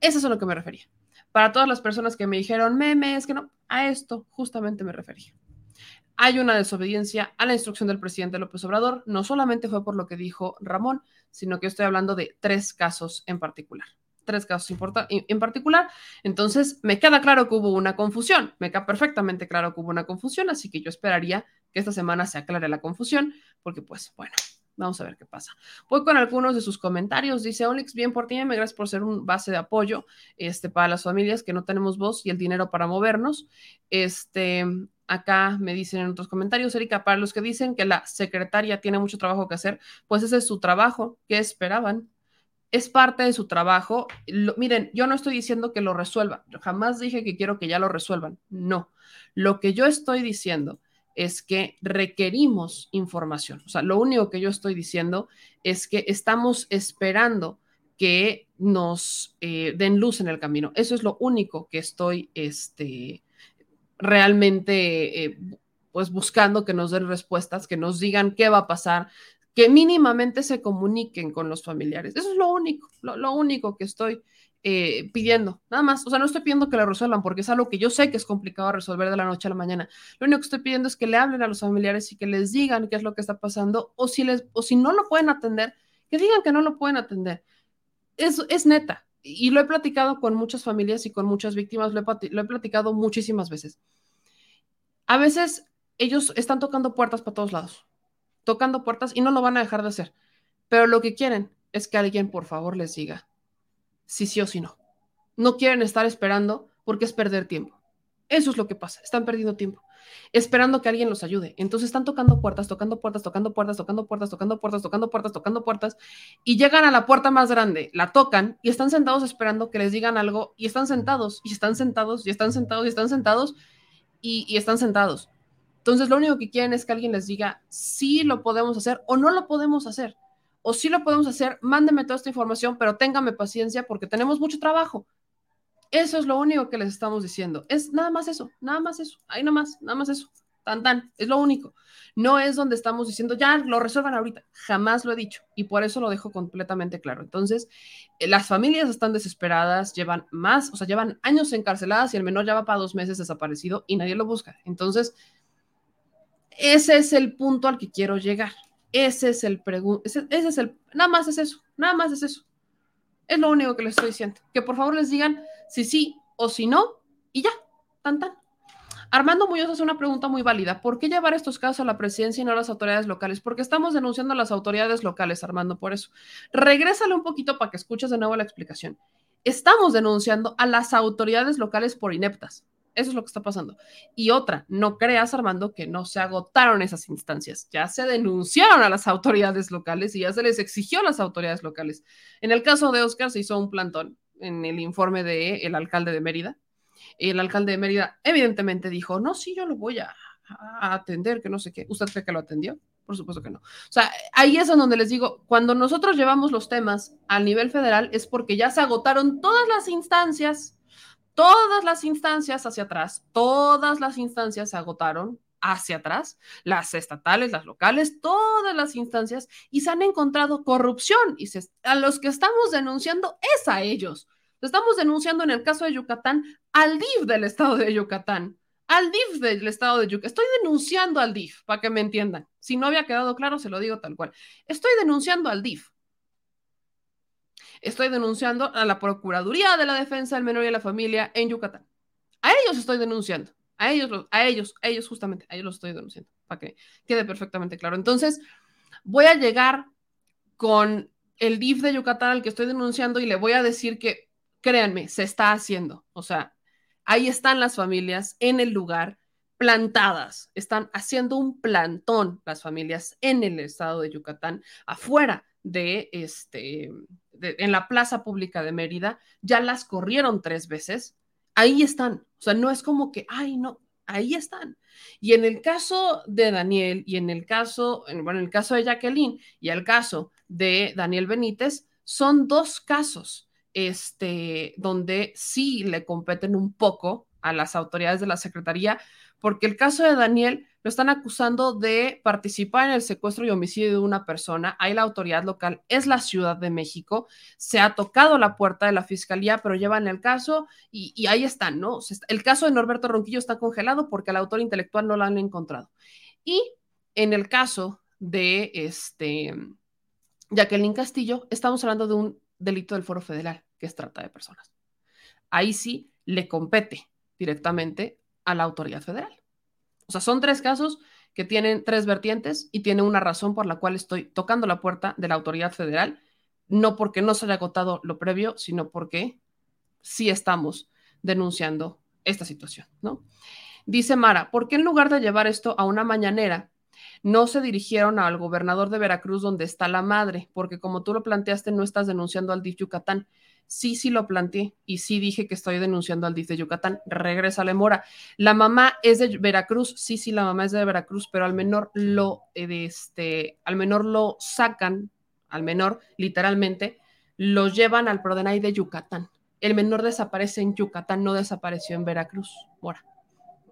Speaker 1: eso es a lo que me refería. Para todas las personas que me dijeron, memes, que no, a esto justamente me refería. Hay una desobediencia a la instrucción del presidente López Obrador, no solamente fue por lo que dijo Ramón, sino que estoy hablando de tres casos en particular tres casos en particular. Entonces, me queda claro que hubo una confusión, me queda perfectamente claro que hubo una confusión, así que yo esperaría que esta semana se aclare la confusión, porque pues bueno, vamos a ver qué pasa. Voy con algunos de sus comentarios. Dice Onyx, bien por ti, me gracias por ser un base de apoyo este, para las familias que no tenemos voz y el dinero para movernos. Este, acá me dicen en otros comentarios, Erika, para los que dicen que la secretaria tiene mucho trabajo que hacer, pues ese es su trabajo. ¿Qué esperaban? Es parte de su trabajo. miren, yo no estoy diciendo que lo resuelva. jamás dije que quiero que ya lo resuelvan. No. Lo que yo estoy diciendo es que requerimos información. O sea, lo único que yo estoy diciendo es que estamos esperando que nos eh, den luz en el camino. Eso es lo único que estoy este, realmente eh, pues buscando que nos den respuestas, que nos digan qué va a pasar, que mínimamente se comuniquen con los familiares. Eso es lo único, lo único que estoy eh, pidiendo, nada más. O sea, no estoy pidiendo que lo resuelvan porque es algo que yo sé que es complicado resolver de la noche a la mañana. Lo único que estoy pidiendo es que le hablen a los familiares y que les digan qué es lo que está pasando o si, les, o si no lo pueden atender, que digan que no lo pueden atender. Es, es neta. Y lo he platicado con muchas familias y con muchas víctimas, lo he, lo he platicado muchísimas veces. A veces ellos están tocando puertas para todos lados, tocando puertas y no lo van a dejar de hacer. Pero lo que quieren es que alguien por favor les diga, si sí o si no. No quieren estar esperando porque es perder tiempo. Eso es lo que pasa, están perdiendo tiempo, esperando que alguien los ayude. Entonces están tocando puertas, tocando puertas, tocando puertas, tocando puertas, tocando puertas, tocando puertas, tocando puertas, y llegan a la puerta más grande, la tocan y están sentados esperando que les digan algo, y están sentados, y están sentados, y están sentados, y están sentados, y, y están sentados. Entonces lo único que quieren es que alguien les diga si lo podemos hacer o no lo podemos hacer o sí lo podemos hacer, mándeme toda esta información, pero téngame paciencia porque tenemos mucho trabajo. Eso es lo único que les estamos diciendo. Es nada más eso, nada más eso, ahí nada más, nada más eso. Tan tan, es lo único. No es donde estamos diciendo, ya lo resuelvan ahorita. Jamás lo he dicho y por eso lo dejo completamente claro. Entonces, eh, las familias están desesperadas, llevan más, o sea, llevan años encarceladas y el menor ya va para dos meses desaparecido y nadie lo busca. Entonces, ese es el punto al que quiero llegar. Ese es el pregunta, ese, es el, nada más es eso, nada más es eso. Es lo único que les estoy diciendo. Que por favor les digan si sí o si no y ya, tan tan. Armando Muñoz hace una pregunta muy válida. ¿Por qué llevar estos casos a la presidencia y no a las autoridades locales? Porque estamos denunciando a las autoridades locales, Armando, por eso. Regrésale un poquito para que escuches de nuevo la explicación. Estamos denunciando a las autoridades locales por ineptas. Eso es lo que está pasando. Y otra, no creas, Armando, que no se agotaron esas instancias. Ya se denunciaron a las autoridades locales y ya se les exigió a las autoridades locales. En el caso de Oscar se hizo un plantón en el informe del el alcalde de Mérida. El alcalde de Mérida evidentemente dijo, no, sí, yo lo voy a, a atender, que no sé qué. ¿Usted cree que lo atendió? Por supuesto que no. O sea, ahí es donde les digo, cuando nosotros llevamos los temas a nivel federal es porque ya se agotaron todas las instancias todas las instancias hacia atrás, todas las instancias se agotaron hacia atrás, las estatales, las locales, todas las instancias, y se han encontrado corrupción. Y a los que estamos denunciando es a ellos. Estamos denunciando en el caso de Yucatán al DIF del estado de Yucatán, al DIF del estado de Yucatán. Estoy denunciando al DIF, para que me entiendan. Si no había quedado claro, se lo digo tal cual. Estoy denunciando al DIF estoy denunciando a la Procuraduría de la Defensa del Menor y de la Familia en Yucatán. A ellos estoy denunciando. A ellos, a ellos, a ellos justamente, a ellos los estoy denunciando, para que quede perfectamente claro. Entonces, voy a llegar con el DIF de Yucatán al que estoy denunciando y le voy a decir que, créanme, se está haciendo. O sea, ahí están las familias en el lugar, plantadas, están haciendo un plantón las familias en el estado de Yucatán, afuera de este, en la plaza pública de Mérida, ya las corrieron tres veces, ahí están, o sea, no es como que, ay, no, ahí están. Y en el caso de Daniel y en el caso, bueno, en el caso de Jacqueline y el caso de Daniel Benítez, son dos casos este, donde sí le competen un poco a las autoridades de la Secretaría, porque el caso de Daniel lo están acusando de participar en el secuestro y homicidio de una persona. Ahí la autoridad local es la Ciudad de México. Se ha tocado la puerta de la fiscalía, pero llevan el caso y, ahí están, ¿no? El caso de Norberto Ronquillo está congelado porque el autor intelectual no lo han encontrado. Y en el caso de este Jacqueline Castillo, estamos hablando de un delito del Foro Federal, que es trata de personas. Ahí sí le compete directamente a la autoridad federal. O sea, son tres casos que tienen tres vertientes y tiene una razón por la cual estoy tocando la puerta de la autoridad federal, no porque no se haya agotado lo previo, sino porque sí estamos denunciando esta situación, ¿no? Dice Mara, ¿por qué en lugar de llevar esto a una mañanera, no se dirigieron al gobernador de Veracruz donde está la madre? Porque como tú lo planteaste, no estás denunciando al DIF Yucatán sí, sí lo planteé y sí dije que estoy denunciando al DIF de Yucatán. Regresa a Mora. La mamá es de Veracruz, sí, sí, la mamá es de Veracruz, pero al menor lo, eh, este, al menor lo sacan, al menor, literalmente, lo llevan al Prodenay de Yucatán. El menor desaparece en Yucatán, no desapareció en Veracruz, Mora.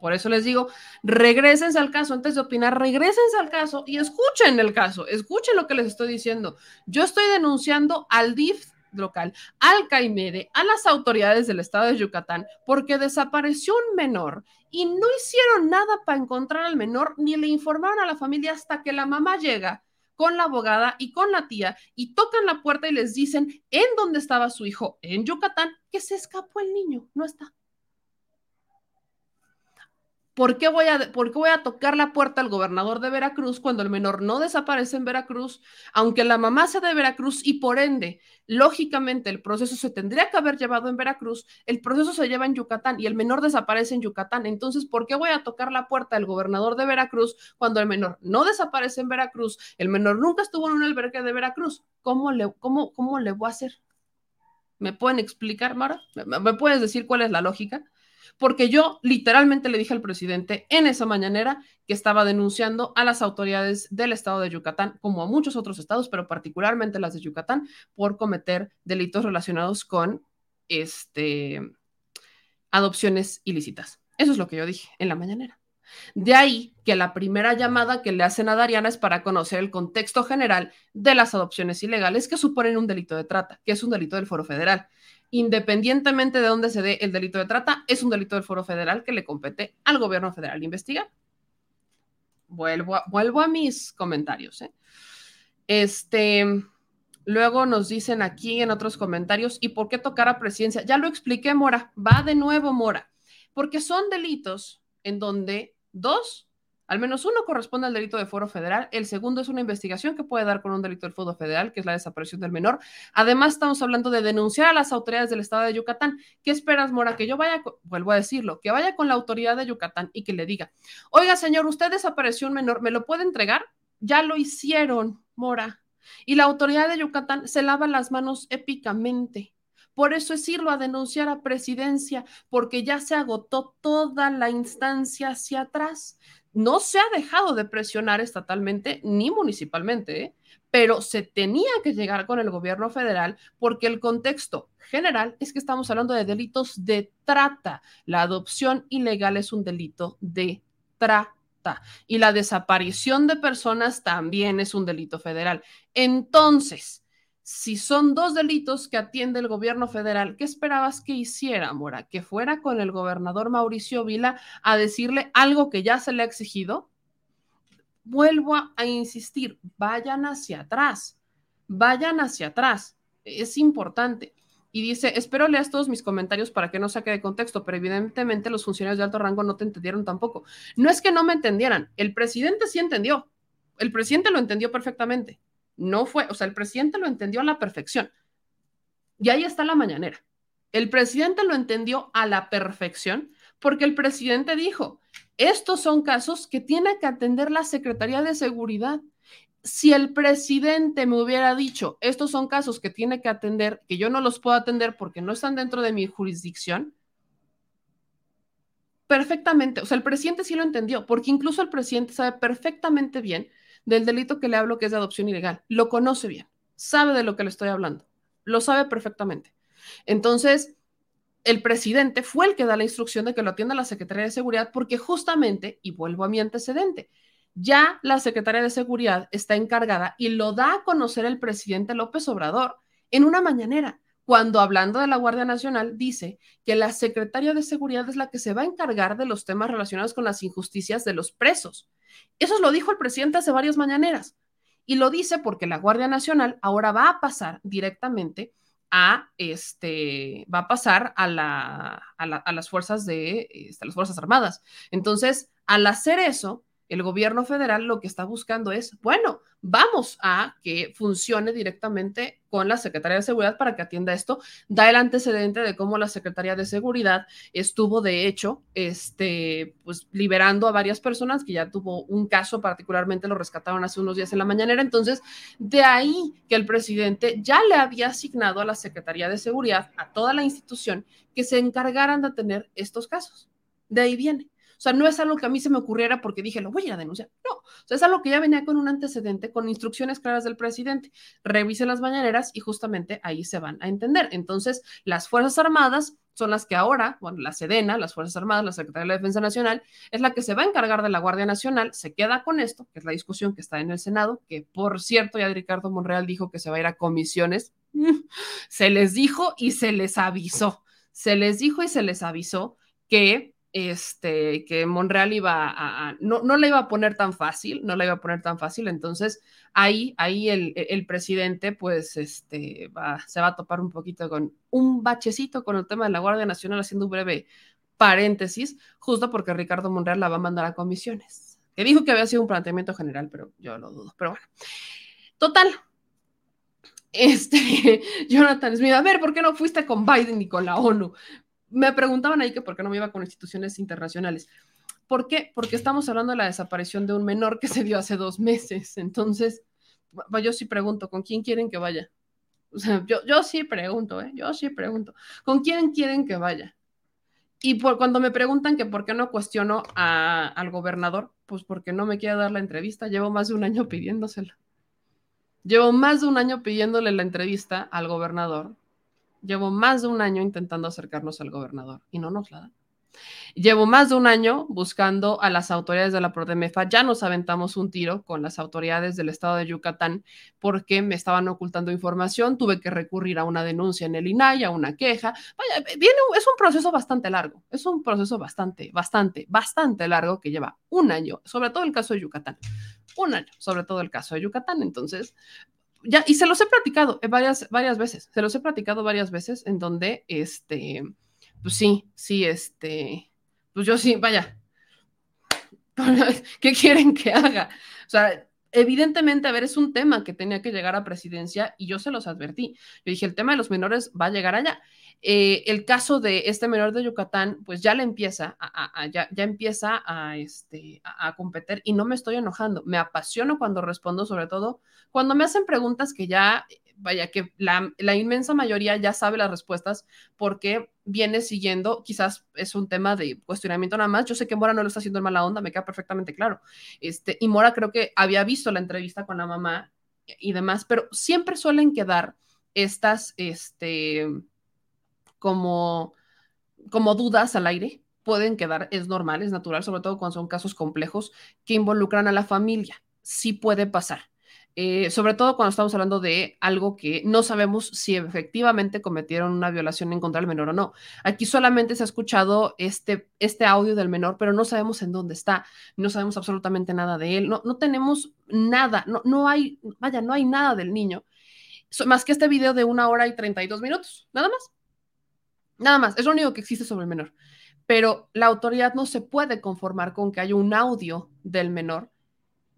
Speaker 1: Por eso les digo, regresense al caso, antes de opinar, regresense al caso y escuchen el caso, escuchen lo que les estoy diciendo. Yo estoy denunciando al DIF local, al CAIMEDE, a las autoridades del estado de Yucatán, porque desapareció un menor y no hicieron nada para encontrar al menor, ni le informaron a la familia hasta que la mamá llega con la abogada y con la tía y tocan la puerta y les dicen en dónde estaba su hijo, en Yucatán, que se escapó el niño, no está. ¿Por qué, voy a, voy a tocar la puerta al gobernador de Veracruz cuando el menor no desaparece en Veracruz, aunque la mamá sea de Veracruz y por ende, lógicamente, el proceso se tendría que haber llevado en Veracruz, el proceso se lleva en Yucatán y el menor desaparece en Yucatán? Entonces, ¿por qué voy a tocar la puerta al gobernador de Veracruz cuando el menor no desaparece en Veracruz, el menor nunca estuvo en un albergue de Veracruz? ¿Cómo le, cómo, cómo le voy a hacer? ¿Me pueden explicar, Mara? ¿Me puedes decir cuál es la lógica? Porque yo literalmente le dije al presidente en esa mañanera que estaba denunciando a las autoridades del estado de Yucatán, como a muchos otros estados, pero particularmente las de Yucatán, por cometer delitos relacionados con este, adopciones ilícitas. Eso es lo que yo dije en la mañanera. De ahí que la primera llamada que le hacen a Dariana es para conocer el contexto general de las adopciones ilegales que suponen un delito de trata, que es un delito del foro federal independientemente de dónde se dé el delito de trata, es un delito del foro federal que le compete al gobierno federal investigar. Vuelvo a, vuelvo a mis comentarios. ¿eh? Este, luego nos dicen aquí en otros comentarios, ¿y por qué tocar a presidencia? Ya lo expliqué, Mora. Va de nuevo, Mora. Porque son delitos en donde dos al menos uno corresponde al delito de foro federal, el segundo es una investigación que puede dar con un delito del foro federal, que es la desaparición del menor. Además, estamos hablando de denunciar a las autoridades del estado de Yucatán. ¿Qué esperas, Mora? Que yo vaya, vuelvo a decirlo, que vaya con la autoridad de Yucatán y que le diga, oiga, señor, usted desapareció un menor, ¿me lo puede entregar? Ya lo hicieron, Mora. Y la autoridad de Yucatán se lava las manos épicamente. Por eso es irlo a denunciar a presidencia, porque ya se agotó toda la instancia hacia atrás no se ha dejado de presionar estatalmente ni municipalmente, ¿eh? pero se tenía que llegar con el gobierno federal porque el contexto general es que estamos hablando de delitos de trata. La adopción ilegal es un delito de trata y la desaparición de personas también es un delito federal. Entonces, si son dos delitos que atiende el gobierno federal, ¿qué esperabas que hiciera, Mora? ¿Que fuera con el gobernador Mauricio Vila a decirle algo que ya se le ha exigido? Vuelvo a, insistir, vayan hacia atrás, vayan hacia atrás, es importante. y dice, espero leas todos mis comentarios para que no saque de contexto, pero evidentemente los funcionarios de alto rango no te entendieron tampoco. No es que no me entendieran, el presidente sí entendió, el presidente lo entendió perfectamente. No fue, o sea, el presidente lo entendió a la perfección. Y ahí está la mañanera. El presidente lo entendió a la perfección porque el presidente dijo, estos son casos que tiene que atender la Secretaría de Seguridad si el presidente me hubiera dicho, estos son casos que tiene que atender, que yo no los puedo atender porque no están dentro de mi jurisdicción, perfectamente, o sea, el presidente sí lo entendió, porque incluso el presidente sabe perfectamente bien del delito que le hablo, que es de adopción ilegal, lo conoce bien, sabe de lo que le estoy hablando, lo sabe perfectamente. Entonces, el presidente fue el que da la instrucción de que lo atienda la Secretaría de Seguridad porque justamente, y vuelvo a mi antecedente, ya la Secretaría de Seguridad está encargada y lo da a conocer el presidente López Obrador en una mañanera, cuando hablando de la Guardia Nacional dice que la Secretaría de Seguridad es la que se va a encargar de los temas relacionados con las injusticias de los presos. Eso lo dijo el presidente hace varias mañaneras y lo dice porque la Guardia Nacional ahora va a pasar directamente a este va a pasar a, las fuerzas de este, las fuerzas armadas. Entonces, al hacer eso, el gobierno federal lo que está buscando es, bueno, vamos a que funcione directamente con la Secretaría de Seguridad para que atienda esto. Da el antecedente de cómo la Secretaría de Seguridad estuvo, de hecho, este, pues liberando a varias personas que ya tuvo un caso, particularmente lo rescataron hace unos días en la mañanera. Entonces, de ahí que el presidente ya le había asignado a la Secretaría de Seguridad, a toda la institución, que se encargaran de tener estos casos. De ahí viene. O sea, no es algo que a mí se me ocurriera porque dije, lo voy a denunciar. No, o sea, es algo que ya venía con un antecedente, con instrucciones claras del presidente. Revisen las mañaneras y justamente ahí se van a entender. Entonces, las Fuerzas Armadas son las que ahora, bueno, la Sedena, las Fuerzas Armadas, la Secretaría de la Defensa Nacional, es la que se va a encargar de la Guardia Nacional, se queda con esto, que es la discusión que está en el Senado, que por cierto ya Ricardo Monreal dijo que se va a ir a comisiones, se les dijo y se les avisó, se les dijo y se les avisó que este, que Monreal iba a, no, no le iba a poner tan fácil, no la iba a poner tan fácil, entonces ahí, ahí el, el presidente pues este, va, se va a topar un poquito con un bachecito con el tema de la Guardia Nacional, haciendo un breve paréntesis, justo porque Ricardo Monreal la va a mandar a comisiones, que dijo que había sido un planteamiento general, pero yo lo dudo, pero bueno, total. Este, Jonathan Smith, a ver, ¿por qué no fuiste con Biden y con la ONU? Me preguntaban ahí que por qué no me iba con instituciones internacionales. ¿Por qué? Porque estamos hablando de la desaparición de un menor que se dio hace dos meses. Entonces, yo sí pregunto, ¿con quién quieren que vaya? Yo, yo sí pregunto, ¿eh? Yo sí pregunto, ¿con quién quieren que vaya? Y por, cuando me preguntan que por qué no cuestiono al gobernador, pues porque no me quiere dar la entrevista. Llevo más de un año pidiéndosela. Llevo más de un año pidiéndole la entrevista al gobernador Llevo más de un año intentando acercarnos al gobernador y no nos la dan. Llevo más de un año buscando a las autoridades de la Prodemefa. Ya nos aventamos un tiro con las autoridades del estado de Yucatán porque me estaban ocultando información. Tuve que recurrir a una denuncia en el INAI, a una queja. Vaya, viene, es un proceso bastante largo. Es un proceso bastante, bastante, bastante largo que lleva un año, sobre todo el caso de Yucatán. Un año, sobre todo el caso de Yucatán. Entonces, ya, y se los he platicado eh, varias, varias veces, se los he platicado varias veces en donde, este, pues sí, sí, este, pues yo sí, vaya, ¿qué quieren que haga? O sea, evidentemente, a ver, es un tema que tenía que llegar a presidencia y yo se los advertí. Yo dije, el tema de los menores va a llegar allá. Eh, el caso de este menor de Yucatán, pues ya le empieza, a, ya, empieza este, a, competir y no me estoy enojando. Me apasiono cuando respondo, sobre todo cuando me hacen preguntas que ya, vaya, que la, la inmensa mayoría ya sabe las respuestas porque viene siguiendo, quizás es un tema de cuestionamiento nada más. Yo sé que Mora no lo está haciendo en mala onda, me queda perfectamente claro. Este, y Mora creo que había visto la entrevista con la mamá y demás, pero siempre suelen quedar estas, este, como, como dudas al aire, pueden quedar, es normal, es natural, sobre todo cuando son casos complejos que involucran a la familia. Sí puede pasar. Eh, sobre todo cuando estamos hablando de algo que no sabemos si efectivamente cometieron una violación en contra del menor o no. Aquí solamente se ha escuchado este, este audio del menor, pero no sabemos en dónde está, no sabemos absolutamente nada de él, no, no tenemos nada, no, no hay, vaya, no hay nada del niño. más que este video de una hora y 32 minutos, nada más. Nada más, es lo único que existe sobre el menor. Pero la autoridad no se puede conformar con que haya un audio del menor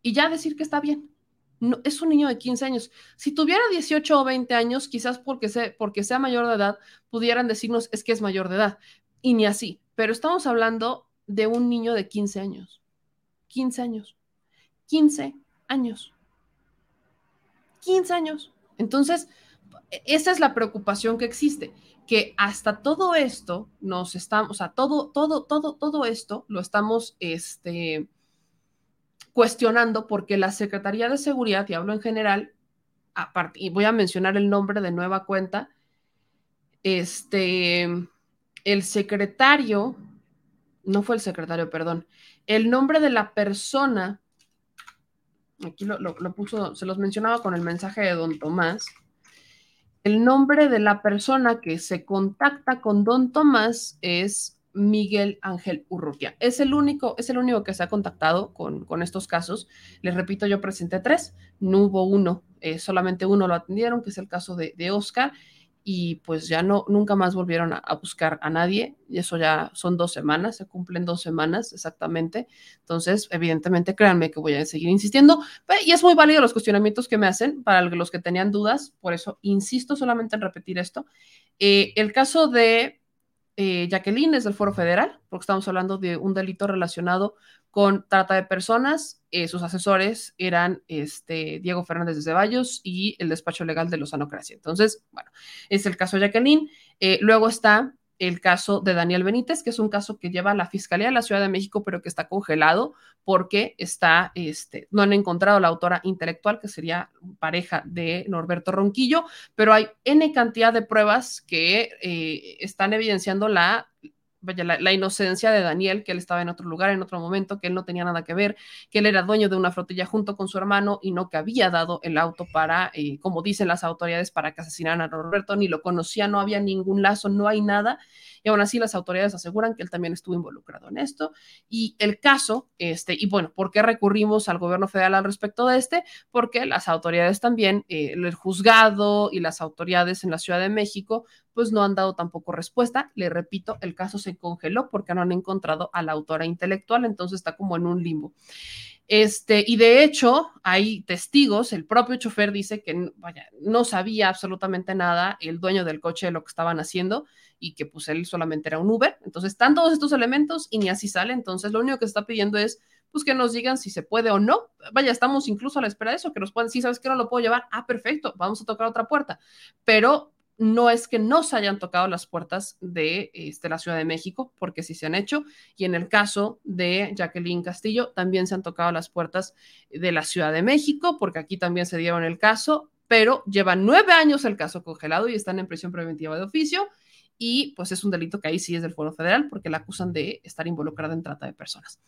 Speaker 1: y ya decir que está bien. No, es un niño de 15 años. Si tuviera 18 o 20 años, quizás porque, sea, porque sea mayor de edad, pudieran decirnos es que es mayor de edad. Y ni así. Pero estamos hablando de un niño de 15 años. 15 años. 15 años. 15 años. Entonces, esa es la preocupación que existe, que hasta todo esto nos estamos, o sea, todo, todo, todo, todo esto lo estamos, este, cuestionando porque la Secretaría de Seguridad, y hablo en general, aparte, y voy a mencionar el nombre de nueva cuenta, este, el secretario, no fue el secretario, perdón, el nombre de la persona, aquí lo, lo puso, se los mencionaba con el mensaje de don Tomás, el nombre de la persona que se contacta con don Tomás es Miguel Ángel Urrutia. Es el único, es el único que se ha contactado con, con estos casos. Les repito, yo presenté tres, no hubo uno, eh, solamente uno lo atendieron, que es el caso de, de Oscar y pues ya no, nunca más volvieron a, buscar a nadie, y eso ya son dos semanas, se cumplen dos semanas exactamente, entonces evidentemente créanme que voy a seguir insistiendo, y es muy válido los cuestionamientos que me hacen para los que tenían dudas, por eso insisto solamente en repetir esto. Eh, el caso de eh, Jacqueline es del Foro Federal, porque estamos hablando de un delito relacionado con trata de personas. Eh, sus asesores eran este, Diego Fernández de Ceballos y el despacho legal de Lozanocracia. Entonces, bueno, es el caso de Jacqueline. Eh, luego está el caso de Daniel Benítez, que es un caso que lleva a la Fiscalía de la Ciudad de México, pero que está congelado porque está, este, no han encontrado la autora intelectual, que sería pareja de Norberto Ronquillo, pero hay N cantidad de pruebas que eh, están evidenciando la vaya, la, inocencia de Daniel, que él estaba en otro lugar, en otro momento, que él no tenía nada que ver, que él era dueño de una flotilla junto con su hermano y no que había dado el auto para, eh, como dicen las autoridades, para que asesinaran a Roberto, ni lo conocía, no había ningún lazo, no hay nada. Y aún así las autoridades aseguran que él también estuvo involucrado en esto. Y el caso, este, y bueno, ¿por qué recurrimos al gobierno federal al respecto de este? Porque las autoridades también, eh, el juzgado y las autoridades en la Ciudad de México, pues no han dado tampoco respuesta. Le repito, el caso se congeló porque no han encontrado a la autora intelectual, entonces está como en un limbo. Este, y de hecho, hay testigos, el propio chofer dice que vaya, no sabía absolutamente nada el dueño del coche de lo que estaban haciendo y que pues él solamente era un Uber. Entonces están todos estos elementos y ni así sale. Entonces lo único que está pidiendo es pues que nos digan si se puede o no. Vaya, estamos incluso a la espera de eso, que nos puedan decir, ¿sabes qué? No lo puedo llevar. Ah, perfecto, vamos a tocar otra puerta. Pero no es que no se hayan tocado las puertas de este, la Ciudad de México, porque sí se han hecho, y en el caso de Jacqueline Castillo, también se han tocado las puertas de la Ciudad de México, porque aquí también se dieron el caso, pero llevan nueve años el caso congelado y están en prisión preventiva de oficio, y pues es un delito que ahí sí es del Foro Federal porque la acusan de estar involucrada en trata de personas.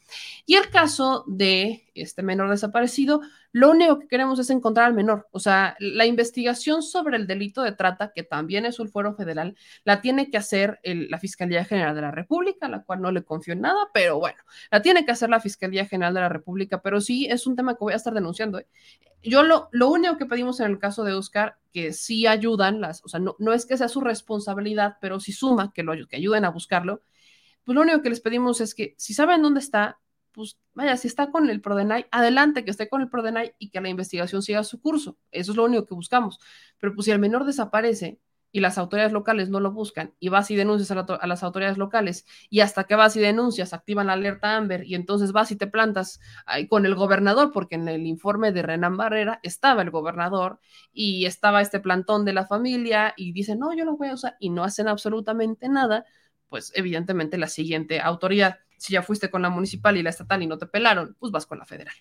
Speaker 1: Y el caso de este menor desaparecido, lo único que queremos es encontrar al menor. O sea, la investigación sobre el delito de trata, que también es un fuero federal, la tiene que hacer la Fiscalía General de la República, la cual no le confío en nada, pero bueno, la tiene que hacer la Fiscalía General de la República, pero sí es un tema que voy a estar denunciando. ¿eh? Yo lo, lo único que pedimos en el caso de Oscar, que sí ayudan, las, o sea, no, no es que sea su responsabilidad, pero sí suma que, lo, que ayuden a buscarlo, pues lo único que les pedimos es que si saben dónde está, pues vaya, si está con el Prodenay, adelante que esté con el Prodenay y que la investigación siga su curso. Eso es lo único que buscamos. Pero pues si el menor desaparece y las autoridades locales no lo buscan y vas y denuncias a, las autoridades locales y hasta que vas y denuncias activan la alerta Amber y entonces vas y te plantas con el gobernador porque en el informe de Renan Barrera estaba el gobernador y estaba este plantón de la familia y dicen, no, yo lo voy a usar y no hacen absolutamente nada, pues evidentemente la siguiente autoridad si ya fuiste con la municipal y la estatal y no te pelaron, pues vas con la federal.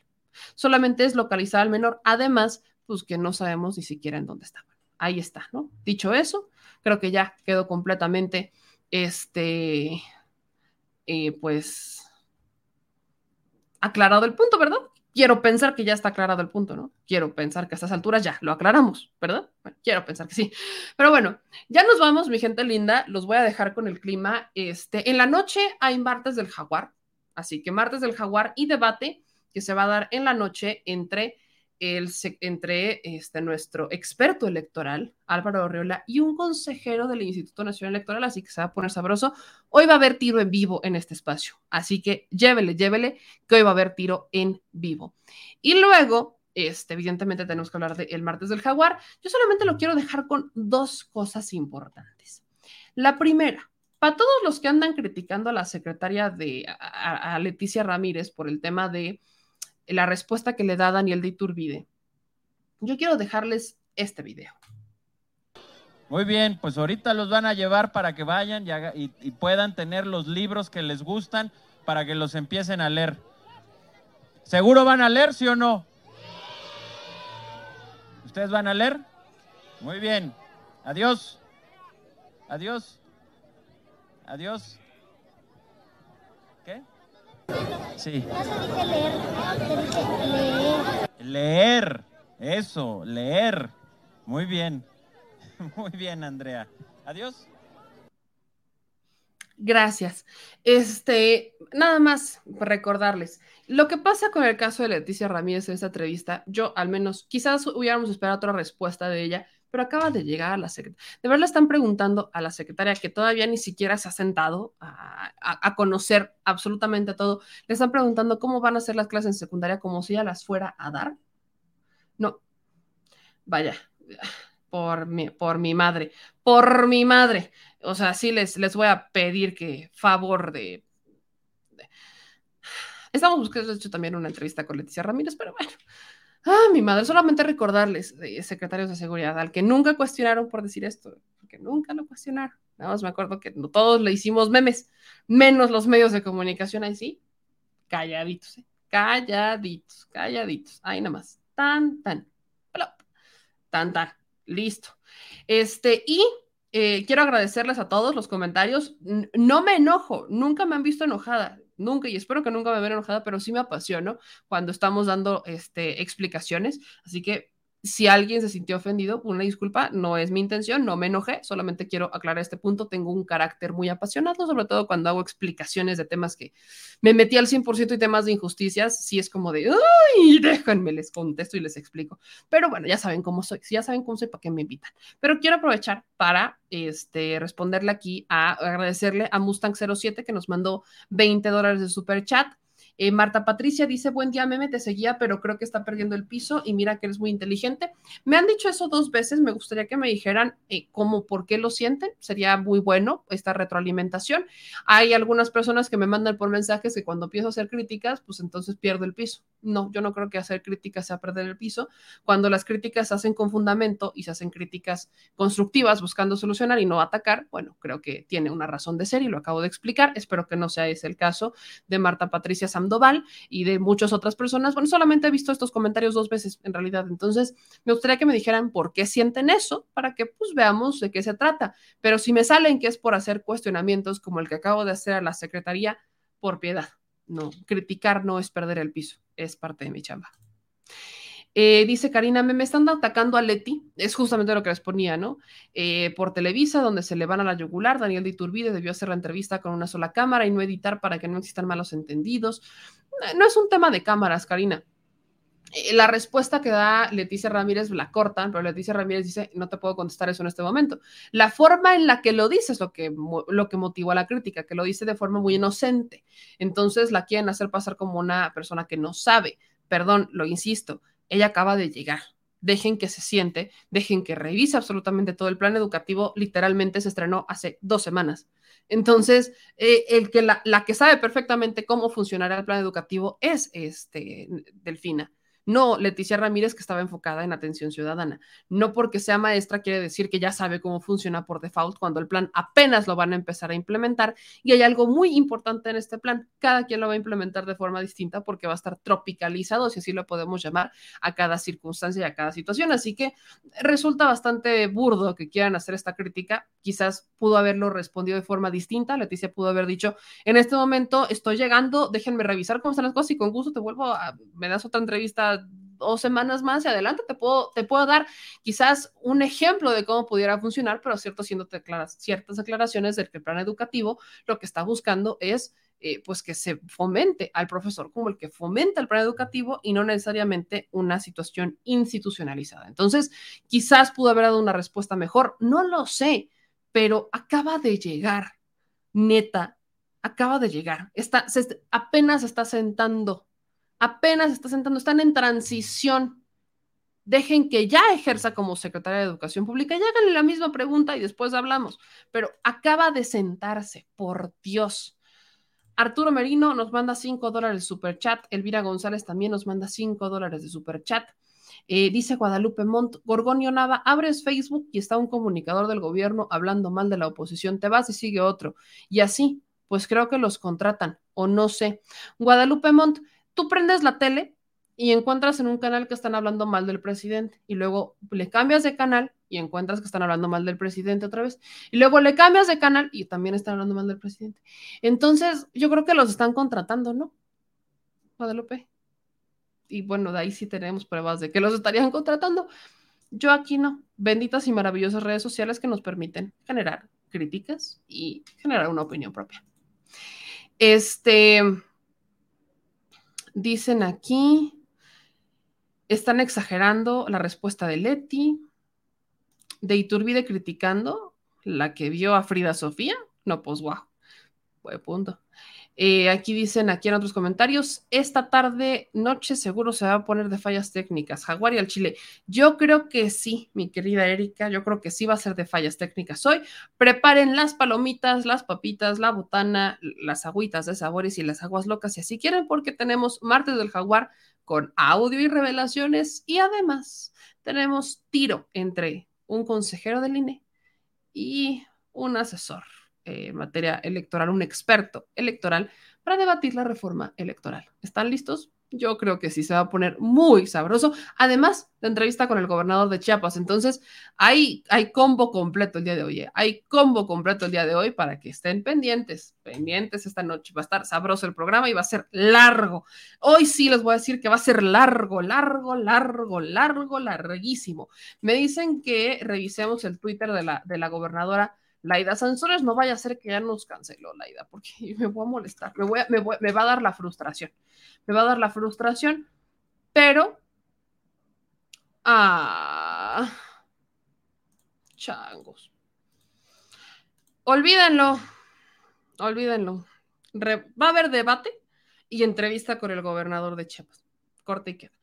Speaker 1: Solamente es localizar al menor, además, pues que no sabemos ni siquiera en dónde estaba. Ahí está, ¿no? Dicho eso, creo que ya quedó completamente, este, eh, pues, aclarado el punto, ¿verdad? Quiero pensar que ya está aclarado el punto, ¿no? Quiero pensar que a estas alturas ya lo aclaramos, ¿verdad? quiero pensar que sí. Pero bueno, ya nos vamos, mi gente linda. Los voy a dejar con el clima. Este, en la noche hay martes del jaguar, así que martes del jaguar y debate que se va a dar en la noche entre el, entre este, nuestro experto electoral, Álvaro Orriola, y un consejero del Instituto Nacional Electoral, así que se va a poner sabroso. Hoy va a haber tiro en vivo en este espacio, así que llévele, llévele, que hoy va a haber tiro en vivo. Y luego, este, evidentemente tenemos que hablar del martes del jaguar. Yo solamente lo quiero dejar con dos cosas importantes. La primera, para todos los que andan criticando a la secretaria de a, Leticia Ramírez por el tema de la respuesta que le da Daniel de Iturbide, yo quiero dejarles este video.
Speaker 18: Muy bien, pues ahorita los van a llevar para que vayan y, y puedan tener los libros que les gustan para que los empiecen a leer. ¿Seguro van a leer, sí o no? ¿Ustedes van a leer? Muy bien. Adiós. Adiós. Adiós. Sí. leer. Leer. Eso, leer. Muy bien. Muy bien, Andrea. Adiós.
Speaker 1: Gracias. Este, nada más recordarles, lo que pasa con el caso de Leticia Ramírez en esta entrevista, yo al menos, quizás hubiéramos esperado otra respuesta de ella, pero acaba de llegar a la secretaria. De verdad le están preguntando a la secretaria que todavía ni siquiera se ha sentado a, a, conocer absolutamente todo. Le están preguntando cómo van a ser las clases en secundaria como si ella las fuera a dar. No, vaya, por mi, por mi madre, por mi madre. O sea, sí les, les voy a pedir que favor de, Estamos buscando, de hecho, también una entrevista con Leticia Ramírez, pero bueno. Ah, mi madre, solamente recordarles, secretarios de seguridad, al que nunca cuestionaron por decir esto, porque nunca lo cuestionaron. Nada más me acuerdo que todos le hicimos memes, menos los medios de comunicación ahí sí, calladitos, ¿eh? calladitos, calladitos, ahí nada más, tan, tan, tan, tan, listo. Este, y eh, quiero agradecerles a todos los comentarios. No me enojo, nunca me han visto enojada nunca, y espero que nunca me vean enojada, pero sí me apasiono cuando estamos dando este, explicaciones. Así que si alguien se sintió ofendido, una disculpa, no es mi intención, no me enojé, solamente quiero aclarar este punto. Tengo un carácter muy apasionado, sobre todo cuando hago explicaciones de temas que me metí al 100% y temas de injusticias, sí es como de, ¡ay! Déjenme, les contesto y les explico. Pero bueno, ya saben cómo soy, si ya saben cómo soy, ¿para qué me invitan? Pero quiero aprovechar para este, responderle aquí, a agradecerle a Mustang07 que nos mandó 20 dólares de super chat eh, Marta Patricia dice, buen día, meme, te seguía, pero creo que está perdiendo el piso y mira que eres muy inteligente. Me han dicho eso dos veces, me gustaría que me dijeran eh, cómo, por qué lo sienten, sería muy bueno esta retroalimentación. Hay algunas personas que me mandan por mensajes que cuando empiezo a hacer críticas, pues entonces pierdo el piso. No, yo no creo que hacer críticas sea perder el piso. Cuando las críticas se hacen con fundamento y se hacen críticas constructivas buscando solucionar y no atacar, bueno, creo que tiene una razón de ser y lo acabo de explicar. Espero que no sea ese el caso de Marta Patricia Y de muchas otras personas. Bueno, solamente he visto estos comentarios dos veces en realidad. Entonces, me gustaría que me dijeran por qué sienten eso para que pues veamos de qué se trata. Pero si me salen que es por hacer cuestionamientos como el que acabo de hacer a la Secretaría, por piedad. No, criticar no es perder el piso, es parte de mi chamba. Eh, dice Karina, me, me, están atacando a Leti, es justamente lo que les ponía, ¿no? Eh, por Televisa, donde se le van a la yugular, Daniel de Iturbide debió hacer la entrevista con una sola cámara y no editar para que no existan malos entendidos. No es un tema de cámaras, Karina. Eh, la respuesta que da Leticia Ramírez la cortan, pero Leticia Ramírez dice, no te puedo contestar eso en este momento. La forma en la que lo dice es lo que, lo que motivó a la crítica, que lo dice de forma muy inocente. Entonces la quieren hacer pasar como una persona que no sabe. Perdón, lo insisto, ella acaba de llegar. Dejen que se siente, dejen que revise absolutamente todo el plan educativo. Literalmente se estrenó hace dos semanas. Entonces, eh, el que la, la, que sabe perfectamente cómo funcionará el plan educativo es este Delfina. No, Leticia Ramírez, que estaba enfocada en atención ciudadana. No porque sea maestra quiere decir que ya sabe cómo funciona por default cuando el plan apenas lo van a empezar a implementar. Y hay algo muy importante en este plan. Cada quien lo va a implementar de forma distinta porque va a estar tropicalizado, si así lo podemos llamar, a cada circunstancia y a cada situación. Así que resulta bastante burdo que quieran hacer esta crítica. Quizás pudo haberlo respondido de forma distinta. Leticia pudo haber dicho, en este momento estoy llegando, déjenme revisar cómo están las cosas y con gusto te vuelvo a, me das otra entrevista dos semanas más y adelante te puedo, te puedo dar quizás un ejemplo de cómo pudiera funcionar, pero cierto, haciendo ciertas declaraciones del que el plan educativo lo que está buscando es eh, pues que se fomente al profesor como el que fomenta el plan educativo y no necesariamente una situación institucionalizada. Entonces, quizás pudo haber dado una respuesta mejor, no lo sé, pero acaba de llegar, neta, acaba de llegar, está, se, apenas está sentando, apenas está sentando, están en transición. Dejen que ya ejerza como secretaria de Educación Pública y háganle la misma pregunta y después hablamos. Pero acaba de sentarse, por Dios. Arturo Merino nos manda 5 dólares de super chat. Elvira González también nos manda 5 dólares de super chat. Eh, dice Guadalupe Montt, Gorgonio Nava, abres Facebook y está un comunicador del gobierno hablando mal de la oposición, te vas y sigue otro. Y así, pues creo que los contratan, o no sé. Guadalupe Montt, tú prendes la tele y encuentras en un canal que están hablando mal del presidente y luego le cambias de canal y encuentras que están hablando mal del presidente otra vez y luego le cambias de canal y también están hablando mal del presidente. Entonces, yo creo que los están contratando, ¿no? Guadalupe. Y bueno, de ahí sí tenemos pruebas de que los estarían contratando. Yo aquí no. Benditas y maravillosas redes sociales que nos permiten generar críticas y generar una opinión propia. Este, dicen aquí, están exagerando la respuesta de Leti, de Iturbide criticando la que vio a Frida Sofía. No, pues guau, buen punto. Eh, aquí dicen, aquí en otros comentarios, esta tarde, noche seguro se va a poner de fallas técnicas. Jaguar y al Chile. Yo creo que sí, mi querida Erika, yo creo que sí va a ser de fallas técnicas hoy. Preparen las palomitas, las papitas, la botana, las agüitas de sabores y las aguas locas si así quieren, porque tenemos martes del Jaguar con audio y revelaciones y además tenemos tiro entre un consejero del INE y un asesor en materia electoral, un experto electoral, para debatir la reforma electoral. ¿Están listos? Yo creo que sí se va a poner muy sabroso. Además, de entrevista con el gobernador de Chiapas. Entonces, hay, hay combo completo el día de hoy. ¿eh? Hay combo completo el día de hoy para que estén pendientes. Pendientes esta noche. Va a estar sabroso el programa y va a ser largo. Hoy sí les voy a decir que va a ser largo, largo, largo, largo, larguísimo. Me dicen que revisemos el Twitter de la, de la gobernadora Laida Sansores, no vaya a ser que ya nos canceló Laida, porque me voy a molestar, me, voy me, va a dar la frustración, me va a dar la frustración, pero... Ah, changos. Olvídenlo, olvídenlo. va a haber debate y entrevista con el gobernador de Chiapas. Corte y queda.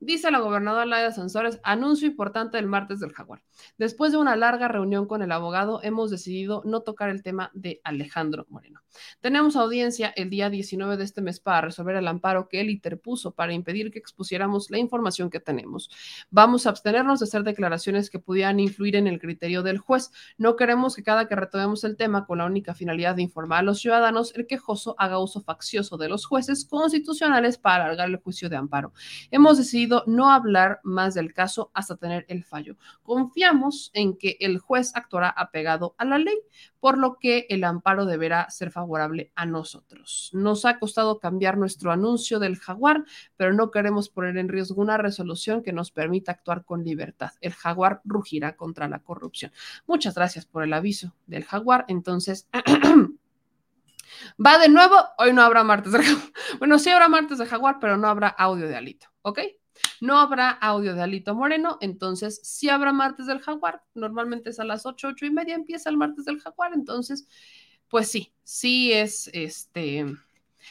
Speaker 1: Dice la gobernadora Laida Sansores, anuncio importante del martes del jaguar. Después de una larga reunión con el abogado, hemos decidido no tocar el tema de Alejandro Moreno. Tenemos audiencia el día 19 de este mes para resolver el amparo que él interpuso para impedir que expusiéramos la información que tenemos. Vamos a abstenernos de hacer declaraciones que pudieran influir en el criterio del juez. No queremos que cada que retomemos el tema con la única finalidad de informar a los ciudadanos, el quejoso haga uso faccioso de los jueces constitucionales para alargar el juicio de amparo. Hemos decidido no hablar más del caso hasta tener el fallo. Confiamos en que el juez actuará apegado a la ley, por lo que el amparo deberá ser favorable a nosotros. Nos ha costado cambiar nuestro anuncio del jaguar, pero no queremos poner en riesgo una resolución que nos permita actuar con libertad. El jaguar rugirá contra la corrupción. Muchas gracias por el aviso del jaguar. Entonces... Va de nuevo, hoy no habrá martes de jaguar. Bueno, sí habrá martes de jaguar, pero no habrá audio de alito, ¿ok? No habrá audio de Alito Moreno, entonces sí habrá martes del jaguar. Normalmente es a las 8, 8 y media empieza el martes del jaguar, entonces, pues sí, sí es este.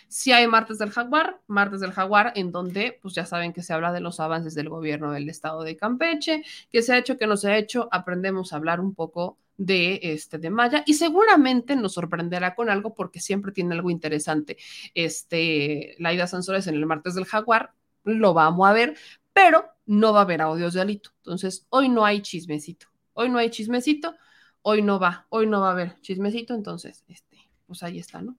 Speaker 1: Sí hay martes del jaguar, martes del jaguar, en donde pues ya saben que se habla de los avances del gobierno del estado de Campeche, que se ha hecho, que no se ha hecho, aprendemos a hablar un poco de este de Maya y seguramente nos sorprenderá con algo porque siempre tiene algo interesante. Este Laida Sansores en el martes del Jaguar lo vamos a ver, pero no va a haber audios de Alito. Entonces, hoy no hay chismecito. Hoy no hay chismecito, hoy no va, hoy no va a haber chismecito, entonces, este, pues ahí está, ¿no?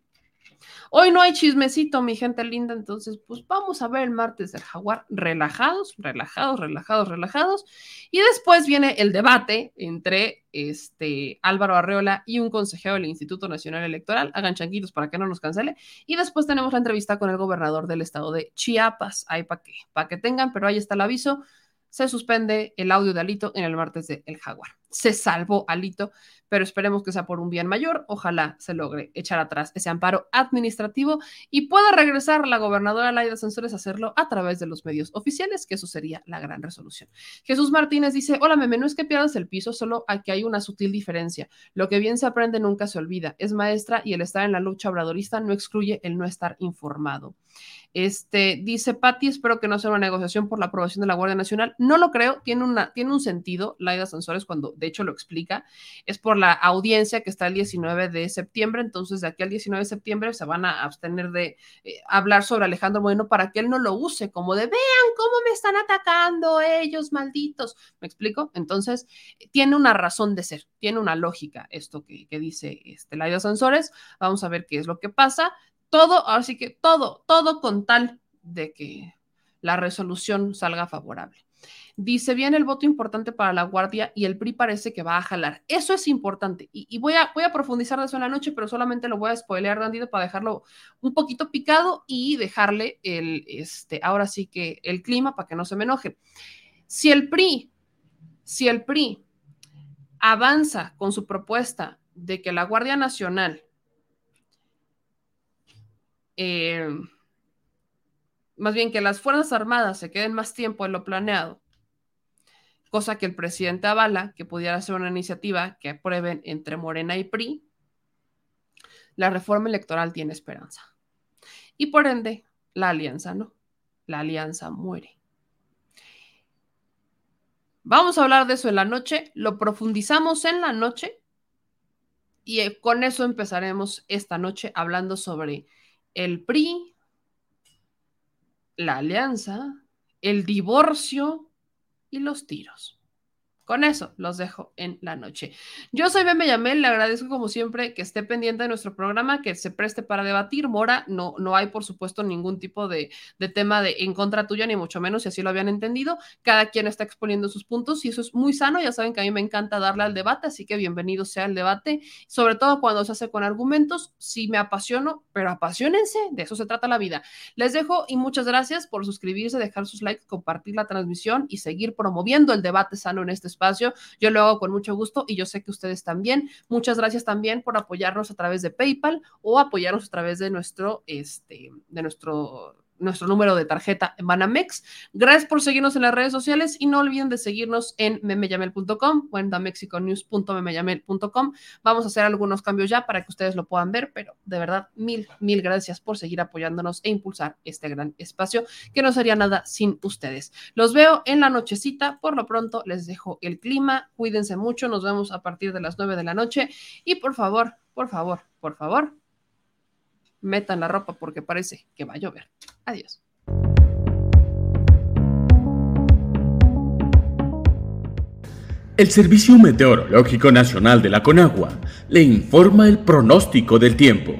Speaker 1: Hoy no hay chismecito, mi gente linda, entonces pues vamos a ver el martes del jaguar relajados, relajados, relajados, relajados. Y después viene el debate entre este Álvaro Arreola y un consejero del Instituto Nacional Electoral. Hagan chanquitos para que no nos cancele. Y después tenemos la entrevista con el gobernador del estado de Chiapas. Ahí para que tengan, pero ahí está el aviso se suspende el audio de Alito en el martes de El Jaguar. se salvó Alito, pero esperemos que sea por un bien mayor. Ojalá se logre echar atrás ese amparo administrativo y pueda regresar la gobernadora Laida Sansores a hacerlo a través de los medios oficiales, que eso sería la gran resolución. Jesús Martínez dice, hola meme, no es que pierdas el piso, solo aquí hay una sutil diferencia. Lo que bien se aprende nunca se olvida. Es maestra y el estar en la lucha obradorista no excluye el no estar informado. Este, dice Patti, espero que no sea una negociación por la aprobación de la Guardia Nacional. No lo creo, tiene, una, tiene un sentido, Laida Sansores, cuando de hecho lo explica, es por la audiencia que está el 19 de septiembre, entonces de aquí al 19 de septiembre se van a abstener de eh, hablar sobre Alejandro Moreno para que él no lo use como de, vean cómo me están atacando ellos, malditos. ¿Me explico? Entonces, tiene una razón de ser, tiene una lógica esto que, que dice este, Laida Sansores. Vamos a ver qué es lo que pasa todo, así que todo, todo con tal de que la resolución salga favorable. Dice, viene el voto importante para la Guardia y el PRI parece que va a jalar. Eso es importante. Y, voy, a, voy a profundizar de eso en la noche, pero solamente lo voy a spoilear tantito para dejarlo un poquito picado y dejarle el, este, ahora sí que el clima para que no se me enoje. Si el PRI, si el PRI avanza con su propuesta de que la Guardia Nacional eh, más bien que las Fuerzas Armadas se queden más tiempo en lo planeado, cosa que el presidente avala, que pudiera ser una iniciativa que aprueben entre Morena y PRI, la reforma electoral tiene esperanza. Y por ende, la alianza no, la alianza muere. Vamos a hablar de eso en la noche, lo profundizamos en la noche y eh, con eso empezaremos esta noche hablando sobre el PRI, la alianza, el divorcio y los tiros. Con eso los dejo en la noche. Yo soy Beme Yamel, le agradezco como siempre que esté pendiente de nuestro programa, que se preste para debatir. Mora, no, no hay por supuesto ningún tipo de, de tema de en contra tuya, ni mucho menos si así lo habían entendido. Cada quien está exponiendo sus puntos y eso es muy sano. Ya saben que a mí me encanta darle al debate, así que bienvenido sea el debate, sobre todo cuando se hace con argumentos. Sí me apasiono, pero apasionense, de eso se trata la vida. Les dejo y muchas gracias por suscribirse, dejar sus likes, compartir la transmisión y seguir promoviendo el debate sano en este espacio. Yo lo hago con mucho gusto y yo sé que ustedes también. Muchas gracias también por apoyarnos a través de PayPal o apoyarnos a través de nuestro, este, de nuestro nuestro número de tarjeta Banamex. Gracias por seguirnos en las redes sociales y no olviden de seguirnos en memeyamel.com o en damexiconews.memeyamel.com. Vamos a hacer algunos cambios ya para que ustedes lo puedan ver, pero de verdad, mil, mil gracias por seguir apoyándonos e impulsar este gran espacio que no sería nada sin ustedes. Los veo en la nochecita. Por lo pronto, les dejo el clima. Cuídense mucho. Nos vemos a partir de las nueve de la noche. Y por favor, por favor, por favor, metan la ropa porque parece que va a llover. Adiós.
Speaker 19: El Servicio Meteorológico Nacional de la Conagua le informa el pronóstico del tiempo.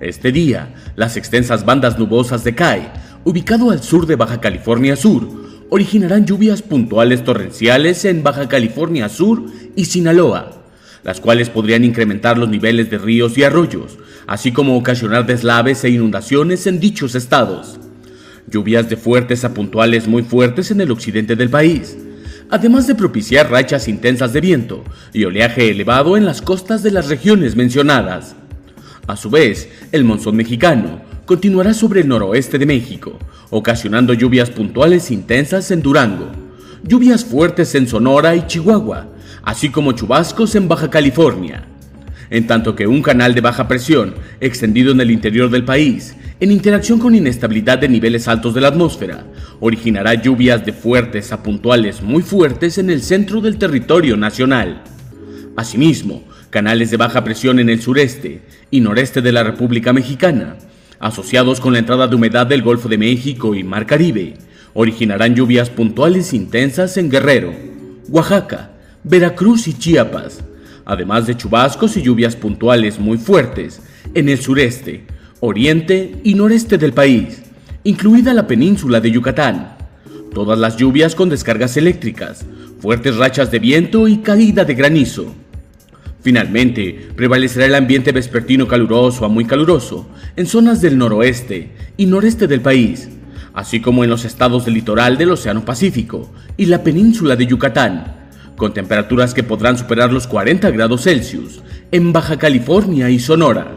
Speaker 19: Este día, las extensas bandas nubosas de CAI, ubicado al sur de Baja California Sur, originarán lluvias puntuales torrenciales en Baja California Sur y Sinaloa, las cuales podrían incrementar los niveles de ríos y arroyos, así como ocasionar deslaves e inundaciones en dichos estados. Lluvias de fuertes a puntuales muy fuertes en el occidente del país, además de propiciar rachas intensas de viento y oleaje elevado en las costas de las regiones mencionadas. A su vez, el monzón mexicano continuará sobre el noroeste de México, ocasionando lluvias puntuales intensas en Durango, lluvias fuertes en Sonora y Chihuahua, así como chubascos en Baja California en tanto que un canal de baja presión extendido en el interior del país, en interacción con inestabilidad de niveles altos de la atmósfera, originará lluvias de fuertes a puntuales muy fuertes en el centro del territorio nacional. Asimismo, canales de baja presión en el sureste y noreste de la República Mexicana, asociados con la entrada de humedad del Golfo de México y Mar Caribe, originarán lluvias puntuales intensas en Guerrero, Oaxaca, Veracruz y Chiapas, además de chubascos y lluvias puntuales muy fuertes en el sureste, oriente y noreste del país, incluida la península de Yucatán. Todas las lluvias con descargas eléctricas, fuertes rachas de viento y caída de granizo. Finalmente, prevalecerá el ambiente vespertino caluroso a muy caluroso en zonas del noroeste y noreste del país, así como en los estados del litoral del Océano Pacífico y la península de Yucatán, con temperaturas que podrán superar los 40 grados Celsius en Baja California y Sonora.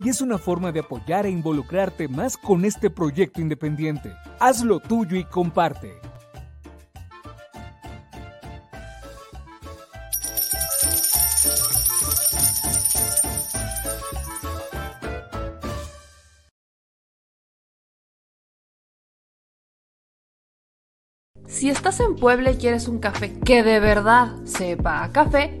Speaker 20: y es una forma de apoyar e involucrarte más con este proyecto independiente. Hazlo tuyo y comparte.
Speaker 1: Si estás en Puebla y quieres un café que de verdad sepa a café,